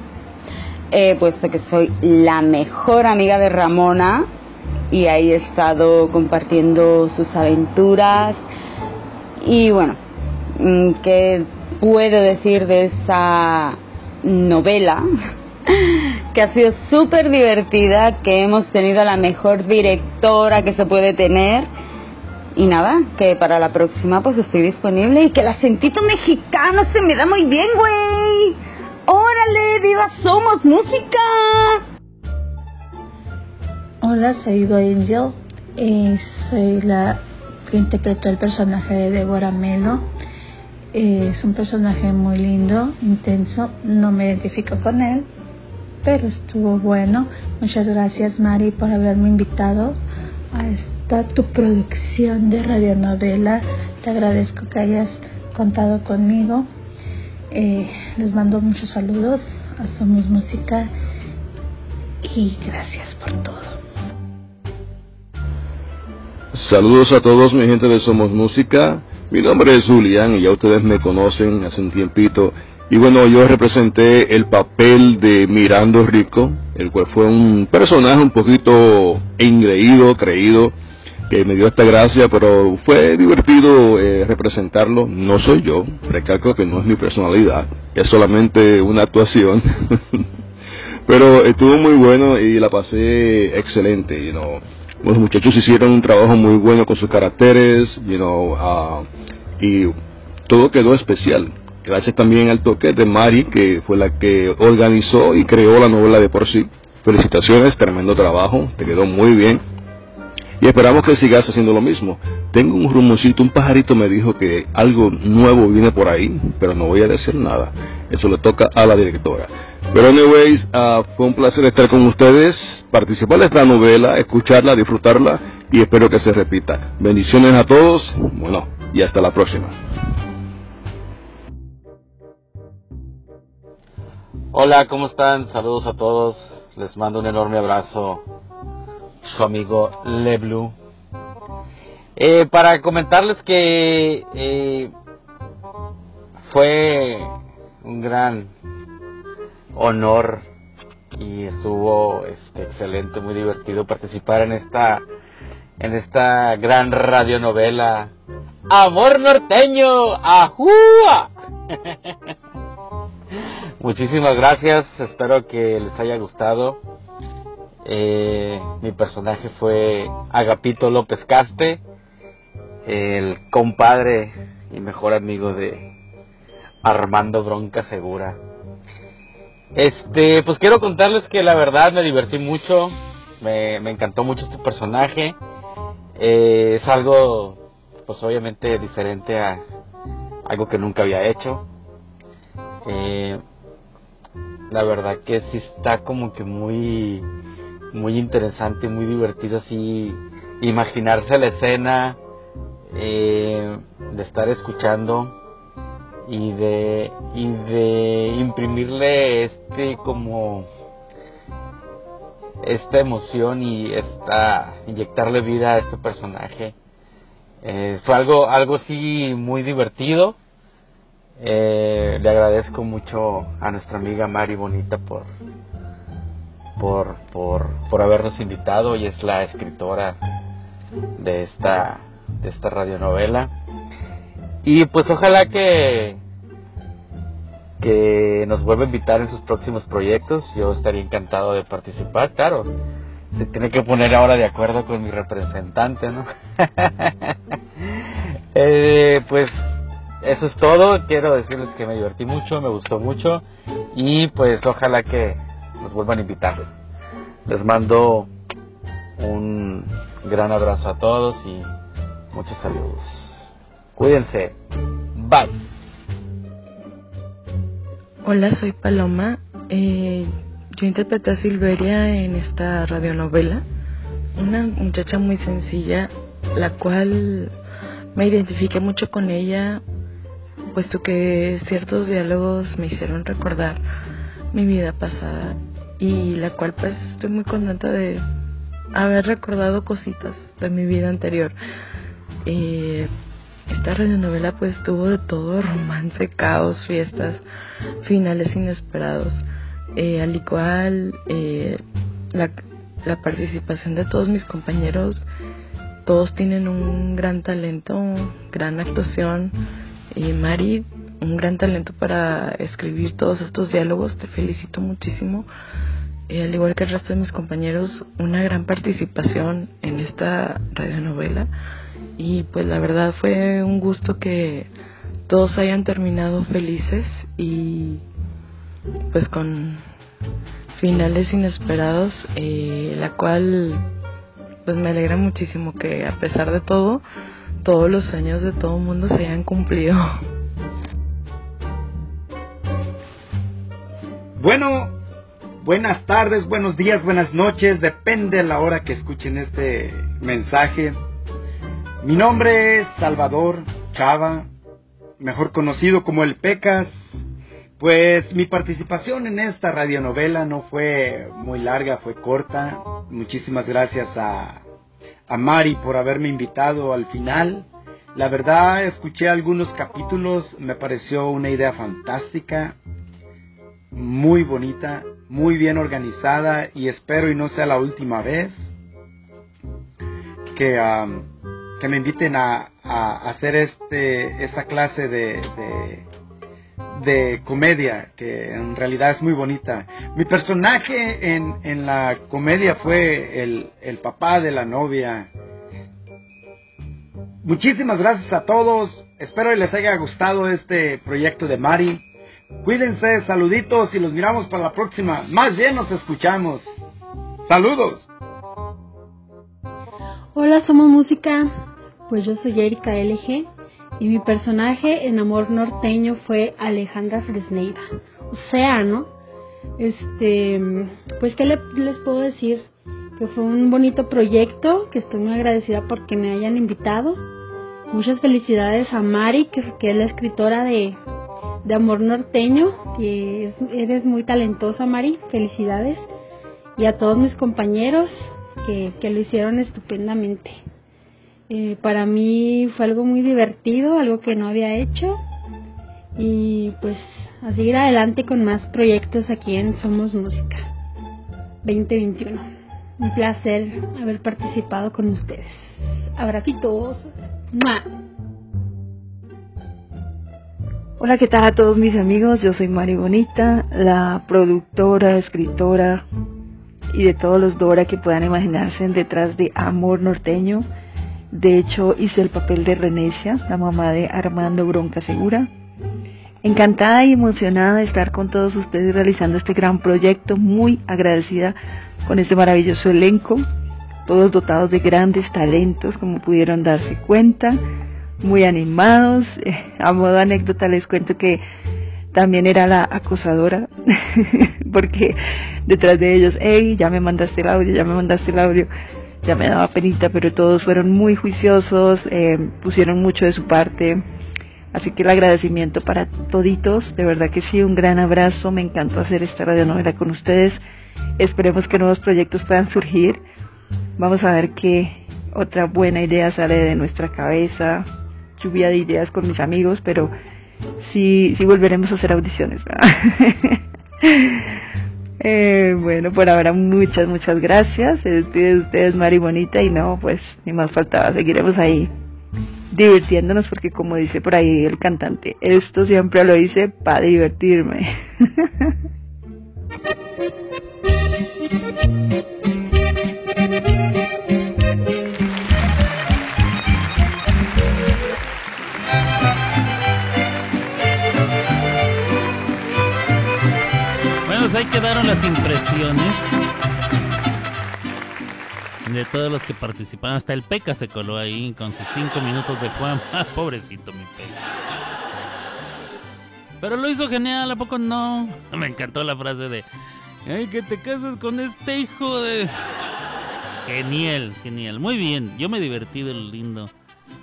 eh, puesto que soy la mejor amiga de Ramona y ahí he estado compartiendo sus aventuras. Y bueno, mm, que puedo decir de esa novela que ha sido súper divertida, que hemos tenido la mejor directora que se puede tener. Y nada, que para la próxima pues estoy disponible y que el acentito mexicano se me da muy bien, güey. ¡Órale, viva Somos Música! Hola, soy Ivo Angel. y soy la que interpretó el personaje de Deborah Melo es un personaje muy lindo, intenso, no me identifico con él, pero estuvo bueno. Muchas gracias Mari por haberme invitado a esta tu producción de radionovela. Te agradezco que hayas contado conmigo. Eh, les mando muchos saludos a Somos Música y gracias por todo. Saludos a todos mi gente de Somos Música. Mi nombre es Julián y ya ustedes me conocen hace un tiempito. Y bueno, yo representé el papel de Mirando Rico, el cual fue un personaje un poquito engreído, creído, que me dio esta gracia, pero fue divertido eh, representarlo. No soy yo, recalco que no es mi personalidad, es solamente una actuación. pero estuvo muy bueno y la pasé excelente, you know los muchachos hicieron un trabajo muy bueno con sus caracteres, you know, uh, y todo quedó especial. Gracias también al toque de Mari, que fue la que organizó y creó la novela de por sí. Felicitaciones, tremendo trabajo, te quedó muy bien. Y esperamos que sigas haciendo lo mismo. Tengo un rumorcito, un pajarito me dijo que algo nuevo viene por ahí, pero no voy a decir nada. Eso le toca a la directora. Pero anyways, uh, fue un placer estar con ustedes, participar de esta novela, escucharla, disfrutarla y espero que se repita. Bendiciones a todos, bueno, y hasta la próxima. Hola, ¿cómo están? Saludos a todos. Les mando un enorme abrazo. Su amigo Leblu. Eh, para comentarles que eh, fue un gran honor y estuvo este, excelente, muy divertido participar en esta en esta gran radionovela Amor norteño, ajúa. Muchísimas gracias, espero que les haya gustado. Eh, mi personaje fue Agapito López Caste, el compadre y mejor amigo de Armando Bronca Segura. Este, pues quiero contarles que la verdad me divertí mucho, me, encantó mucho este personaje. Eh, es algo, pues obviamente diferente a algo que nunca había hecho. Eh, la verdad que sí está como que muy muy interesante muy divertido así imaginarse la escena eh, de estar escuchando y de y de imprimirle este como esta emoción y esta inyectarle vida a este personaje. Eh, fue algo algo así muy divertido. Eh, le agradezco mucho a nuestra amiga Mari Bonita por, por, por, por habernos invitado y es la escritora de esta, de esta radionovela. Y pues ojalá que, que nos vuelva a invitar en sus próximos proyectos. Yo estaría encantado de participar, claro. Se tiene que poner ahora de acuerdo con mi representante, ¿no? eh, pues eso es todo. Quiero decirles que me divertí mucho, me gustó mucho y pues ojalá que nos vuelvan a invitar. Les mando un gran abrazo a todos y muchos saludos. Cuídense. Bye. Hola, soy Paloma. Eh, yo interpreté a Silveria en esta radionovela. Una muchacha muy sencilla, la cual me identifiqué mucho con ella puesto que ciertos diálogos me hicieron recordar mi vida pasada y la cual pues estoy muy contenta de haber recordado cositas de mi vida anterior. Eh, esta radionovela pues tuvo de todo, romance, caos, fiestas, finales inesperados. Eh, al igual eh, la, la participación de todos mis compañeros, todos tienen un gran talento, gran actuación y Mari, un gran talento para escribir todos estos diálogos, te felicito muchísimo. Eh, al igual que el resto de mis compañeros, una gran participación en esta radionovela. Y pues la verdad fue un gusto que todos hayan terminado felices y pues con finales inesperados, eh, la cual pues me alegra muchísimo que a pesar de todo, todos los sueños de todo el mundo se hayan cumplido. Bueno, buenas tardes, buenos días, buenas noches, depende de la hora que escuchen este mensaje. Mi nombre es Salvador Chava, mejor conocido como el Pecas. Pues mi participación en esta radionovela no fue muy larga, fue corta. Muchísimas gracias a a Mari por haberme invitado al final. La verdad, escuché algunos capítulos, me pareció una idea fantástica, muy bonita, muy bien organizada y espero y no sea la última vez que, que me inviten a, hacer este, esta clase de, de comedia, que en realidad es muy bonita. Mi personaje en, en la comedia fue el, el papá de la novia. Muchísimas gracias a todos. Espero que les haya gustado este proyecto de Mari. Cuídense, saluditos y los miramos para la próxima. Más bien nos escuchamos. Saludos. Hola, somos música. Pues yo soy Erika LG y mi personaje en Amor Norteño fue Alejandra Fresneida. O sea, ¿no? Este, pues qué les puedo decir que fue un bonito proyecto, que estoy muy agradecida porque me hayan invitado. Muchas felicidades a Mari, que es la escritora de, de Amor Norteño, que eres muy talentosa, Mari. Felicidades. Y a todos mis compañeros que, que lo hicieron estupendamente. Eh, para mí fue algo muy divertido, algo que no había hecho. Y pues a seguir adelante con más proyectos aquí en Somos Música 2021. Un placer haber participado con ustedes. Abracitos. Hola, ¿qué tal a todos mis amigos? Yo soy Mari Bonita, la productora, escritora y de todos los Dora que puedan imaginarse detrás de Amor Norteño. De hecho, hice el papel de Renecia, la mamá de Armando Bronca Segura. Encantada y emocionada de estar con todos ustedes realizando este gran proyecto, muy agradecida con este maravilloso elenco, todos dotados de grandes talentos, como pudieron darse cuenta, muy animados. A modo anécdota les cuento que también era la acosadora, porque detrás de ellos, hey, ya me mandaste el audio, ya me mandaste el audio, ya me daba penita, pero todos fueron muy juiciosos, eh, pusieron mucho de su parte. Así que el agradecimiento para toditos, de verdad que sí, un gran abrazo, me encantó hacer esta radionovela con ustedes. Esperemos que nuevos proyectos puedan surgir. Vamos a ver qué otra buena idea sale de nuestra cabeza, lluvia de ideas con mis amigos, pero sí, sí volveremos a hacer audiciones. eh, bueno, por ahora muchas, muchas gracias. Se despide de ustedes, Mari Bonita, y no, pues ni más faltaba, seguiremos ahí divirtiéndonos porque como dice por ahí el cantante, esto siempre lo hice para divertirme. pues ahí quedaron las impresiones de todos los que participaron. Hasta el Peca se coló ahí con sus cinco minutos de fama. Pobrecito mi Peca. Pero lo hizo genial, ¿a poco no? Me encantó la frase de... Ay, que te casas con este hijo de... Genial, genial. Muy bien, yo me he divertido lindo.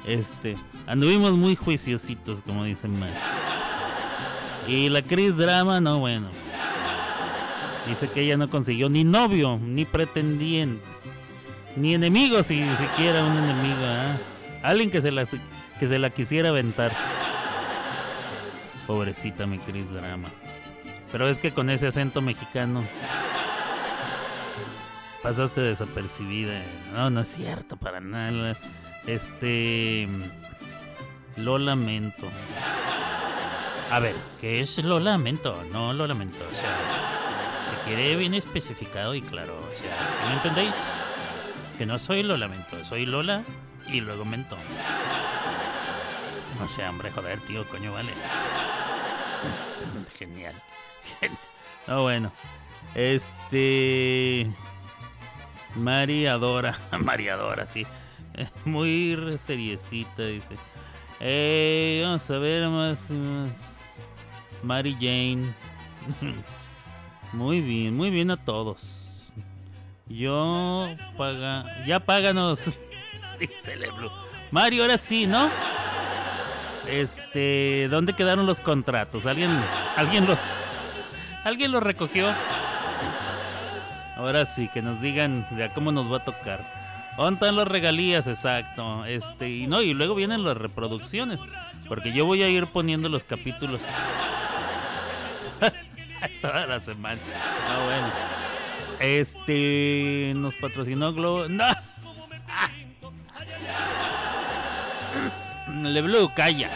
Este, anduvimos muy juiciositos, como dicen mal. Y la Cris Drama, no, bueno. Dice que ella no consiguió ni novio, ni pretendiente. Ni enemigo, si siquiera un enemigo. ¿eh? Alguien que se, la, que se la quisiera aventar. Pobrecita mi Cris Drama. Pero es que con ese acento mexicano pasaste desapercibida. No, no es cierto para nada. Este. Lo lamento. A ver, ¿qué es lo lamento? No lo lamento. O sea, quede bien especificado y claro. O sea, ¿sí me entendéis? Que no soy lo lamento, soy Lola y luego mento. No sea, hombre, joder, tío, coño, vale. Genial. No, bueno. Este. Mari adora. Mari adora, sí. Muy seriecita, dice. Eh, vamos a ver más, más. Mary Jane. Muy bien, muy bien a todos. Yo paga. Ya páganos. Dice Blue. Mario, ahora sí, ¿no? Este. ¿Dónde quedaron los contratos? ¿Alguien. ¿Alguien los. ¿Alguien los recogió? Ahora sí, que nos digan ya cómo nos va a tocar. ¿Dónde están las regalías? Exacto. Este, y no, y luego vienen las reproducciones. Porque yo voy a ir poniendo los capítulos. Toda la semana. Ah, bueno. Este. Nos patrocinó Globo. ¡No! Le Blue, calla.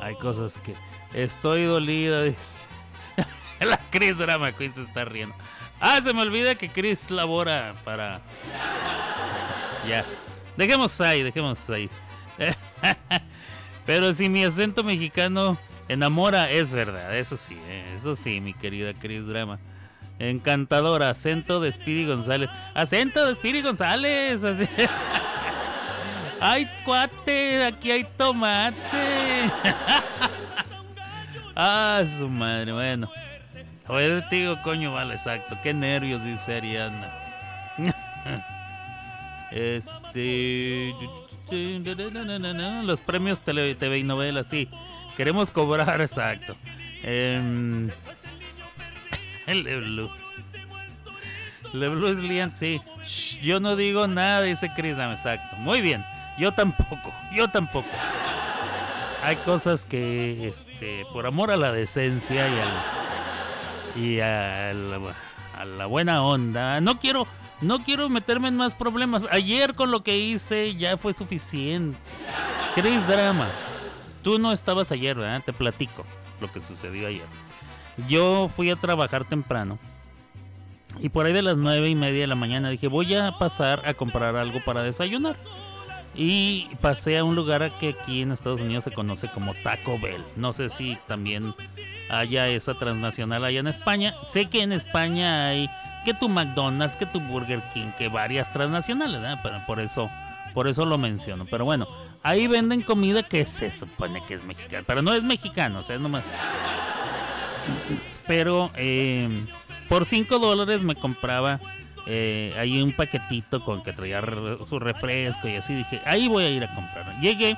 Hay cosas que. Estoy dolida. La Chris Drama Queen se está riendo. Ah, se me olvida que Chris labora para. Ya. Dejemos ahí, dejemos ahí. Pero si mi acento mexicano enamora, es verdad, eso sí, eh, eso sí, mi querida Chris Drama. Encantador, acento de Speedy González. Acento de Speedy González. Así. ¡Ay, cuate! Aquí hay tomate. ah, su madre, bueno. Oye, te digo, coño, vale, exacto. Qué nervios, dice Ariana. este. Los premios TV y novelas, sí. Queremos cobrar, exacto. Eh, el Blue. Le Blue es Lian, sí. Shh, yo no digo nada, dice Chris, exacto. Muy bien. Yo tampoco, yo tampoco. Hay cosas que, este, por amor a la decencia y, al, y a, la, a la buena onda, no quiero, no quiero meterme en más problemas. Ayer con lo que hice ya fue suficiente. Chris Drama, tú no estabas ayer, ¿verdad? Te platico lo que sucedió ayer. Yo fui a trabajar temprano. Y por ahí de las nueve y media de la mañana dije, voy a pasar a comprar algo para desayunar. Y pasé a un lugar que aquí en Estados Unidos se conoce como Taco Bell. No sé si también haya esa transnacional allá en España. Sé que en España hay que tu McDonald's, que tu Burger King, que varias transnacionales. Pero por eso, por eso lo menciono. Pero bueno, ahí venden comida que se supone que es mexicana. Pero no es mexicano, o sea, es nomás. Pero eh, por 5 dólares me compraba eh, ahí un paquetito con que traía su refresco y así. Dije, ahí voy a ir a comprar. Llegué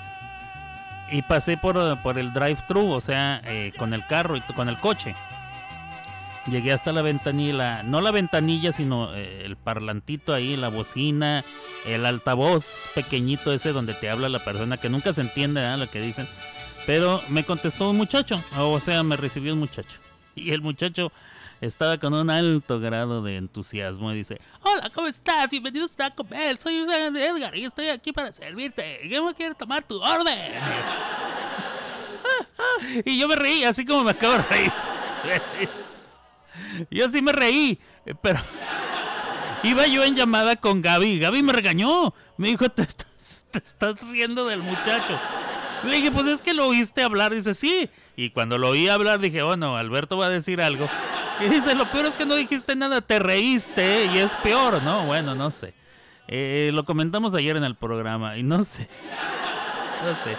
y pasé por, por el drive-thru, o sea, eh, con el carro y con el coche. Llegué hasta la ventanilla, no la ventanilla, sino eh, el parlantito ahí, la bocina, el altavoz pequeñito ese donde te habla la persona que nunca se entiende ¿verdad? lo que dicen. Pero me contestó un muchacho, o sea, me recibió un muchacho. Y el muchacho estaba con un alto grado de entusiasmo y dice, hola, ¿cómo estás? Bienvenidos a Bell, soy Edgar y estoy aquí para servirte. ¿Cómo quieres tomar tu orden? Y yo me reí, así como me acabo de reír. Yo sí me reí, eh, pero iba yo en llamada con Gaby. Gaby me regañó. Me dijo, te estás, te estás riendo del muchacho. Le dije, pues es que lo oíste hablar. Dice, sí. Y cuando lo oí hablar dije, bueno, Alberto va a decir algo. Y dice, lo peor es que no dijiste nada, te reíste y es peor, ¿no? Bueno, no sé. Eh, lo comentamos ayer en el programa y no sé. No sé.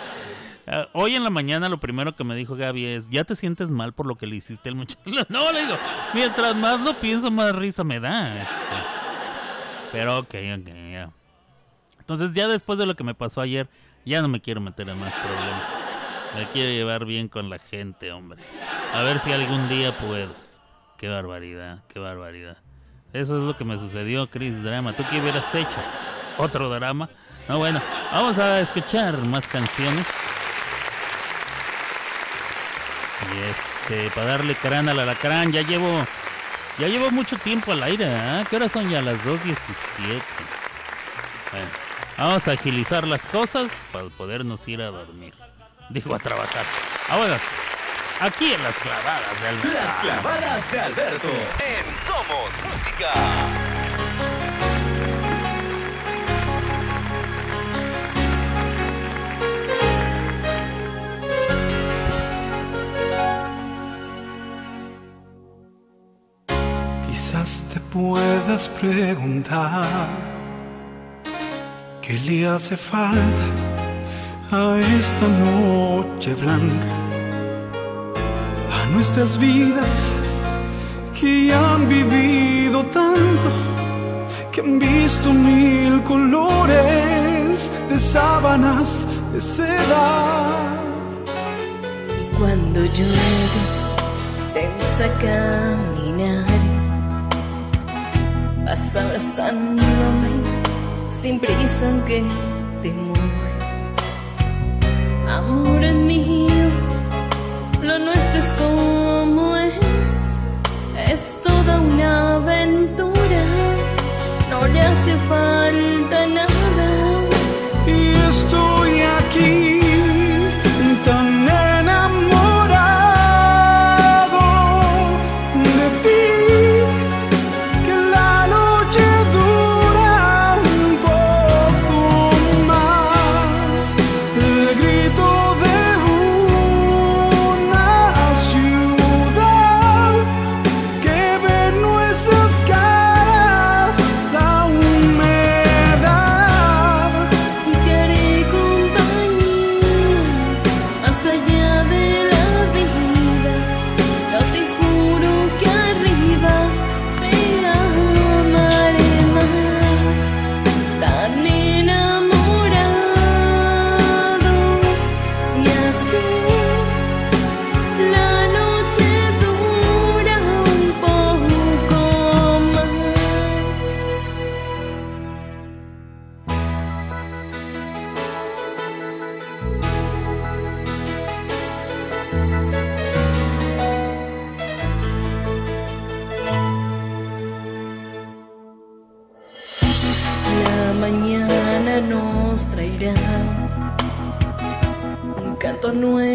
Ah, hoy en la mañana lo primero que me dijo Gaby es, ¿ya te sientes mal por lo que le hiciste al muchacho? No, le digo, mientras más lo pienso, más risa me da. este. Pero ok, ok, ya. Entonces ya después de lo que me pasó ayer, ya no me quiero meter en más problemas. Me quiero llevar bien con la gente, hombre. A ver si algún día puedo. Qué barbaridad, qué barbaridad. Eso es lo que me sucedió, Chris Drama. ¿Tú qué hubieras hecho? ¿Otro drama? No, bueno, vamos a escuchar más canciones. Y este, para darle crán al alacrán, ya llevo, ya llevo mucho tiempo al aire, ¿ah? ¿Qué horas son ya? Las 2.17. Bueno, vamos a agilizar las cosas para podernos ir a dormir. Digo, a trabajar. Ahora, aquí en las clavadas de Alberto. Las clavadas de Alberto en Somos Música. Quizás te puedas preguntar qué le hace falta a esta noche blanca, a nuestras vidas que han vivido tanto, que han visto mil colores de sábanas de seda. Cuando llueve, te gusta caminar. Vas abrazándome sin prisa aunque te mojes. Amor mío, lo nuestro es como es. Es toda una aventura, no le hace falta nada. Y estoy un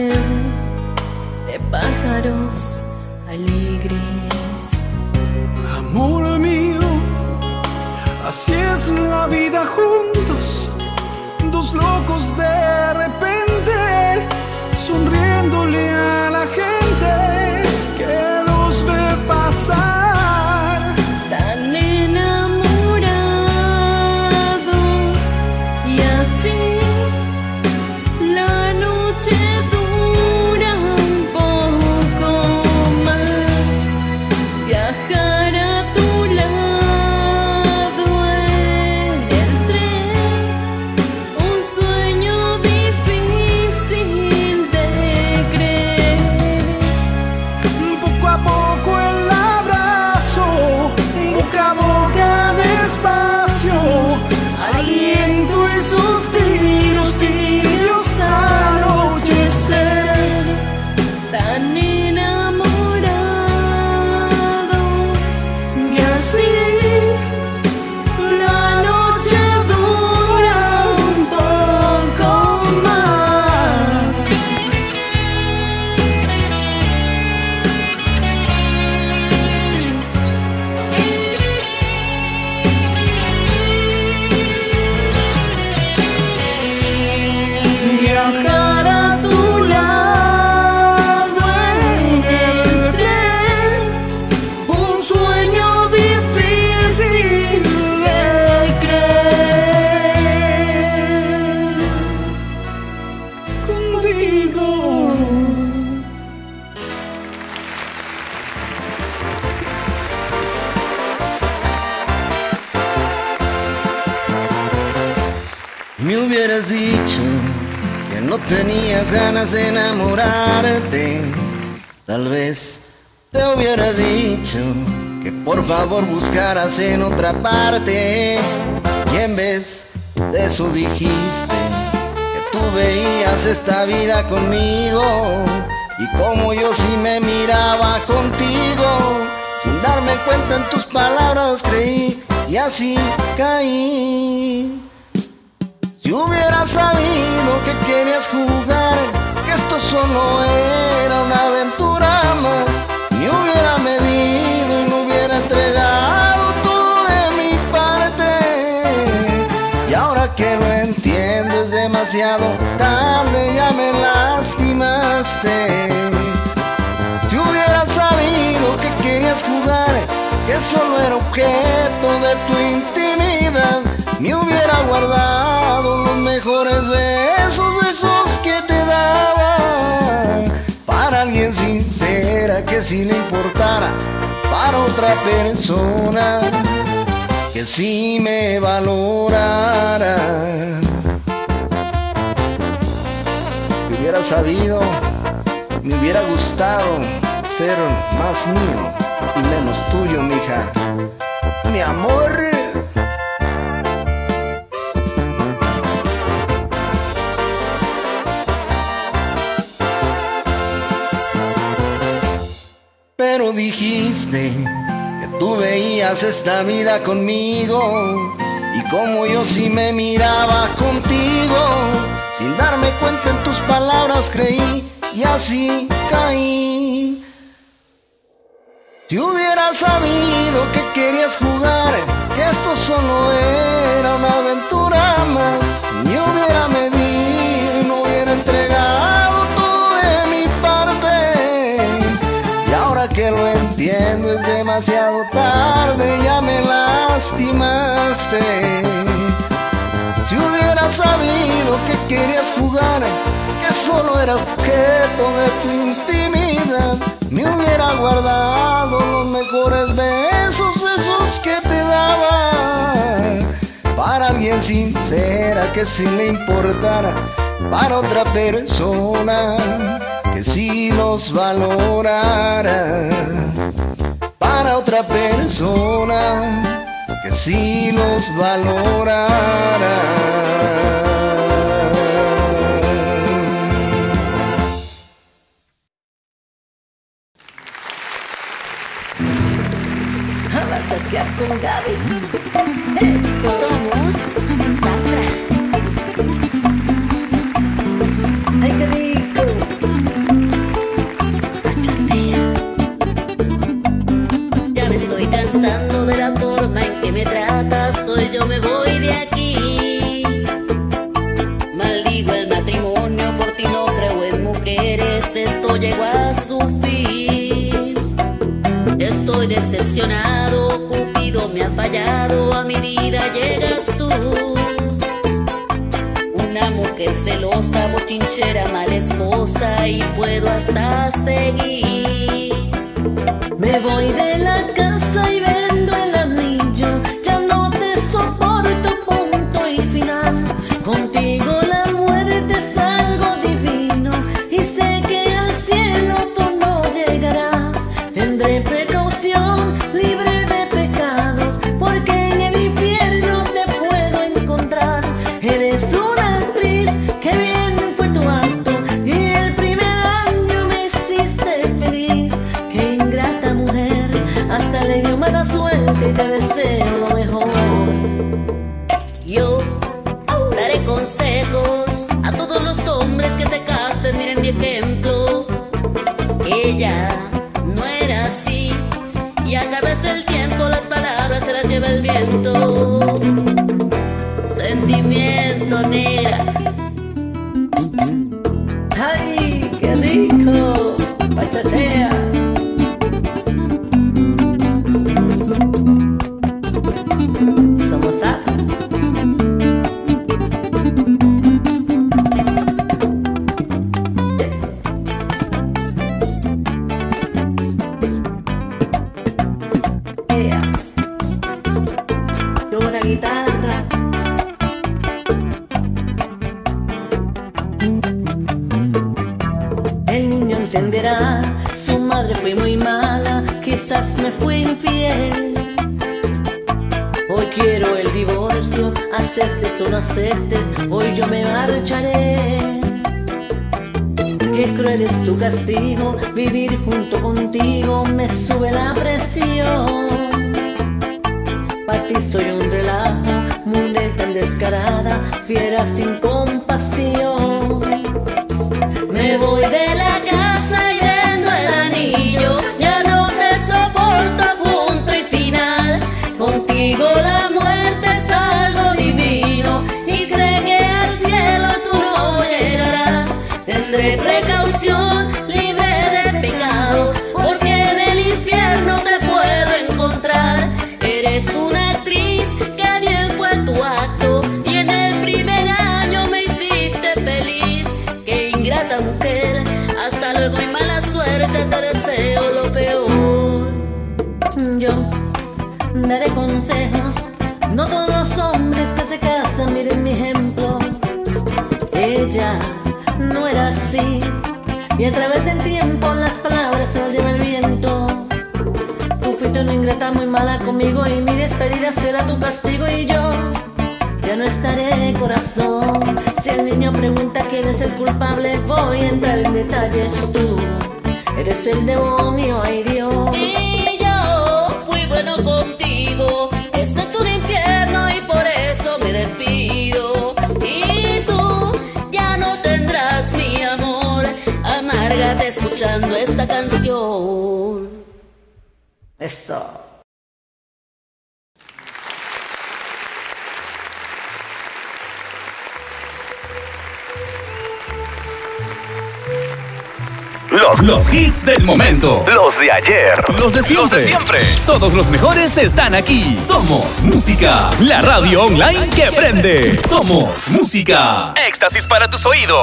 Todos los mejores están aquí. Somos Música, la radio online que prende. Somos Música. Éxtasis para tus oídos.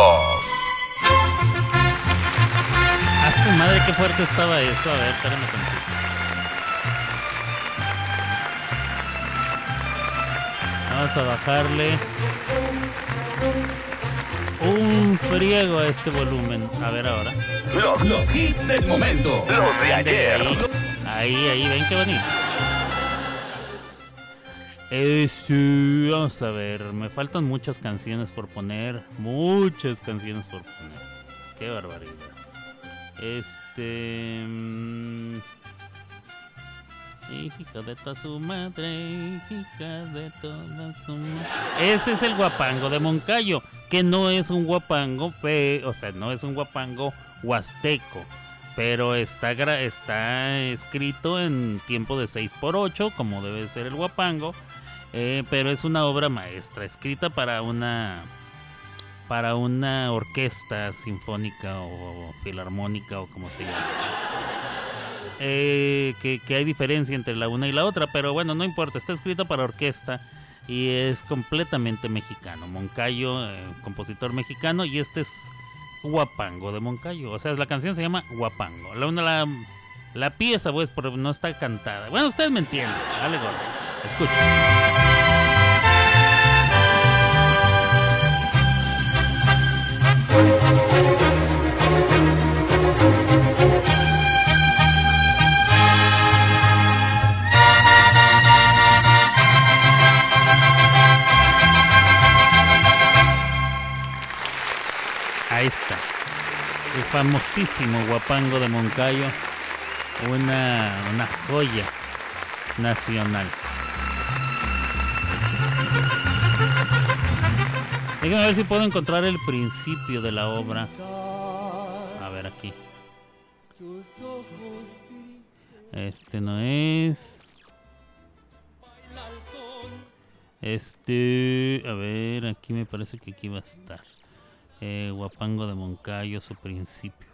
A su madre, qué fuerte estaba eso. A ver, espérame tantito. Vamos a bajarle un friego a este volumen. A ver ahora. Los, los hits del momento. Los de ayer. Ahí, ahí, ven qué bonito. Este, vamos a ver, me faltan muchas canciones por poner. Muchas canciones por poner. Qué barbaridad. Este... Mm, hija de toda su madre, hija de toda su madre. Ese es el guapango de Moncayo, que no es un guapango, fe, o sea, no es un guapango huasteco pero está, está escrito en tiempo de 6x8, como debe ser el guapango, eh, pero es una obra maestra, escrita para una para una orquesta sinfónica o filarmónica o como se llama. Eh, que, hay diferencia entre la una y la otra, pero bueno, no importa, está escrito para orquesta y es completamente mexicano. Moncayo, eh, compositor mexicano, y este es Guapango de Moncayo. O sea, la canción se llama Guapango. La, la, la pieza, pues, no está cantada. Bueno, ustedes me entienden. Dale, gordo. Escuchen. Está. El famosísimo guapango de Moncayo. Una, una joya nacional. Déjenme ver si puedo encontrar el principio de la obra. A ver aquí. Este no es. Este, a ver, aquí me parece que aquí va a estar. Eh, Guapango de Moncayo, su principio.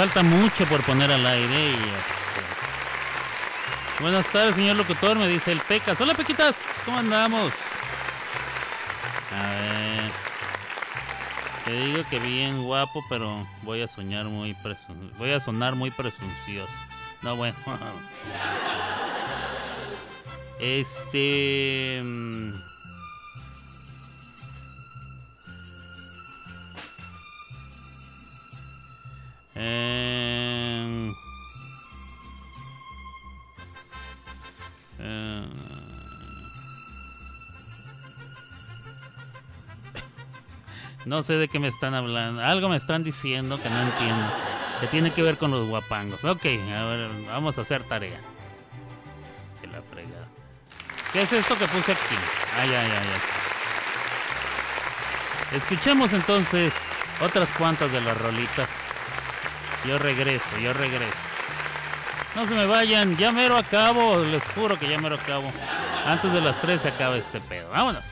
Falta mucho por poner al aire y este. Buenas tardes, señor locutor, me dice el Pecas. Hola, Pequitas, ¿cómo andamos? A ver. Te digo que bien guapo, pero voy a soñar muy presun voy a sonar muy presuncioso. No, bueno. Este... Eh, eh, no sé de qué me están hablando. Algo me están diciendo que no entiendo. Que tiene que ver con los guapangos. Ok, a ver, vamos a hacer tarea. Que la fregada. ¿Qué es esto que puse aquí? Ay, ay, ay. Escuchemos entonces otras cuantas de las rolitas. Yo regreso, yo regreso. No se me vayan, ya mero acabo, les juro que ya mero acabo. Antes de las 3 se acaba este pedo. Vámonos.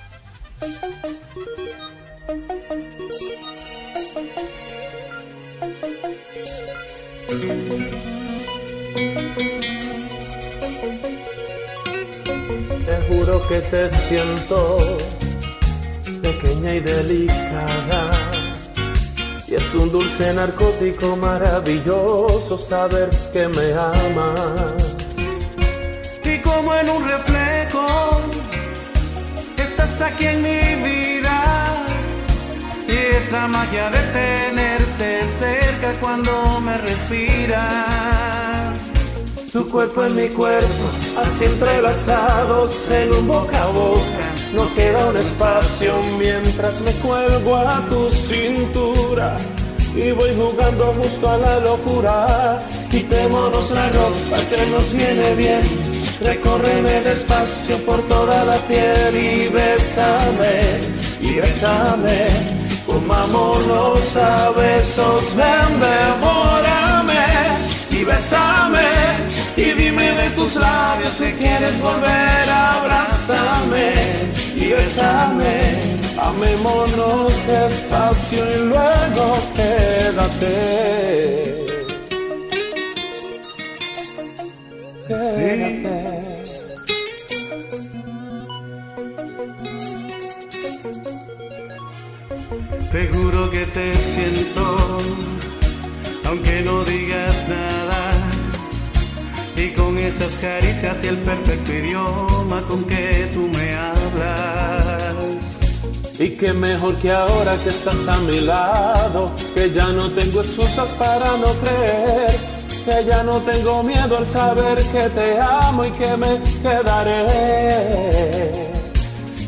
Te juro que te siento pequeña y delicada es un dulce narcótico maravilloso saber que me amas. Y como en un reflejo, estás aquí en mi vida. Y esa magia de tenerte cerca cuando me respiras. Tu cuerpo en mi cuerpo, así entrelazados en un boca a boca no queda un espacio mientras me cuelgo a tu cintura y voy jugando justo a la locura Quitémonos la ropa que nos viene bien. Recórreme despacio por toda la piel y bésame, y bésame. Comámonos a besos, ven, devórame y bésame. Y dime de tus labios que quieres volver, abrázame y bésame. Amémonos despacio y luego quédate. Te juro que te siento, aunque no digas nada. Y con esas caricias y el perfecto idioma con que tú me hablas. Y que mejor que ahora que estás a mi lado, que ya no tengo excusas para no creer, que ya no tengo miedo al saber que te amo y que me quedaré.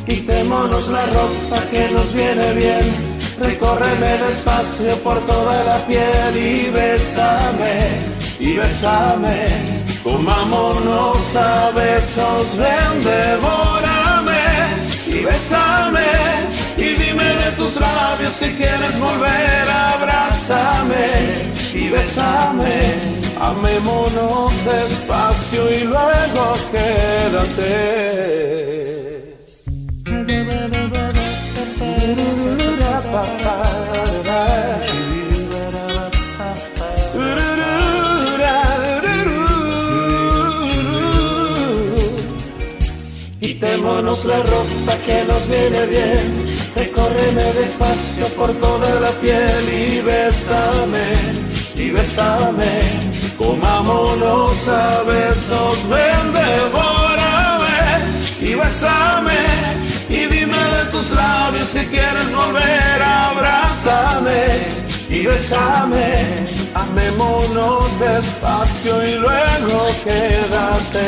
Quitémonos la ropa que nos viene bien, recórreme despacio por toda la piel y bésame, y bésame, comámonos a besos, ven, devórame, y bésame, y dime de tus labios si quieres volver, abrázame, y bésame, amémonos despacio y luego quédate. Quitémonos la ropa que nos viene bien, recórreme despacio por toda la piel y bésame, y bésame, comámonos a besos, ven, devórame, y bésame, y dime de tus labios que quieres volver, abrázame y bésame, amémonos despacio y luego quédate.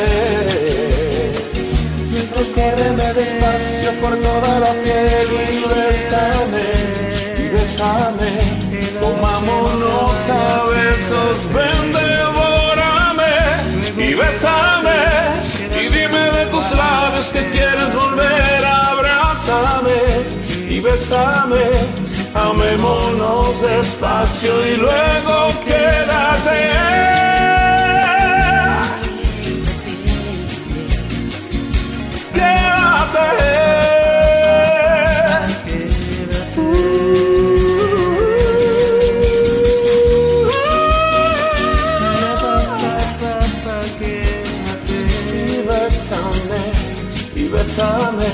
Recórreme despacio por toda la piel y bésame, y bésame, comámonos a besos, ven, devórame, y bésame, y dime de tus labios que quieres volver, abrázame, y bésame, amémonos despacio y luego quédate. Bésame,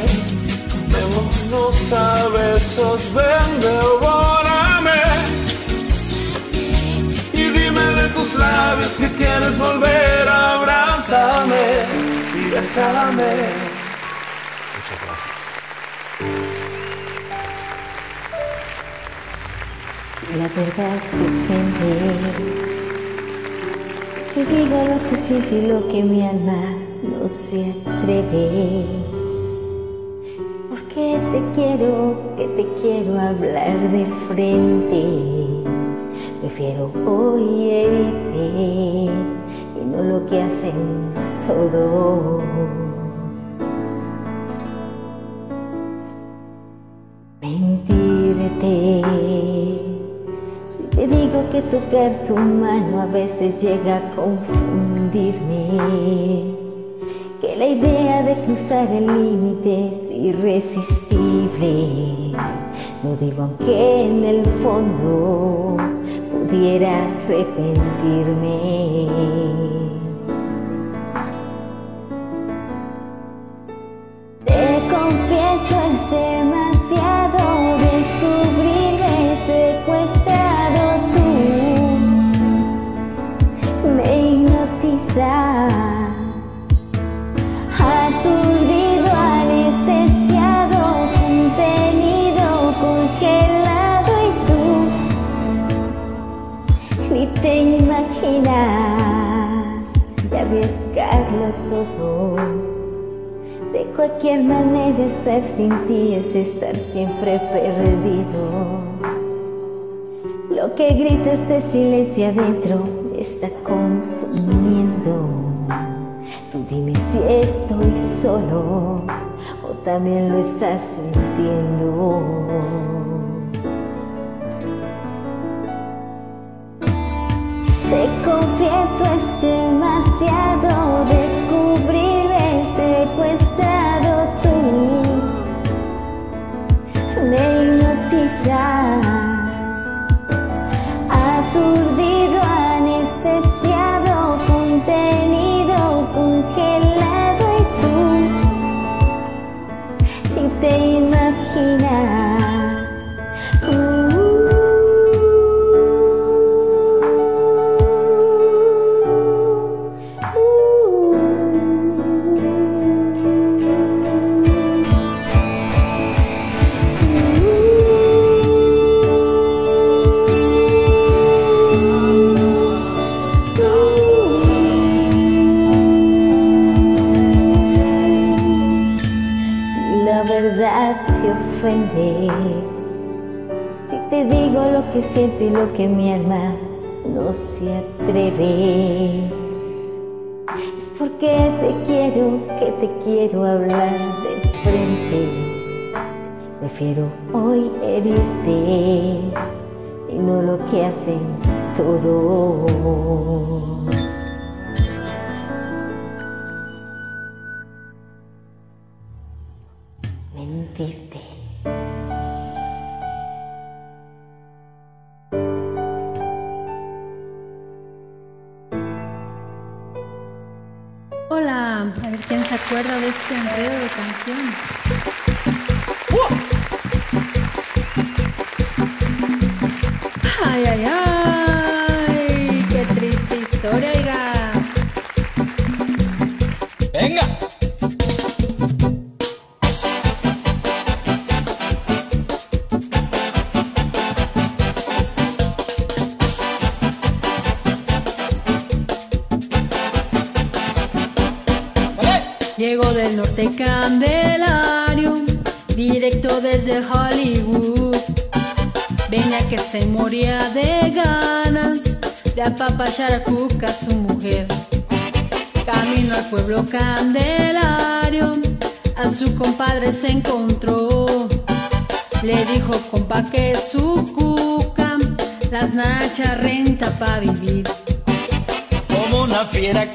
amémonos a besos, ven, devórame. Y dime de tus labios que quieres volver, abrázame y bésame. La verdad depende. Te digo lo que siento y lo que mi alma no se atreve. Porque te quiero, que te quiero hablar de frente. Prefiero oírte y no lo que hacen todos. mentirte. Si te digo que tocar tu mano a veces llega a confundirme, que la idea de cruzar el límite irresistible. No digo aunque en el fondo pudiera arrepentirme. Te confieso es demasiado Cualquier manera de estar sin ti es estar siempre perdido. Lo que grita este silencio adentro está consumiendo. Tú dime si estoy solo o también lo estás sintiendo. Te confieso es demasiado descubrir. lo que siento y lo que mi alma no se atreve. Es porque te quiero, que te quiero hablar de frente. Prefiero hoy herirte y no lo que hacen todos. Dankeschön. Pacharacuca, su mujer. Camino al pueblo Candelario, a su compadre se encontró. Le dijo, compa, que su cuca las nachas renta para vivir. Como una fiera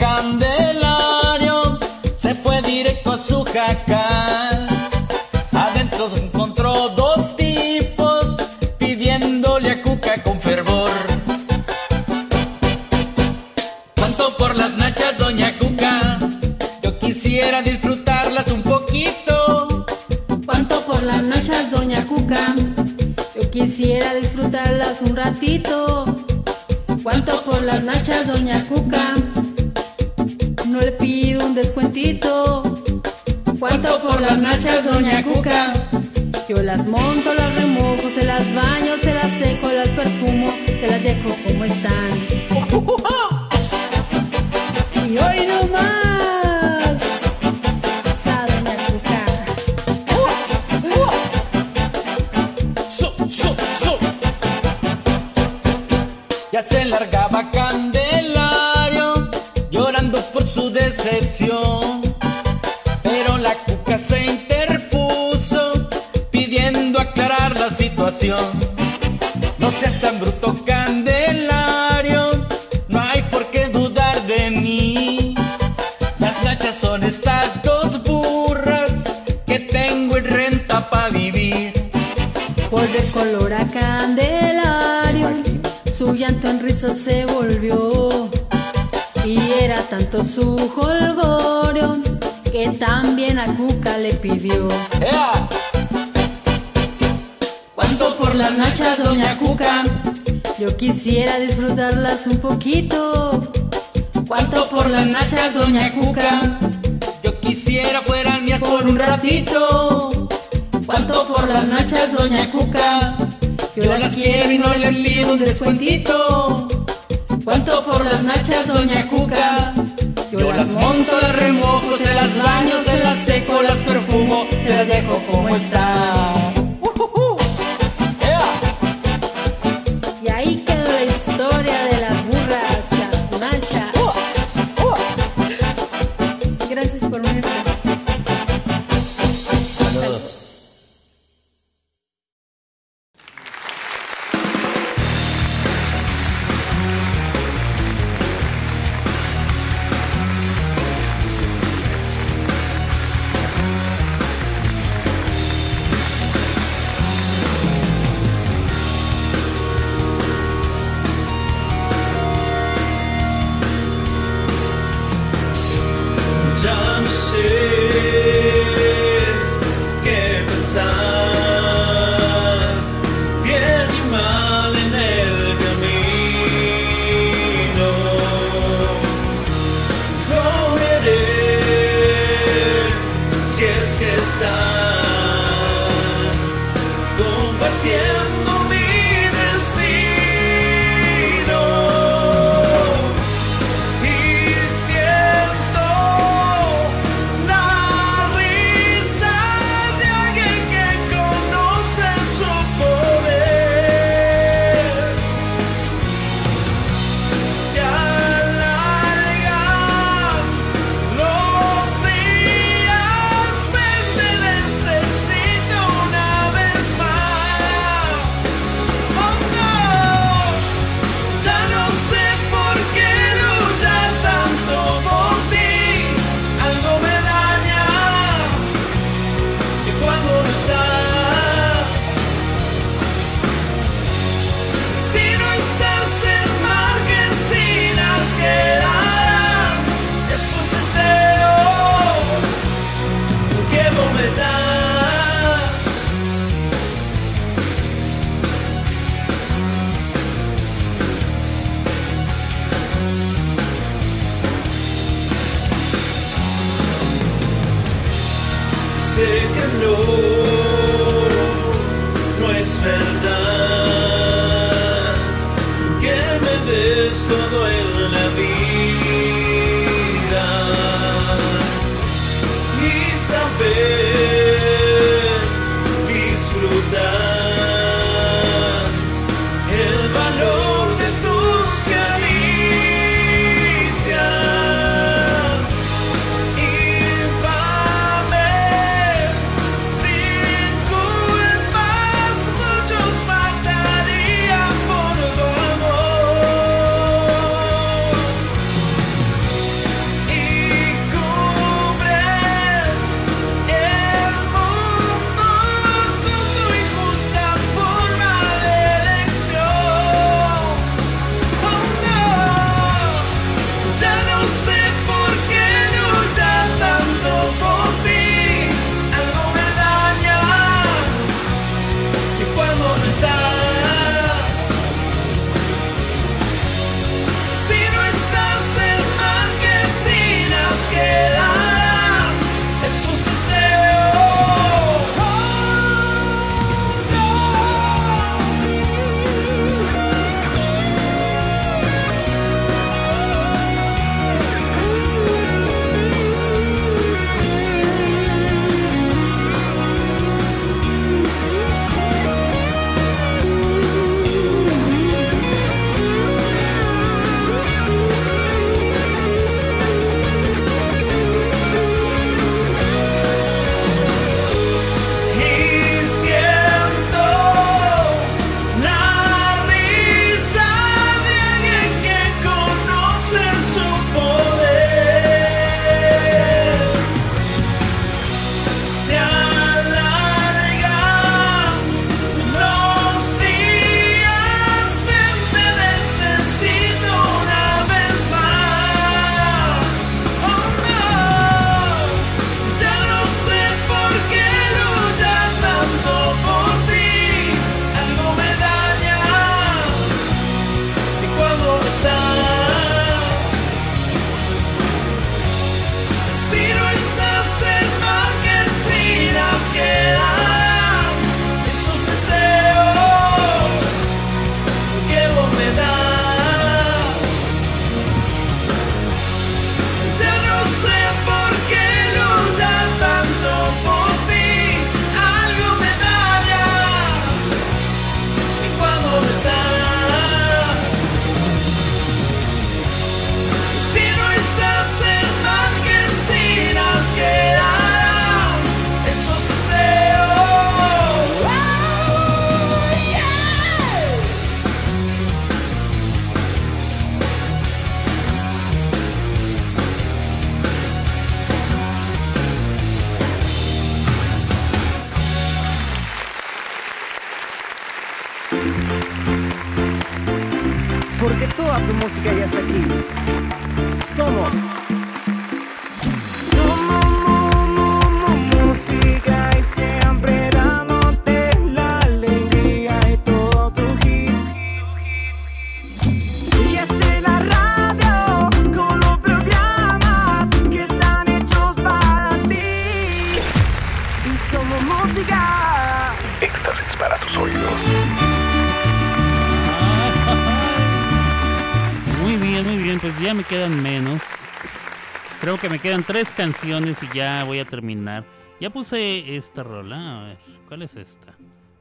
que me quedan tres canciones y ya voy a terminar. Ya puse esta rola, a ver, ¿cuál es esta?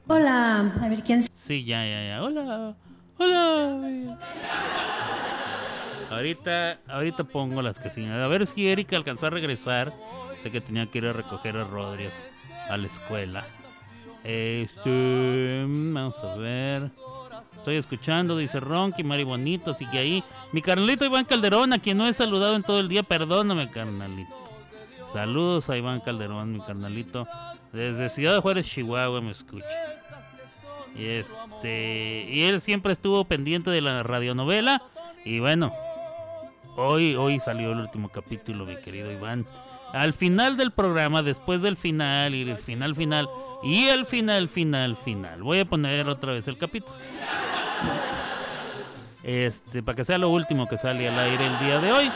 Hola, a ver quién. Sí, ya, ya, ya. Hola, hola. Ahorita, ahorita pongo las que sí. A ver si Erika alcanzó a regresar. Sé que tenía que ir a recoger a Rodríguez a la escuela. Este, vamos a ver. Estoy escuchando, dice Ronky, Mari Bonito, sigue ahí. Mi carnalito Iván Calderón, a quien no he saludado en todo el día, perdóname, carnalito. Saludos a Iván Calderón, mi carnalito. Desde Ciudad de Juárez, Chihuahua, me escucha. Y este, y él siempre estuvo pendiente de la radionovela. Y bueno, hoy, hoy salió el último capítulo, mi querido Iván. Al final del programa, después del final y el final final y el final final final. Voy a poner otra vez el capítulo. Este, para que sea lo último que sale al aire el día de hoy.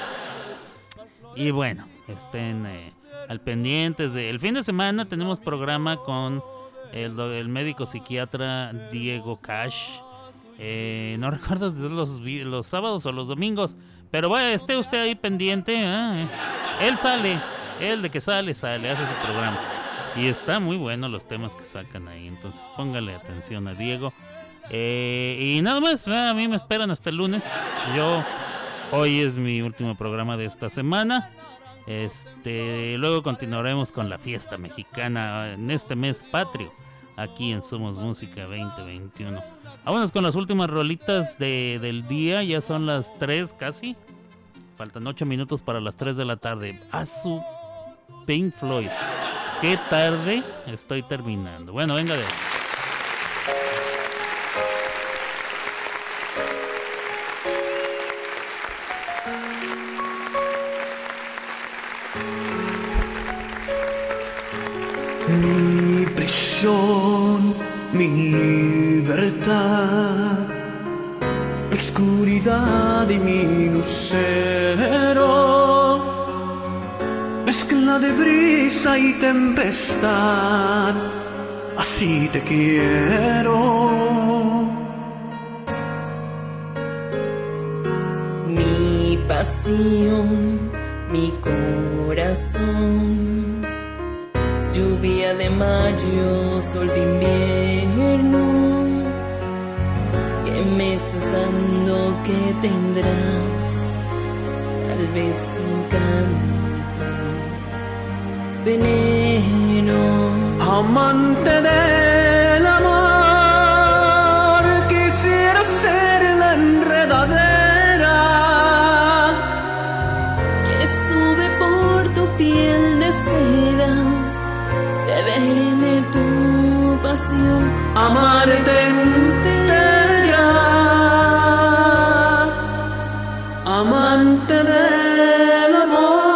Y bueno, estén eh, al pendientes de el fin de semana tenemos programa con el, médico psiquiatra Diego Cash. Eh, no recuerdo si los, los sábados o los domingos, pero vaya, esté usted ahí pendiente. ah, eh. Él sale, él de que sale, sale, hace su programa. Y está muy bueno los temas que sacan ahí, entonces póngale atención a Diego. Eh, y nada más, a mí me esperan hasta el lunes. Yo, hoy es mi último programa de esta semana. Este, luego continuaremos con la fiesta mexicana en este mes patrio, aquí en Somos Música 2021. Vámonos con las últimas rolitas de- del día, ya son las 3 casi. Faltan 8 minutos para las 3 de la tarde. A su Pink Floyd. Qué tarde estoy terminando. Bueno, venga de Mi prisión, mi libertad, oscuridad y mi lucero, mezcla de brisa y tempestad, así te quiero. Mi pasión, mi corazón. Lluvia de mayo, sol de invierno. Que meses dando que tendrás, tal vez encanto, veneno. Amante del pasión, amarte entera, amante del amor.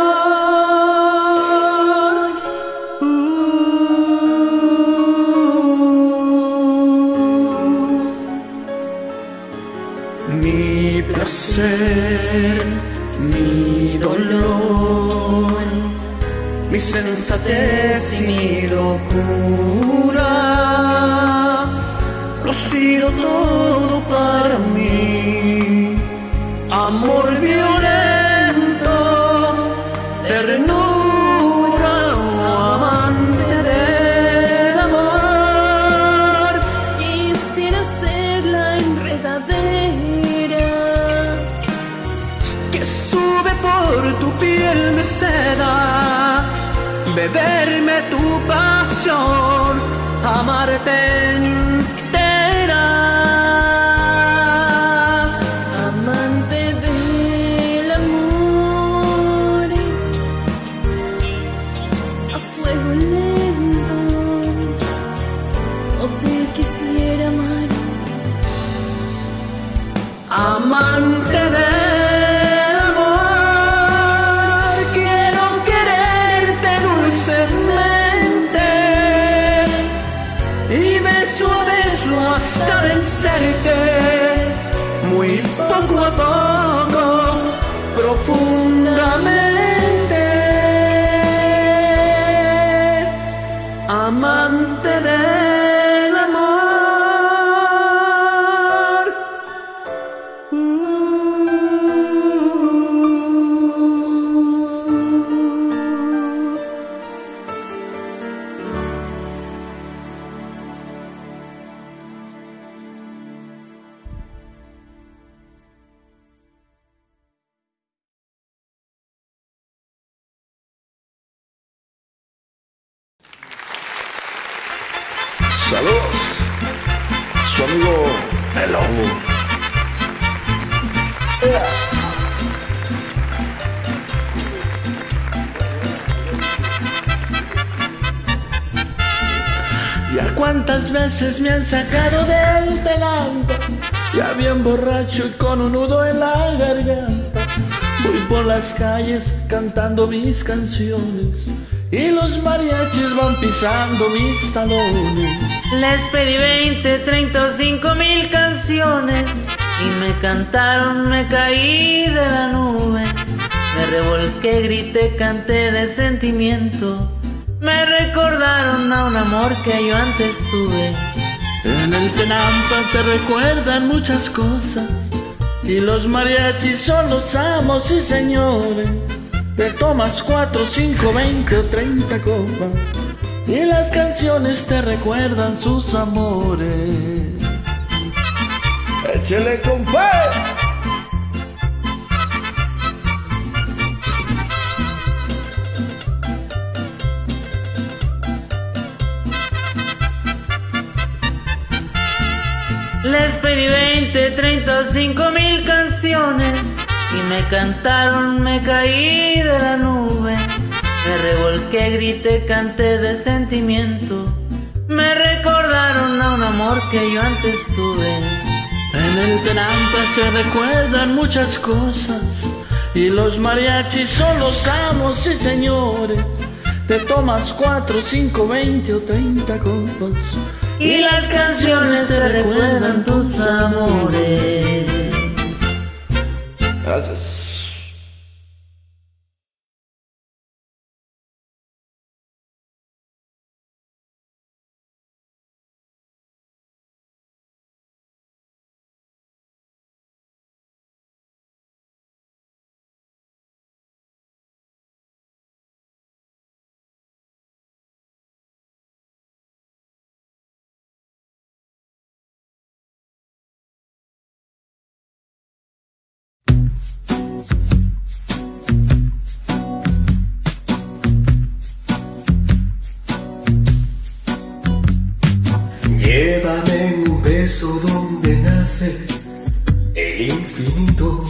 Mi placer, mi dolor, mi sensatez y mi locura, sido todo para mí. Mis canciones y los mariachis van pisando mis talones. Les pedí 20, 30 o 5 mil canciones y me cantaron, me caí de la nube. Me revolqué, grité, canté de sentimiento. Me recordaron a un amor que yo antes tuve. En el Tenampa se recuerdan muchas cosas y los mariachis son los amos y señores. Te tomas cuatro, cinco, veinte o treinta copas y las canciones te recuerdan sus amores. Échele compadre. Les pedí 20, 30 o 5 mil canciones y me cantaron, me caí de la nube. Me revolqué, grité, canté de sentimiento. Me recordaron a un amor que yo antes tuve. En el Tenampa se recuerdan muchas cosas y los mariachis son los amos y señores. Te tomas cuatro, cinco, veinte o treinta copas Y las canciones te recuerdan tus amores. Gracias. Beso donde nace el infinito.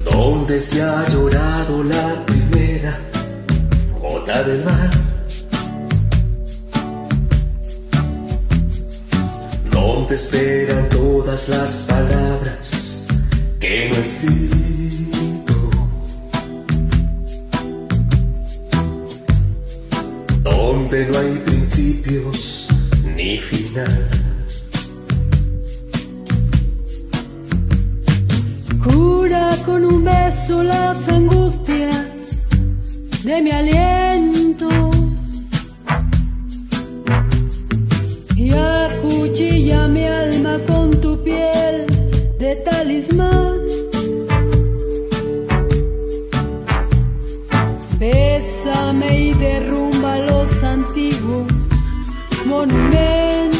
Donde se ha llorado la gota del mar. Donde esperan todas las palabras que no escrito. Donde no hay principios ni final. Cura con un beso las angustias de mi aliento y acuchilla mi alma con tu piel de talismán. Bésame y derrumba los antiguos monumentos.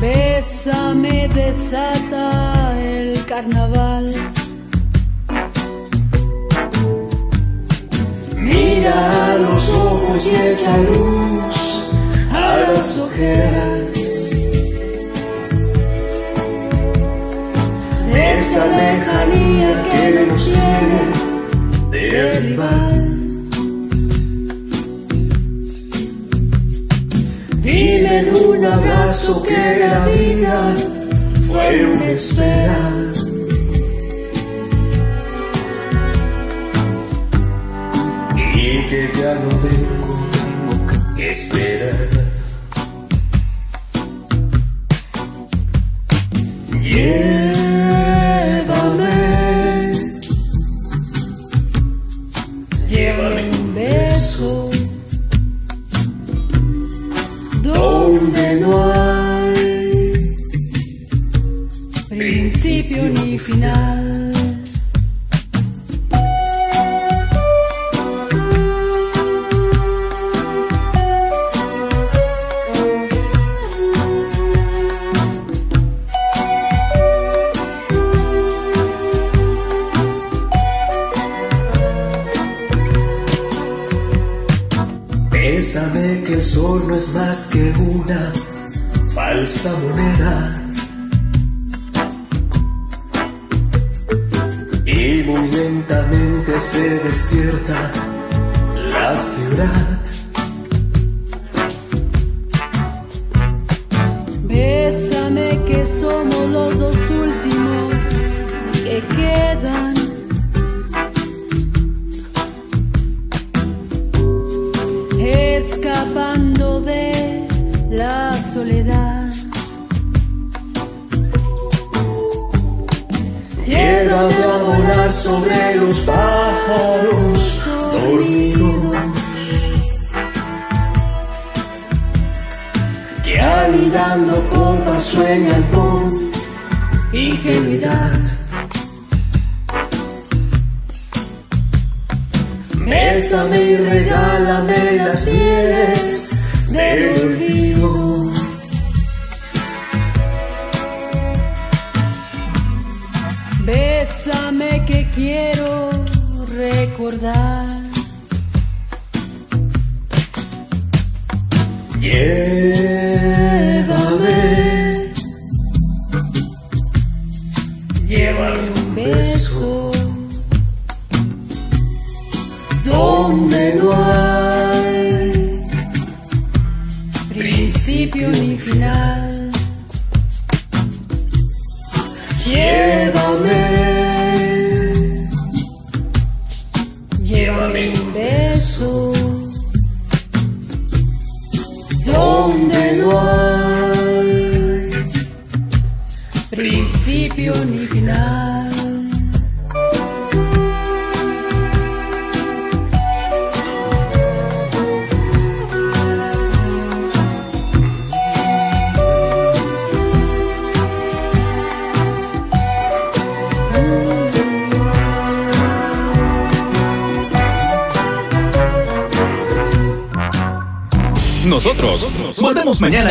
Bésame, desata el carnaval. Echa luz a las ojeras. Esa lejanía que nos tiene de rival. Dime en un abrazo que la vida fue una espera. Y que ya no que esperar.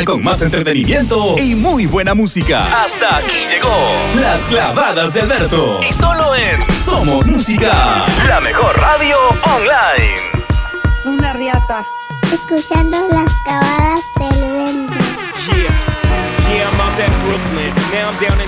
Con más entretenimiento y muy buena música. Hasta aquí llegó Las Clavadas de Alberto. Y solo en Somos Música, la mejor radio online. Una riata. Escuchando las cavadas del viento. Yeah, yeah, I'm out at Brooklyn. Now I'm down in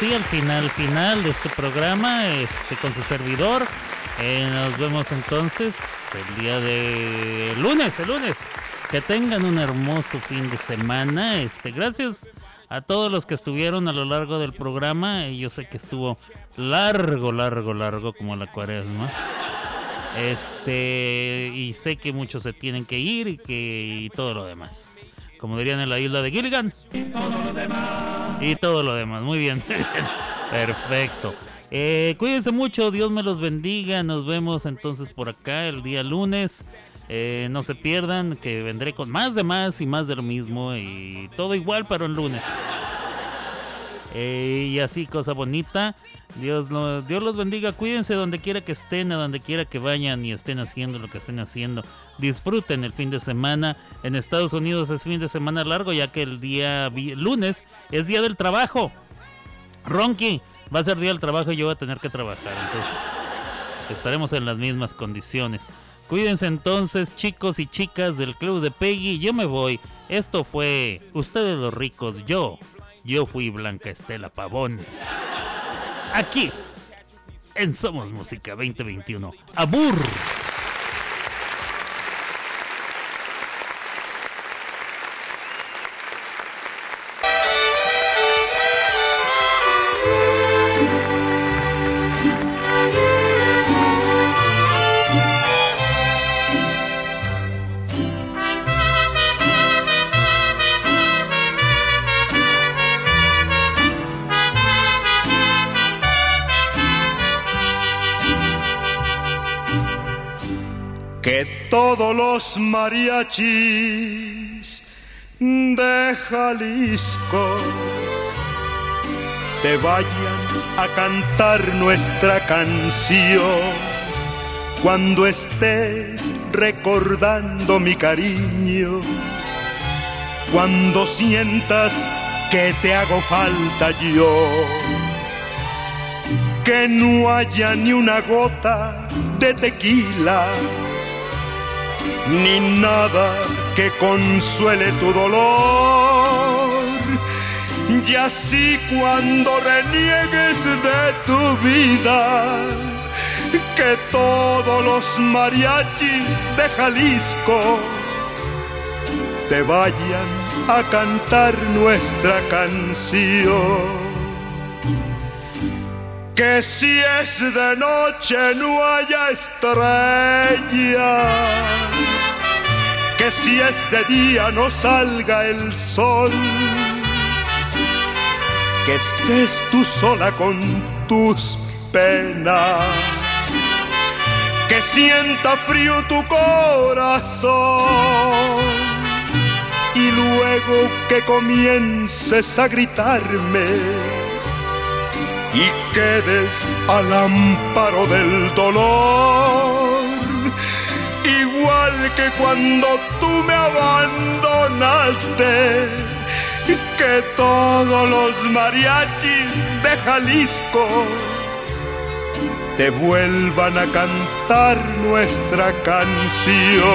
Así al final, final de este programa, este con su servidor. Eh, nos vemos entonces el día de lunes, el lunes. Que tengan un hermoso fin de semana. Este, gracias a todos los que estuvieron a lo largo del programa. Yo sé que estuvo largo, largo, largo como la cuaresma. Este, y sé que muchos se tienen que ir y que y todo lo demás. Como dirían en la isla de Gilligan. Y todo lo demás. Muy bien. Perfecto. Eh, cuídense mucho, Dios me los bendiga. Nos vemos entonces por acá el día lunes. Eh, no se pierdan que vendré con más de más y más de lo mismo y todo igual pero el lunes. Y así, cosa bonita. Dios, Dios los bendiga. Cuídense donde quiera que estén, a donde quiera que vayan y estén haciendo lo que estén haciendo. Disfruten el fin de semana. En Estados Unidos es fin de semana largo, ya que el día lunes es día del trabajo. Ronky, va a ser día del trabajo y yo voy a tener que trabajar. Entonces, estaremos en las mismas condiciones. Cuídense entonces, chicos y chicas del club de Peggy. Yo me voy. Esto fue Ustedes los ricos. Yo, yo fui Blanca Estela Pavón. Aquí, en Somos Música 2021. ¡Abur! Mariachis de Jalisco. Te vayan a cantar nuestra canción cuando estés recordando mi cariño, cuando sientas que te hago falta yo, que no haya ni una gota de tequila ni nada que consuele tu dolor. Y así cuando reniegues de tu vida, que todos los mariachis de Jalisco te vayan a cantar nuestra canción. Que si es de noche no haya estrellas, que si es de día no salga el sol, que estés tú sola con tus penas, que sienta frío tu corazón. Y luego que comiences a gritarme y quedes al amparo del dolor. Igual que cuando tú me abandonaste, que todos los mariachis de Jalisco te vuelvan a cantar nuestra canción.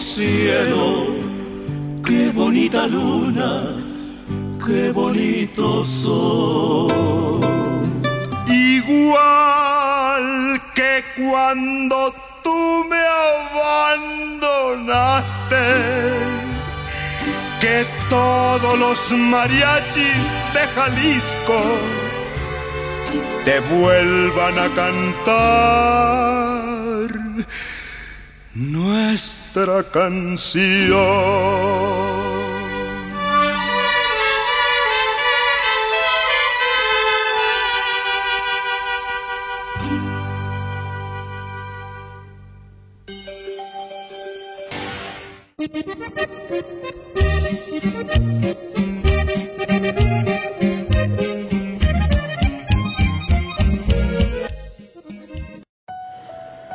Cielo, qué bonita luna, qué bonito sol. Igual que cuando tú me abandonaste que todos los mariachis de Jalisco te vuelvan a cantar nuestra canción.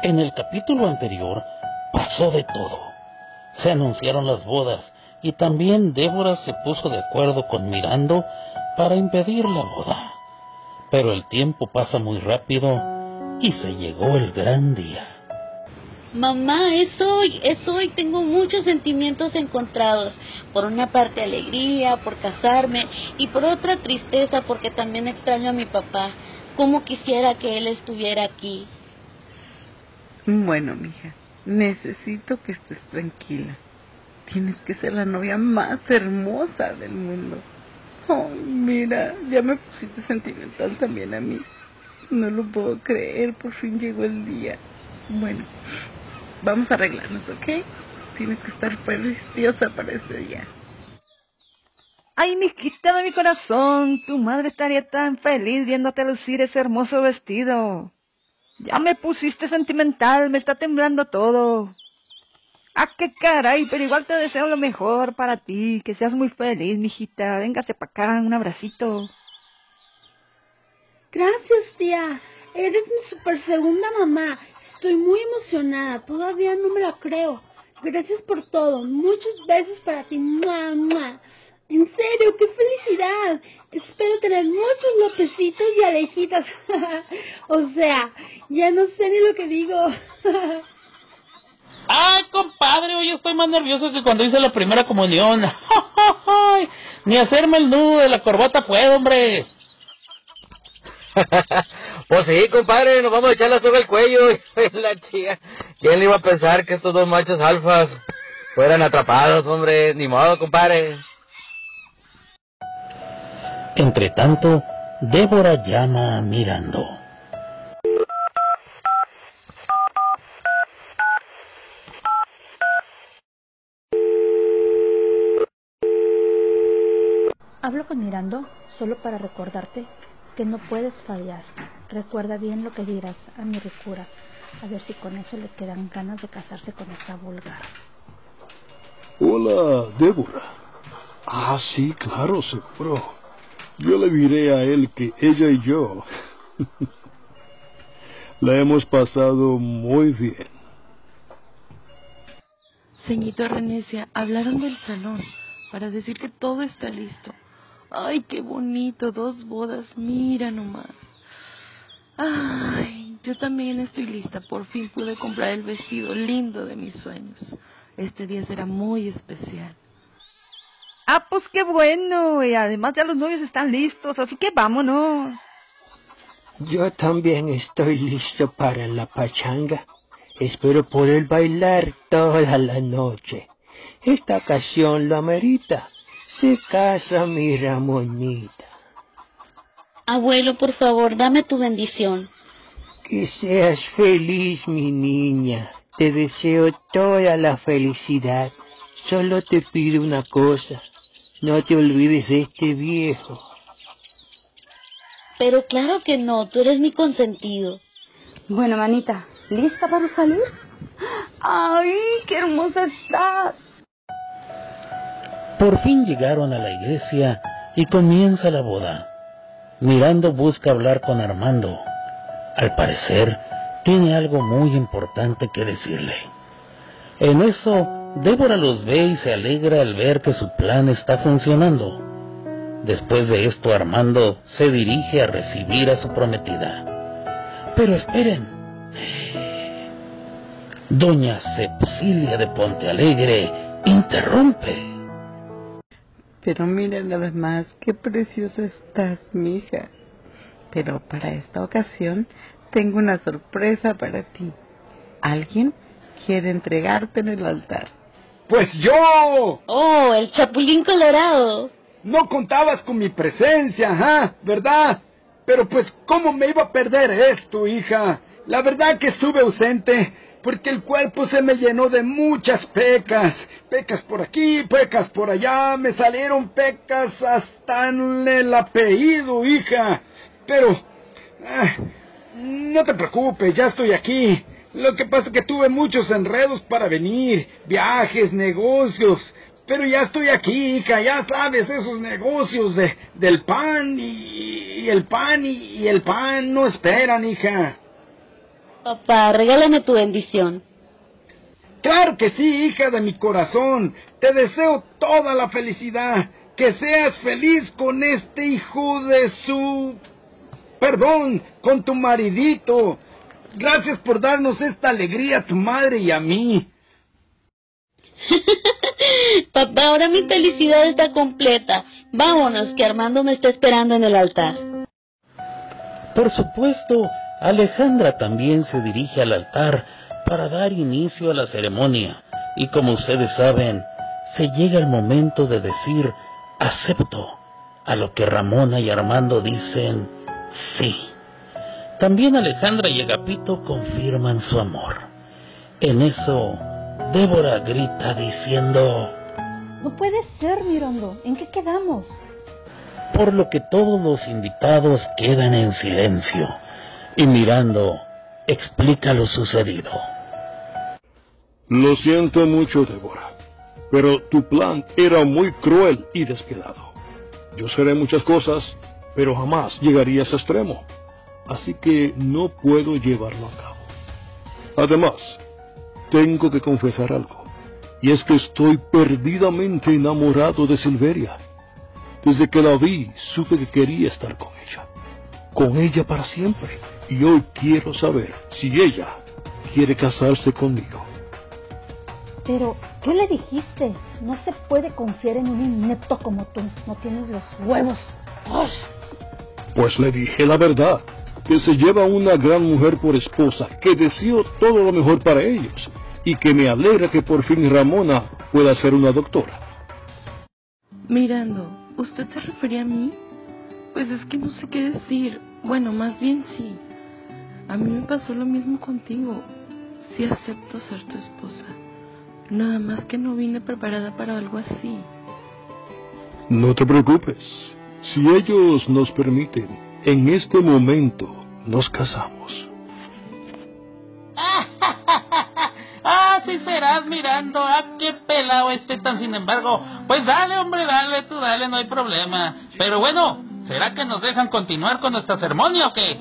En el capítulo anterior pasó de todo. Se anunciaron las bodas y también Débora se puso de acuerdo con Mirando para impedir la boda. Pero el tiempo pasa muy rápido y se llegó el gran día. Mamá, es hoy, es hoy, tengo muchos sentimientos encontrados. Por una parte alegría por casarme y por otra tristeza porque también extraño a mi papá. Como quisiera que él estuviera aquí. Bueno, mija, necesito que estés tranquila. Tienes que ser la novia más hermosa del mundo. Oh, mira, ya me pusiste sentimental también a mí. No lo puedo creer, por fin llegó el día. Bueno, vamos a arreglarnos, ¿ok? Tienes que estar preciosa para ese día. Ay, mijita de mi corazón, tu madre estaría tan feliz viéndote lucir ese hermoso vestido. Ya me pusiste sentimental, me está temblando todo. Ah, qué caray, pero igual te deseo lo mejor para ti, que seas muy feliz, mijita. Véngase para acá, un abracito. Gracias, tía. Eres mi super segunda mamá. Estoy muy emocionada. Todavía no me la creo. Gracias por todo. Muchos besos para ti. ¡Mua, mua! En serio, qué felicidad. Espero tener muchos lopecitos y alejitas. o sea, ya no sé ni lo que digo. Ay, compadre, hoy estoy más nervioso que cuando hice la primera comunión. Ni hacerme el nudo de la corbata puedo, hombre. Pues sí, compadre, nos vamos a echar la soga al cuello. la chica. ¿Quién le iba a pensar que estos dos machos alfas fueran atrapados, hombre? Ni modo, compadre. Entre tanto, Débora llama a Mirando. Hablo con Mirando solo para recordarte que no puedes fallar. Recuerda bien lo que dirás a mi ricura, a ver si con eso le quedan ganas de casarse con esta vulgar. Hola, Débora. Ah, sí, claro, seguro. Yo le diré a él que ella y yo la hemos pasado muy bien. Señorita Renecia, hablaron del salón para decir que todo está listo. Ay, qué bonito, dos bodas, mira nomás. Ay, yo también estoy lista, por fin pude comprar el vestido lindo de mis sueños. Este día será muy especial. Ah, pues qué bueno. Y además ya los novios están listos, así que vámonos. Yo también estoy listo para la pachanga. Espero poder bailar toda la noche. Esta ocasión lo amerita. Se casa mi Ramonita. Abuelo, por favor, dame tu bendición. Que seas feliz, mi niña. Te deseo toda la felicidad. Solo te pido una cosa. No te olvides de este viejo. Pero claro que no, tú eres mi consentido. Bueno, manita, ¿lista para salir? ¡Ay, qué hermosa estás! Por fin llegaron a la iglesia y comienza la boda. Mirando busca hablar con Armando. Al parecer, tiene algo muy importante que decirle. En eso, Débora los ve y se alegra al ver que su plan está funcionando. Después de esto, Armando se dirige a recibir a su prometida. Pero esperen. Doña Cecilia de Pontealegre interrumpe. Pero mira nada más, qué preciosa estás, mija. Pero para esta ocasión tengo una sorpresa para ti. Alguien quiere entregarte en el altar. Pues yo. Oh, el chapulín colorado. No contabas con mi presencia, ajá, ¿verdad? Pero pues, ¿cómo me iba a perder esto, hija? La verdad que estuve ausente porque el cuerpo se me llenó de muchas pecas. Pecas por aquí, pecas por allá, me salieron pecas hasta en el apellido, hija. Pero... ah, no te preocupes, ya estoy aquí. Lo que pasa es que tuve muchos enredos para venir, viajes, negocios. Pero ya estoy aquí, hija, ya sabes, esos negocios de, del pan y, y el pan y, y el pan no esperan, hija. Papá, regálame tu bendición. Claro que sí, hija de mi corazón. Te deseo toda la felicidad. Que seas feliz con este hijo de su... Perdón, con tu maridito. Gracias por darnos esta alegría a tu madre y a mí. Papá, ahora mi felicidad está completa. Vámonos, que Armando me está esperando en el altar. Por supuesto, Alejandra también se dirige al altar para dar inicio a la ceremonia. Y como ustedes saben, se llega el momento de decir acepto a lo que Ramona y Armando dicen sí. También Alejandra y Agapito confirman su amor. En eso, Débora grita diciendo... No puede ser, Mirando. ¿En qué quedamos? Por lo que todos los invitados quedan en silencio y Mirando explica lo sucedido. Lo siento mucho, Débora, pero tu plan era muy cruel y despiadado. Yo seré muchas cosas, pero jamás llegaría a ese extremo. Así que no puedo llevarlo a cabo. Además, tengo que confesar algo. Y es que estoy perdidamente enamorado de Silveria. Desde que la vi, supe que quería estar con ella. Con ella para siempre. Y hoy quiero saber si ella quiere casarse conmigo. Pero, ¿qué le dijiste? No se puede confiar en un inepto como tú. No tienes los huevos. ¡Ay! Pues le dije la verdad, que se lleva una gran mujer por esposa, que deseo todo lo mejor para ellos, y que me alegra que por fin Ramona pueda ser una doctora. Mirando, ¿usted se refería a mí? Pues es que no sé qué decir. Bueno, más bien sí. A mí me pasó lo mismo contigo. Sí acepto ser tu esposa. Nada más que no vine preparada para algo así. No te preocupes. Si ellos nos permiten, en este momento nos casamos. Ah, sí serás mirando. Ah, qué pelado este tan sin embargo. Pues dale, hombre, dale, tú dale, no hay problema. Pero bueno, ¿será que nos dejan continuar con nuestra ceremonia o qué?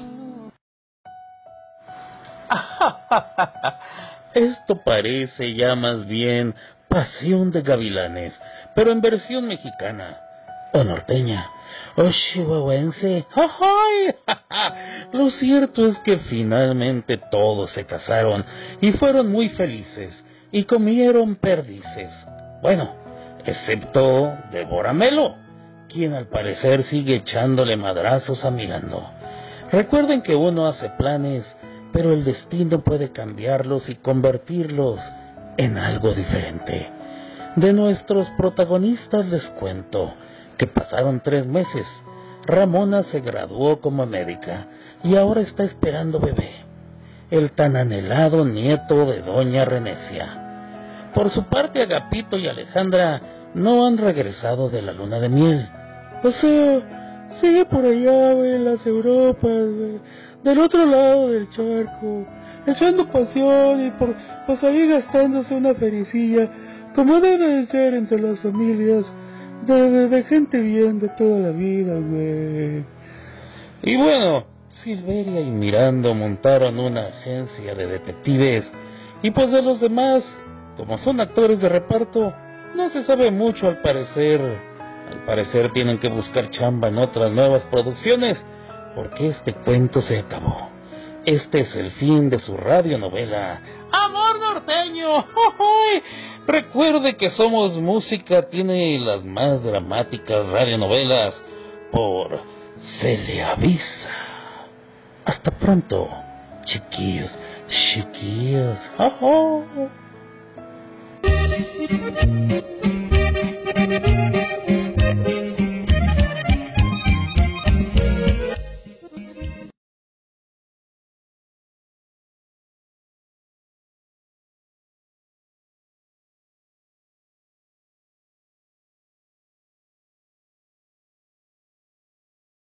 Esto parece ya más bien Pasión de Gavilanes, pero en versión mexicana o norteña o chihuahuense. Lo cierto es que finalmente todos se casaron y fueron muy felices y comieron perdices. Bueno, excepto Débora Melo, quien al parecer sigue echándole madrazos a Mirando. Recuerden que uno hace planes, pero el destino puede cambiarlos y convertirlos en algo diferente. De nuestros protagonistas les cuento que pasaron tres meses. Ramona se graduó como médica y ahora está esperando bebé, el tan anhelado nieto de doña Renecia. Por su parte, Agapito y Alejandra no han regresado de la luna de miel. O sea, sigue por allá, en las Europas, güey, del otro lado del charco, echando pasión y por, pues ahí gastándose una fericilla, como debe de ser entre las familias de, de, gente bien de toda la vida, güey. Y bueno, Silveria y Mirando montaron una agencia de detectives y pues de los demás, como son actores de reparto, no se sabe mucho al parecer. Al parecer tienen que buscar chamba en otras nuevas producciones porque este cuento se acabó. Este es el fin de su radionovela. ¡Amor norteño! Recuerde que Somos Música tiene las más dramáticas radionovelas por Se le avisa. Hasta pronto, chiquillos, chiquillos. ¡Ajá!